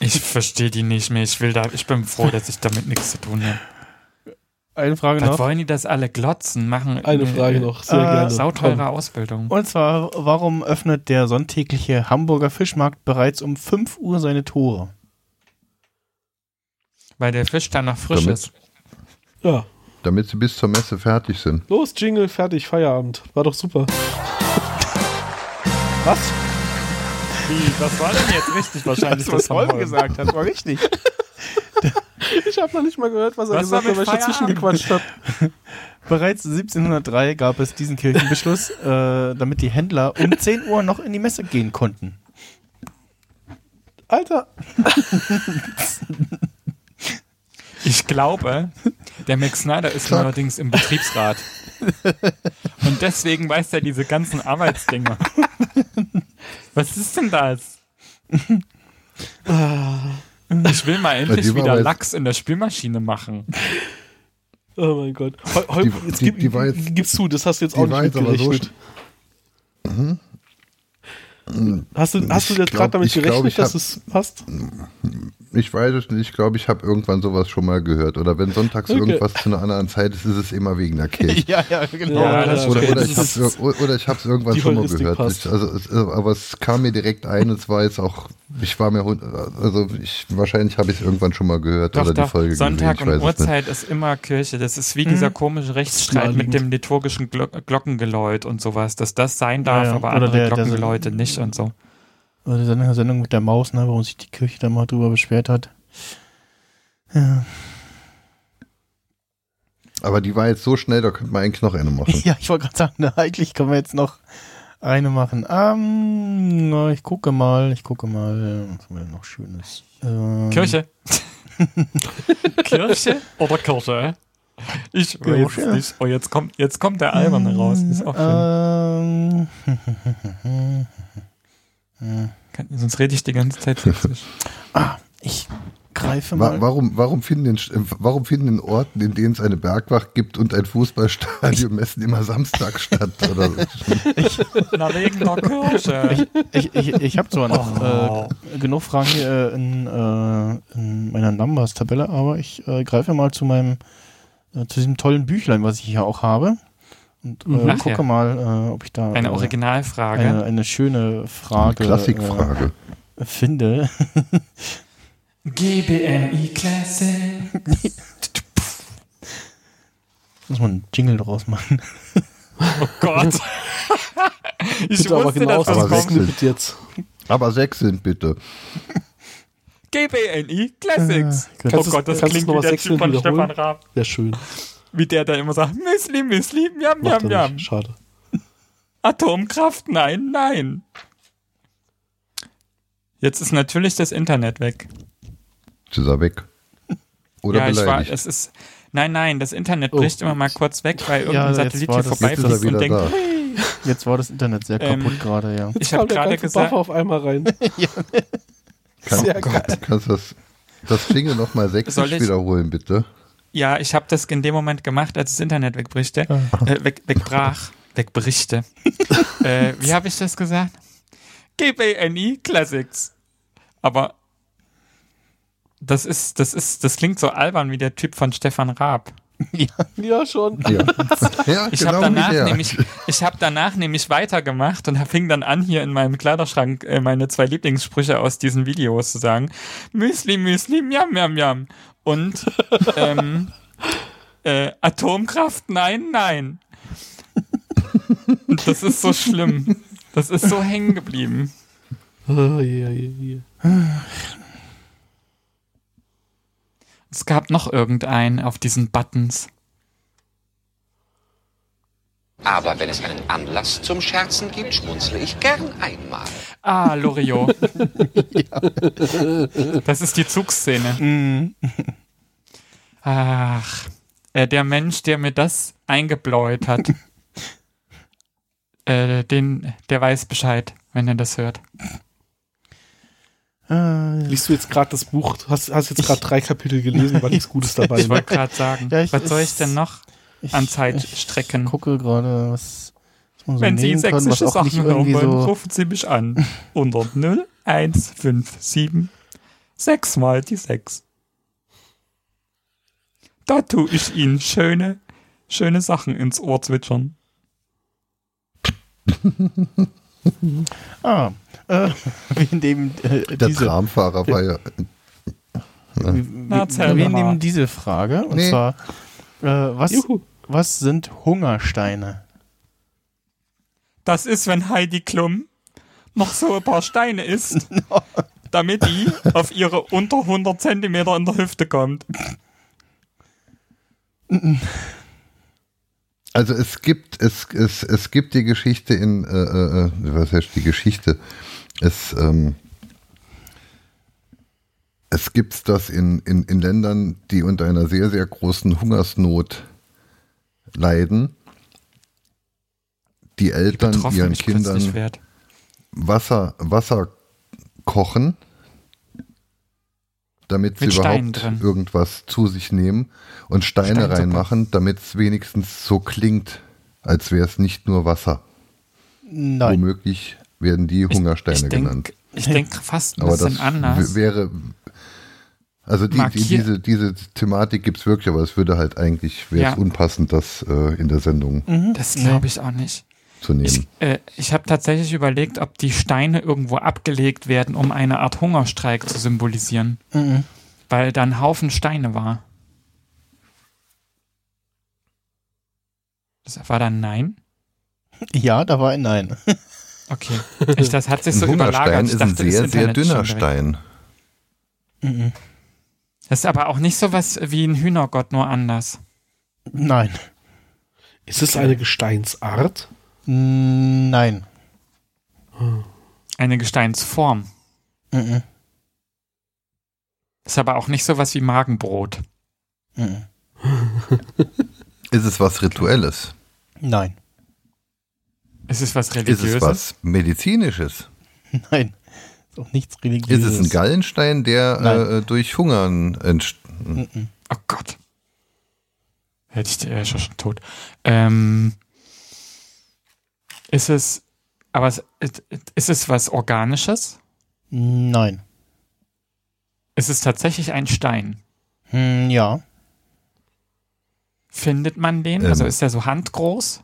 Ich verstehe die nicht mehr. Ich will da, ich bin froh, dass ich damit nichts zu tun habe. Eine Frage Was noch. wollen die das alle glotzen? Machen Eine äh, Frage noch, sehr äh, gerne. Sauteure Komm. Ausbildung. Und zwar, warum öffnet der sonntägliche Hamburger Fischmarkt bereits um 5 Uhr seine Tore? Weil der Fisch dann noch frisch Damit- ist. Ja. Damit sie bis zur Messe fertig sind. Los, Jingle, fertig, Feierabend. War doch super. Was? Wie, was war denn jetzt richtig wahrscheinlich? was Holm gesagt hat, war richtig. Ich habe noch nicht mal gehört, was er Was gesagt hat, weil ich dazwischen gequatscht habe. Bereits 1703 gab es diesen Kirchenbeschluss, äh, damit die Händler um 10 Uhr noch in die Messe gehen konnten. Alter. Ich glaube, der Max Snyder ist allerdings im Betriebsrat. Und deswegen weiß er diese ganzen Arbeitsdinge. Was ist denn das? Ich will mal endlich wieder Lachs in der Spülmaschine machen. Oh mein Gott. Hol, Die- jetzt die- gib, die jetzt- gibst du, das hast du jetzt auch nicht so mitgerechnet. Hast du, hast du jetzt glaub- gerade damit ich glaub, gerechnet, ich dass hab- es passt? Ich weiß es nicht. Ich glaube, ich habe irgendwann sowas schon mal gehört. Oder wenn sonntags Okay. irgendwas zu einer anderen Zeit ist, ist es immer wegen der Kirche. Ja, ja, genau. Ja, das Oder, oder ich habe ist- oder ich hab's irgendwann die schon mal gehört. Ich, also, es, aber es kam mir direkt ein. Es war jetzt auch, ich war mir, also ich wahrscheinlich habe ich es irgendwann schon mal gehört Doch, oder die doch, Folge Sonntag gesehen. Und es. Uhrzeit ist immer Kirche. Das ist wie dieser komische Rechtsstreit mit dem liturgischen Glo Glockengeläut und sowas, dass das sein darf, Ja, ja. aber Oder andere der- der- Glockengeläute nicht und so. Die Sendung, Sendung mit der Maus, ne, warum sich die Kirche da mal drüber beschwert hat. Ja, Aber die war jetzt so schnell, da könnte man eigentlich noch eine machen. ja ich wollte gerade sagen, na, eigentlich können wir jetzt noch eine machen. Ähm, na, ich gucke mal, ich gucke mal, was haben wir denn noch Schönes? Ähm, Kirche. Kirche oder Kirche? Ich weiß Kirche. es nicht. Oh, jetzt kommt, jetzt kommt der Alberne raus. Ist auch schön. Ähm, Kann, sonst rede ich die ganze Zeit sächsisch. ah, ich greife mal. warum, warum, finden in, warum finden in Orten, in denen es eine Bergwacht gibt und ein Fußballstadion, Messen immer samstags statt? Oder so? Na, wegen der Kirche. Ich, ich, ich habe zwar noch Oh. äh, genug Fragen hier äh, in, äh, in meiner Numbers-Tabelle, aber ich äh, greife mal zu meinem, äh, zu diesem tollen Büchlein, was ich hier auch habe. Und äh, Ach gucke ja. mal, äh, ob ich da Eine äh, Originalfrage. eine, eine schöne Frage Klassikfrage. Äh, finde. GBNI Classic. Muss man einen Jingle draus machen. Oh Gott. ich Bitte aber wusste, genau dass das kommt. Snippet jetzt. Aber sechs sind bitte. GBNI Classics. Äh, oh Gott, das kannst klingt wie der Typ von? Stefan Raab. Wäre schön. Wie der da immer sagt, Müsli, Müsli, er Yam. nicht. Schade. Atomkraft, nein, nein. Jetzt ist natürlich das Internet weg. Jetzt ist er weg. Oder ja, ich war, beleidigt. es ist, nein, nein, das Internet Oh. bricht immer mal kurz weg, weil irgendein Ja, jetzt Satellit hier Jetzt er vorbeifliegt und denkt, da. hey. Jetzt war das Internet sehr Ähm, kaputt gerade, ja. ich Kam habe gerade gesagt, auf einmal rein. Kann, Sehr Gott, geil. kannst du das, das Jingle nochmal sechs ich- wiederholen, bitte? Ja, ich habe das in dem Moment gemacht, als das Internet wegbrichte, äh, weg, wegbrach, wegbrichte. äh, wie habe ich das gesagt? GBNI Classics. Aber das ist, das ist, das klingt so albern wie der Typ von Stefan Raab. Ja, schon. Ja, ja Ich genau habe danach nämlich, ich habe danach nämlich weitergemacht und fing dann an, hier in meinem Kleiderschrank äh, meine zwei Lieblingssprüche aus diesen Videos zu sagen. Müsli, Müsli, Miam, Miam, Miam. Und ähm, äh, Atomkraft, nein, nein. Das ist so schlimm. Das ist so hängen geblieben. Ah, ja, ja, ja. Es gab noch irgendeinen auf diesen Buttons. Aber wenn es einen Anlass zum Scherzen gibt, schmunzle ich gern einmal. Ah, Loriot. Das ist die Zugszene. Ach, äh, der Mensch, der mir das eingebläut hat, äh, den, der weiß Bescheid, wenn er das hört. Äh, Liest du jetzt gerade das Buch? Hast, hast jetzt gerade drei Kapitel gelesen, war nichts Gutes dabei. Ich wollte gerade sagen, Ja, ich- was soll ich denn noch ich- an Ich Zeitstrecken? gucke gerade, was, was man so Wenn Sie sächsische auch nicht Sachen hören wollen, so. rufen Sie mich an. Unter 0157 6 mal die 6. Da tue ich Ihnen schöne, schöne Sachen ins Ohr zwitschern. Ah, äh, wir nehmen äh, Der diese, Tramfahrer war ja. erzähl wir, wir doch mal. nehmen diese Frage und Nee. zwar, äh, was, Juhu. was sind Hungersteine? Das ist, wenn Heidi Klum noch so ein paar Steine isst, damit die auf ihre unter 100 Zentimeter in der Hüfte kommt. Also es gibt, es, es, es gibt die Geschichte in, äh, äh, äh, was heißt die Geschichte? Es, ähm, es gibt das in, in, in Ländern, die unter einer sehr, sehr großen Hungersnot leiden. Die Eltern Betroffen ihren Kindern. Wasser, Wasser kochen, damit sie Mit Steinen überhaupt drin. irgendwas zu sich nehmen und Steine Steinsuppe. reinmachen, damit es wenigstens so klingt, als wäre es nicht nur Wasser. Nein. Womöglich werden die Hungersteine ich genannt. denk, Ich denke fast ein Aber bisschen das anders. wäre, also die, die, diese, diese Thematik gibt es wirklich, aber es würde halt eigentlich, wäre es Ja. unpassend, das äh, in der Sendung Mhm. Das glaube ich auch nicht. zu nehmen. Ich, äh, ich habe tatsächlich überlegt, ob die Steine irgendwo abgelegt werden, um eine Art Hungerstreik zu symbolisieren, Mhm. weil da ein Haufen Steine war. Das war dann Nein? Ja, da war ein Nein. Okay. Ich, das hat sich Ein so überlagert. Hungerstein Ich ist ein dachte, sehr, sehr dünner. Stein. Mhm. Das ist aber auch nicht so was wie ein Hühnergott, nur anders. Nein. Ist es eine Gesteinsart? Nein. Eine Gesteinsform. Mhm. Ist aber auch nicht so was wie Magenbrot. Mhm. Ist es was Rituelles? Nein. Ist es was Ist Religiöses? es was Medizinisches? Nein. Ist auch nichts Ist religiöses. es ein Gallenstein, der äh, durch Hungern entsteht? Oh Gott. Hätte ich der schon, schon tot. Ähm, ist es, aber ist es was Organisches? Nein. Ist es tatsächlich ein Stein? Hm, ja. Findet man den? Ähm. Also ist der so handgroß?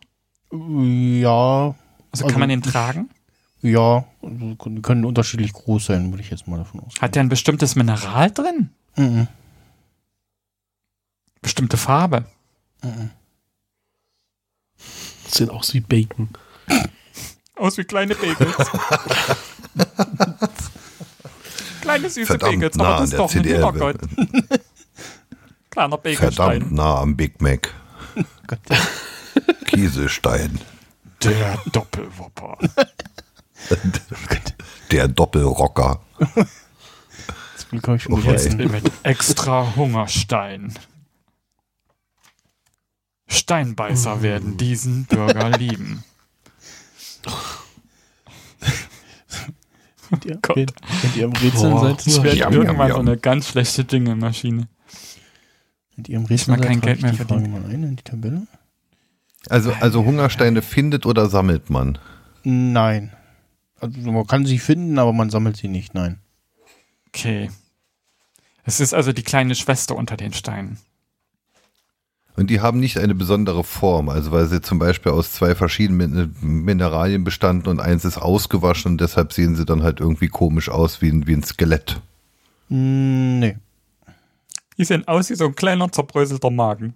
Ja. Also, Also- kann man den tragen? Ja. Können unterschiedlich groß sein, würde ich jetzt mal davon ausgehen. Hat der ein bestimmtes Mineral drin? Mhm. Bestimmte Farbe? Mhm. Sehen aus wie Bacon. Aus wie kleine Bagels. kleine süße Verdammt Bagels, nah aber das ist der doch ein CDR. Hühnergott. Kleiner Verdammt Bagelstein. nah am Big Mac. Gott. Kieselstein. Der Doppelwopper. Der Doppelrocker. Das will, glaube ich, schon ein. Mit extra Hungerstein. Steinbeißer werden diesen Burger lieben. Könnt ihr, Gott. wenn, wenn ihr am Rätseln Boah. seid, Ich werde Jam, irgendwann jam, so eine ganz schlechte Dinge-Maschine. wenn ihr am mal Rätseln seid, kein Geld ich mehr die Frage verdienen. mal ein in die Tabelle. Also, also Hungersteine findet oder sammelt man? Nein. Also man kann sie finden, aber man sammelt sie nicht, nein. Okay. Es ist also die kleine Schwester unter den Steinen. Und die haben nicht eine besondere Form, also weil sie zum Beispiel aus zwei verschiedenen Min- Mineralien bestanden und eins ist ausgewaschen und deshalb sehen sie dann halt irgendwie komisch aus wie ein, wie ein Skelett. Mm, Nee. Die sehen aus wie so ein kleiner zerbröselter Magen.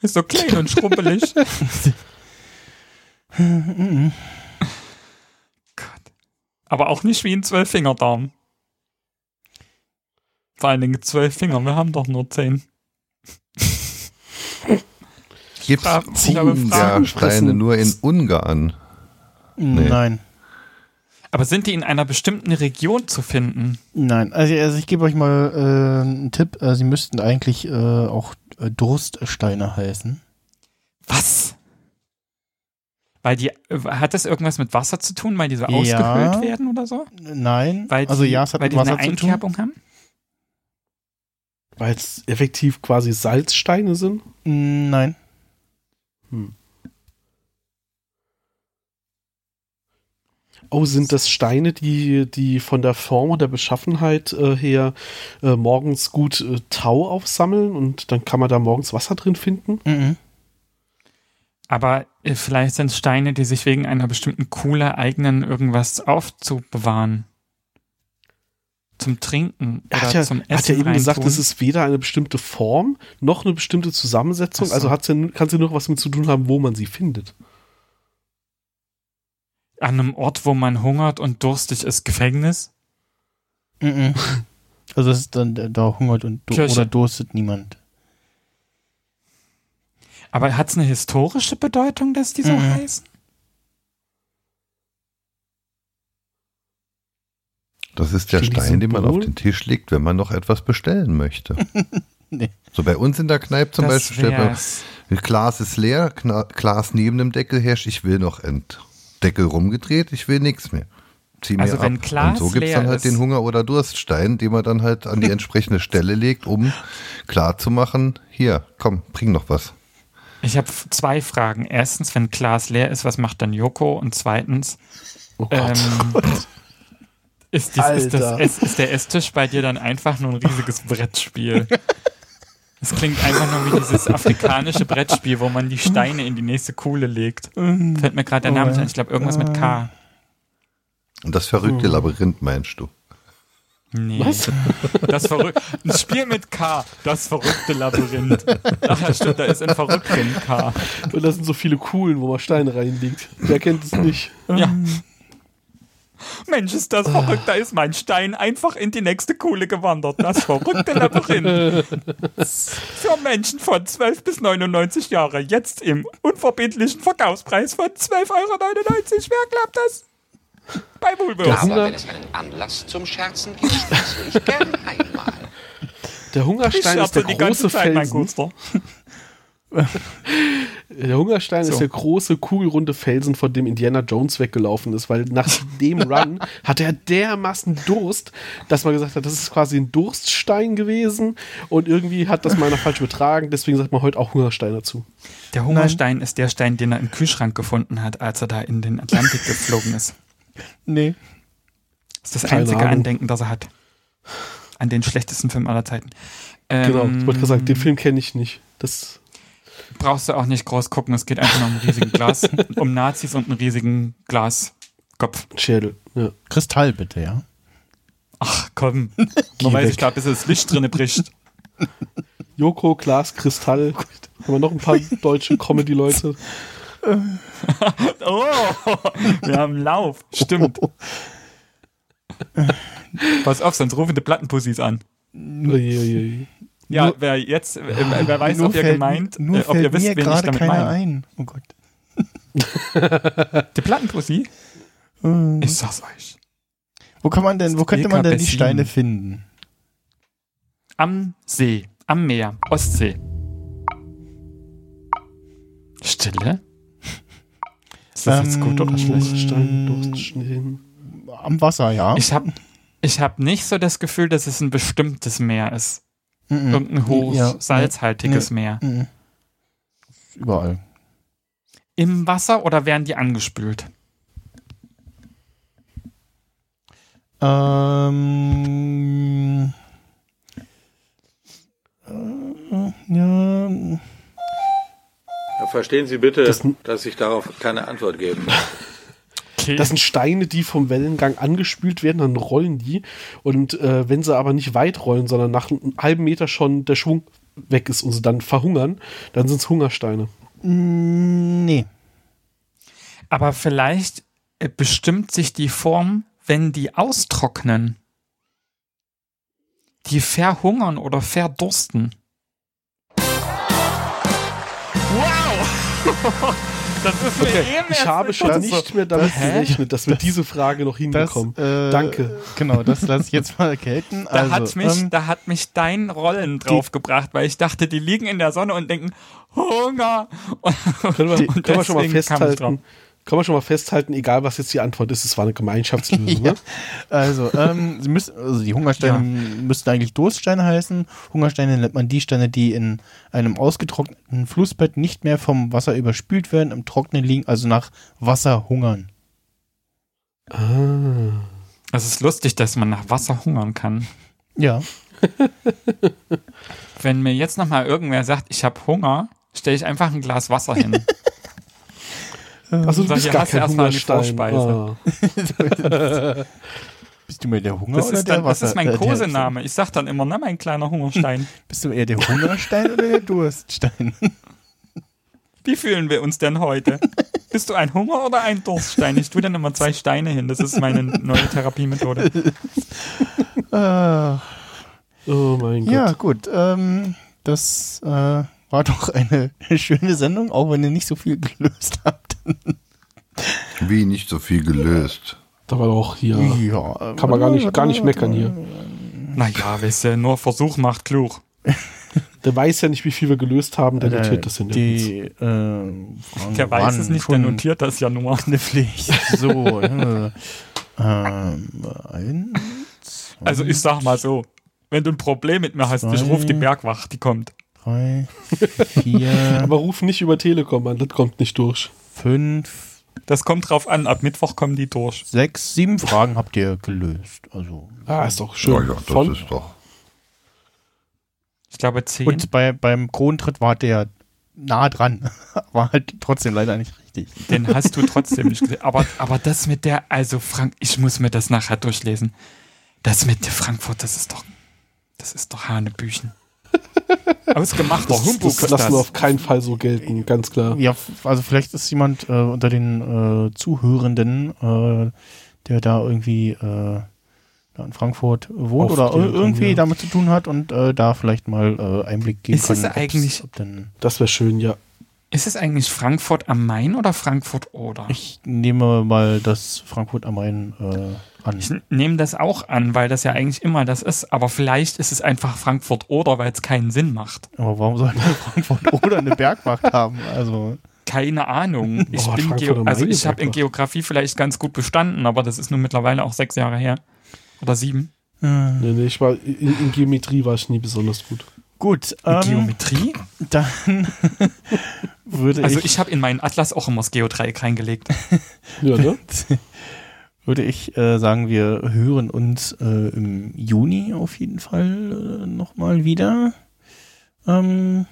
Ist so klein und schrumpelig. Aber auch nicht wie ein Zwölffingerdarm. Vor allen Dingen zwölf Finger, wir haben doch nur zehn. Gibt Ungarsteine fressen. nur in Ungarn? Nee. Nein. Aber sind die in einer bestimmten Region zu finden? Nein, also, also ich gebe euch mal äh, einen Tipp. Äh, sie müssten eigentlich äh, auch äh, Durststeine heißen. Was? Weil die, äh, hat das irgendwas mit Wasser zu tun, weil die so Ja. ausgehöhlt werden oder so? Nein, Weil die, also ja, es hat weil mit die Wasser eine zu tun. Einkerbung haben? Weil es effektiv quasi Salzsteine sind. Nein. Oh, sind das Steine, die, die von der Form und der Beschaffenheit äh, her äh, morgens gut äh, Tau aufsammeln und dann kann man da morgens Wasser drin finden? Mhm. Aber äh, vielleicht sind es Steine, die sich wegen einer bestimmten Kuhle eignen, irgendwas aufzubewahren. Zum Trinken Er oder hat ja, zum er Essen hat ja eben gesagt, es ist weder eine bestimmte Form noch eine bestimmte Zusammensetzung. So. Also hat's ja, kann es ja nur was mit zu tun haben, wo man sie findet. An einem Ort, wo man hungert und durstig ist, Gefängnis? Mhm. Also es ist dann, da hungert und du- Kirche. oder durstet niemand. Aber hat es eine historische Bedeutung, dass die so Mhm. heißen? Das ist der Stein, den man auf den Tisch legt, wenn man noch etwas bestellen möchte. Nee. So bei uns in der Kneipe zum Das Beispiel stellt man, wär's. Glas ist leer, Glas neben dem Deckel herrscht, ich will noch End. Deckel rumgedreht, ich will nichts mehr. Zieh mir Also wenn ab. Glas Und so gibt's leer dann halt den Hunger- oder Durststein, den man dann halt an die entsprechende Stelle legt, um klar zu machen, hier, komm, bring noch was. Ich habe zwei Fragen. Erstens, wenn Glas leer ist, was macht dann Joko? Und zweitens, Oh Gott. ähm, ist, dies, ist, das, ist der Esstisch bei dir dann einfach nur ein riesiges Brettspiel? Es klingt einfach nur wie dieses afrikanische Brettspiel, wo man die Steine in die nächste Kuhle legt. Fällt mir gerade der Name nicht ein. Ich glaube, irgendwas mit K. Und das verrückte Labyrinth meinst du? Nee. Was? Das verrückte. Ein Spiel mit K. Das verrückte Labyrinth. Ach ja, stimmt, da ist ein verrückt drin K. Und da sind so viele Kuhlen, wo man Steine reinlegt. Wer kennt es nicht? Ja. Mensch, ist das verrückt. Da ist mein Stein einfach in die nächste Kuhle gewandert. Das verrückte Labyrinth. Für Menschen von 12 bis 99 Jahre. Jetzt im unverbindlichen Verkaufspreis von 12,99 Euro. Wer glaubt das? Bei Woolworths. Aber wenn es einen Anlass zum Scherzen gibt, schmunzle ich gern einmal. Der Hungerstein ist der große Felsen. Der Hungerstein So. ist der große, kugelrunde Felsen, von dem Indiana Jones weggelaufen ist, weil nach dem Run hatte er dermaßen Durst, dass man gesagt hat, das ist quasi ein Durststein gewesen und irgendwie hat das meiner falsch übertragen, deswegen sagt man heute auch Hungerstein dazu. Der Hungerstein ist der Stein, den er im Kühlschrank gefunden hat, als er da in den Atlantik geflogen ist. Nee. Das ist das Keine einzige Ahnung. Andenken, das er hat. An den schlechtesten Film aller Zeiten. Ähm, Genau, ich wollte gerade sagen, den Film kenne ich nicht. Das brauchst du auch nicht groß gucken. Es geht einfach nur um ein riesigen Glas, um Nazis und einen riesigen Glaskopf. Schädel. Ja. Kristall bitte, ja. Ach komm, man weiß ich glaube, bis das Licht drinne bricht. Joko, Glas, Kristall. Haben wir noch ein paar deutsche Comedy-Leute? Oh, wir haben Lauf. Stimmt. Pass auf, sonst rufen die Plattenpussys an. Uiuiui. Ja, Nur- wer jetzt, äh, wer weiß, Nur ob ihr gemeint, nur äh, ob ihr wisst, wen ich gerade damit keiner meine. ein. Oh Gott. Die Plattenpussy? Hm. Ich sag's euch. Wo kann man denn, wo könnte man denn die. Steine finden? Am See, am Meer, Ostsee. Stille? Ist das jetzt gut oder Ähm, schlecht? Stein, Durststein. Am Wasser, ja. Ich habe ich hab nicht so das Gefühl, dass es ein bestimmtes Meer ist. Mhm. Irgendein hoch Ja, salzhaltiges nee. Meer. Mhm. Überall. Im Wasser oder werden die angespült? Ähm, äh, Ja, Verstehen Sie bitte, Das- dass ich darauf keine Antwort geben kann. Okay. Das sind Steine, die vom Wellengang angespült werden, dann rollen die. Und äh, wenn sie aber nicht weit rollen, sondern nach einem halben Meter schon der Schwung weg ist und sie dann verhungern, dann sind es Hungersteine. mm, nee. Aber vielleicht äh, bestimmt sich die Form, wenn die austrocknen. Die verhungern oder verdursten. Das ist mir eben Ich habe schon das nicht mehr damit Hä? gerechnet, dass wir diese Frage noch Das, hinbekommen. äh, Danke. Genau, das lasse ich jetzt mal gelten. Da, also, hat mich, ähm, da hat mich dein Rollen draufgebracht, weil ich dachte, die liegen in der Sonne und denken, Hunger. Und, Können wir, und können wir schon mal deswegen kam ich drauf. festhalten, können wir schon mal festhalten, egal was jetzt die Antwort ist, es war eine Gemeinschaftslösung. Ja. ne? Also, ähm, sie müssen, also die Hungersteine müssten eigentlich Durststeine heißen. Hungersteine nennt man die Steine, die in einem ausgetrockneten Flussbett nicht mehr vom Wasser überspült werden, im Trocknen liegen, also nach Wasser hungern. Ah. Es ist lustig, dass man nach Wasser hungern kann. Ja. Wenn mir jetzt nochmal irgendwer sagt, ich habe Hunger, stelle ich einfach ein Glas Wasser hin. Also du bist gar kein erstmal Hungerstein. Vorspeise. Ah. Bist du mehr der Hunger Das oder ist, der dann, das ist mein der- Kosename. Ich sag dann immer, na, mein kleiner Hungerstein. Bist du eher der Hungerstein oder der Durststein? Wie fühlen wir uns denn heute? Bist du ein Hunger oder ein Durststein? Ich tue dann immer zwei Steine hin. Das ist meine neue Therapiemethode. Ah, Oh mein Gott. ja, gut. Ähm, das äh, war doch eine schöne Sendung, auch wenn ihr nicht so viel gelöst habt. Wie nicht so viel gelöst. Da war doch hier. Ja, Kann man gar nicht, gar nicht meckern hier. Naja, weißt du, nur Versuch macht klug. Der weiß ja nicht, wie viel wir gelöst haben, der Äh, notiert das in der die, äh, Der weiß es nicht, der notiert das ja nur. Knifflig. So, ja. ähm, eins, zwei, Also ich sag mal so, wenn du ein Problem mit mir hast, ich ruf die Bergwacht, die kommt. drei, vier, Aber ruf nicht über Telekom an, das kommt nicht durch. Fünf, Das kommt drauf an, ab Mittwoch kommen die durch. sechs, sieben Fragen habt ihr gelöst. Also Ah, ist doch schön. Ja, ja, das Von, ist doch. Ich glaube zehn. und bei, beim Krontritt war der nah dran, war halt trotzdem leider nicht richtig. Den hast du trotzdem nicht gesehen. Aber, aber das mit der, also Frank, ich muss mir das nachher durchlesen. Das mit der Frankfurt, das ist doch, das ist doch Hanebüchen. Ausgemachter das, Humbug das ist lassen wir das. auf keinen Fall so gelten, ganz klar. Ja, also vielleicht ist jemand äh, unter den äh, Zuhörenden, äh, der da irgendwie äh, da in Frankfurt wohnt oder Aufklären kann, irgendwie ja. damit zu tun hat und äh, da vielleicht mal äh, Einblick geben Ist kann. ob's- eigentlich- ob denn, Das wäre schön, ja. Ist es eigentlich Frankfurt am Main oder Frankfurt oder? ich nehme mal das Frankfurt am Main äh, an. Ich nehme das auch an, weil das ja eigentlich immer das ist. Aber vielleicht ist es einfach Frankfurt oder, weil es keinen Sinn macht. Aber warum sollte Frankfurt oder eine Bergwacht haben? Also Keine Ahnung. Ich Oh, bin also ich habe in Geografie vielleicht ganz gut bestanden, aber das ist nun mittlerweile auch sechs Jahre her. Oder sieben. äh, Nee, nee, ich war, in, in Geometrie war ich nie besonders gut. Gut. Ähm, Geometrie? dann würde Also ich, ich habe in meinen Atlas auch immer das Geodreieck reingelegt. Ja, ne? würde ich äh, sagen, wir hören uns äh, im Juni auf jeden Fall äh, nochmal wieder. Ähm,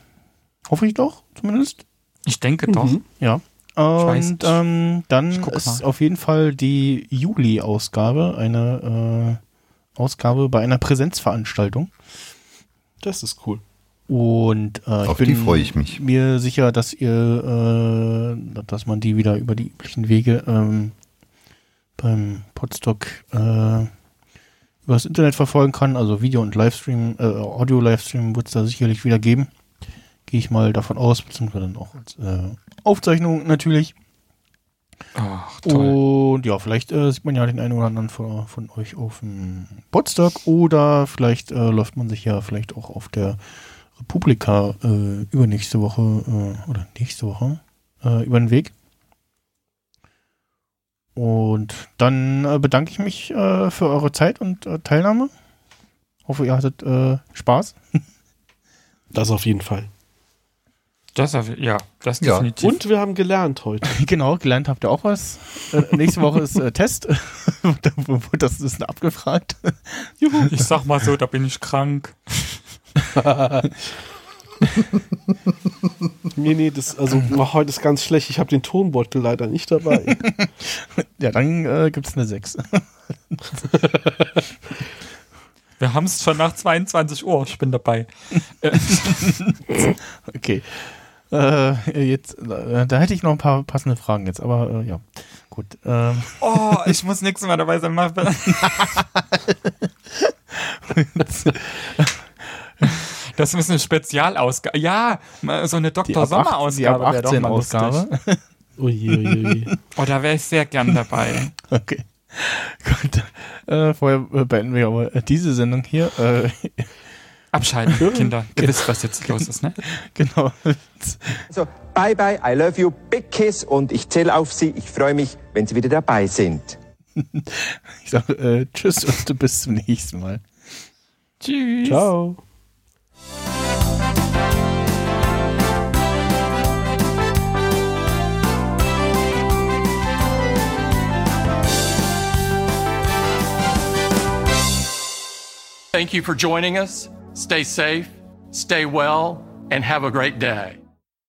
hoffe ich doch, zumindest. Ich denke doch. Mhm. Ja. weiß Und ähm, dann ist mal. auf jeden Fall die Juli-Ausgabe eine äh, Ausgabe bei einer Präsenzveranstaltung. Das ist cool. Und äh, Auf ich die bin freue ich mich. mir sicher, dass ihr, äh, dass man die wieder über die üblichen Wege ähm, beim Podstock äh, über das Internet verfolgen kann. Also Video und Livestream, äh, Audio-Livestream wird es da sicherlich wieder geben. Gehe ich mal davon aus, beziehungsweise dann auch als äh, Aufzeichnung natürlich. Ach, toll. Und ja, vielleicht äh, sieht man ja den einen oder anderen von, von euch auf dem Podstock oder vielleicht äh, läuft man sich ja vielleicht auch auf der Republika äh, übernächste Woche äh, oder nächste Woche äh, über den Weg. Und dann äh, bedanke ich mich äh, für eure Zeit und äh, Teilnahme. Hoffe, ihr hattet äh, Spaß. Das auf jeden Fall. Das, ja, das Ja. definitiv. Und wir haben gelernt heute. genau, gelernt habt ihr auch was. Äh, nächste Woche ist äh, Test. da wurde das ein bisschen abgefragt. Ich sag mal so, da bin ich krank. Nee, nee, das, also war heute ist ganz schlecht. Ich habe den Tonbeutel leider nicht dabei. Ja, dann äh, gibt es eine 6. Wir haben es schon nach 22 Uhr. Ich bin dabei. Äh, Okay. Äh, jetzt, äh, da hätte ich noch ein paar passende Fragen jetzt, aber äh, ja, gut. Ähm, Oh, ich muss nächstes Mal dabei sein. Das ist eine Spezialausgabe. Ja, so eine Dr. ab, Sommer acht- die ab Ausgabe wäre doch 18 mal lustig. Ausgabe. Ui, ui, ui. Oh, da wäre ich sehr gern dabei. Okay. Gut. Äh, vorher äh, beenden wir aber äh, diese Sendung hier. Abschalten, Kinder. Ihr wisst, was jetzt los ist, ne? genau. Also, bye bye, I love you, big kiss und ich zähle auf Sie. Ich freue mich, wenn Sie wieder dabei sind. Ich sage äh, Tschüss und bis zum nächsten Mal. Tschüss. Ciao. Thank you for joining us. Stay safe, stay well, and have a great day.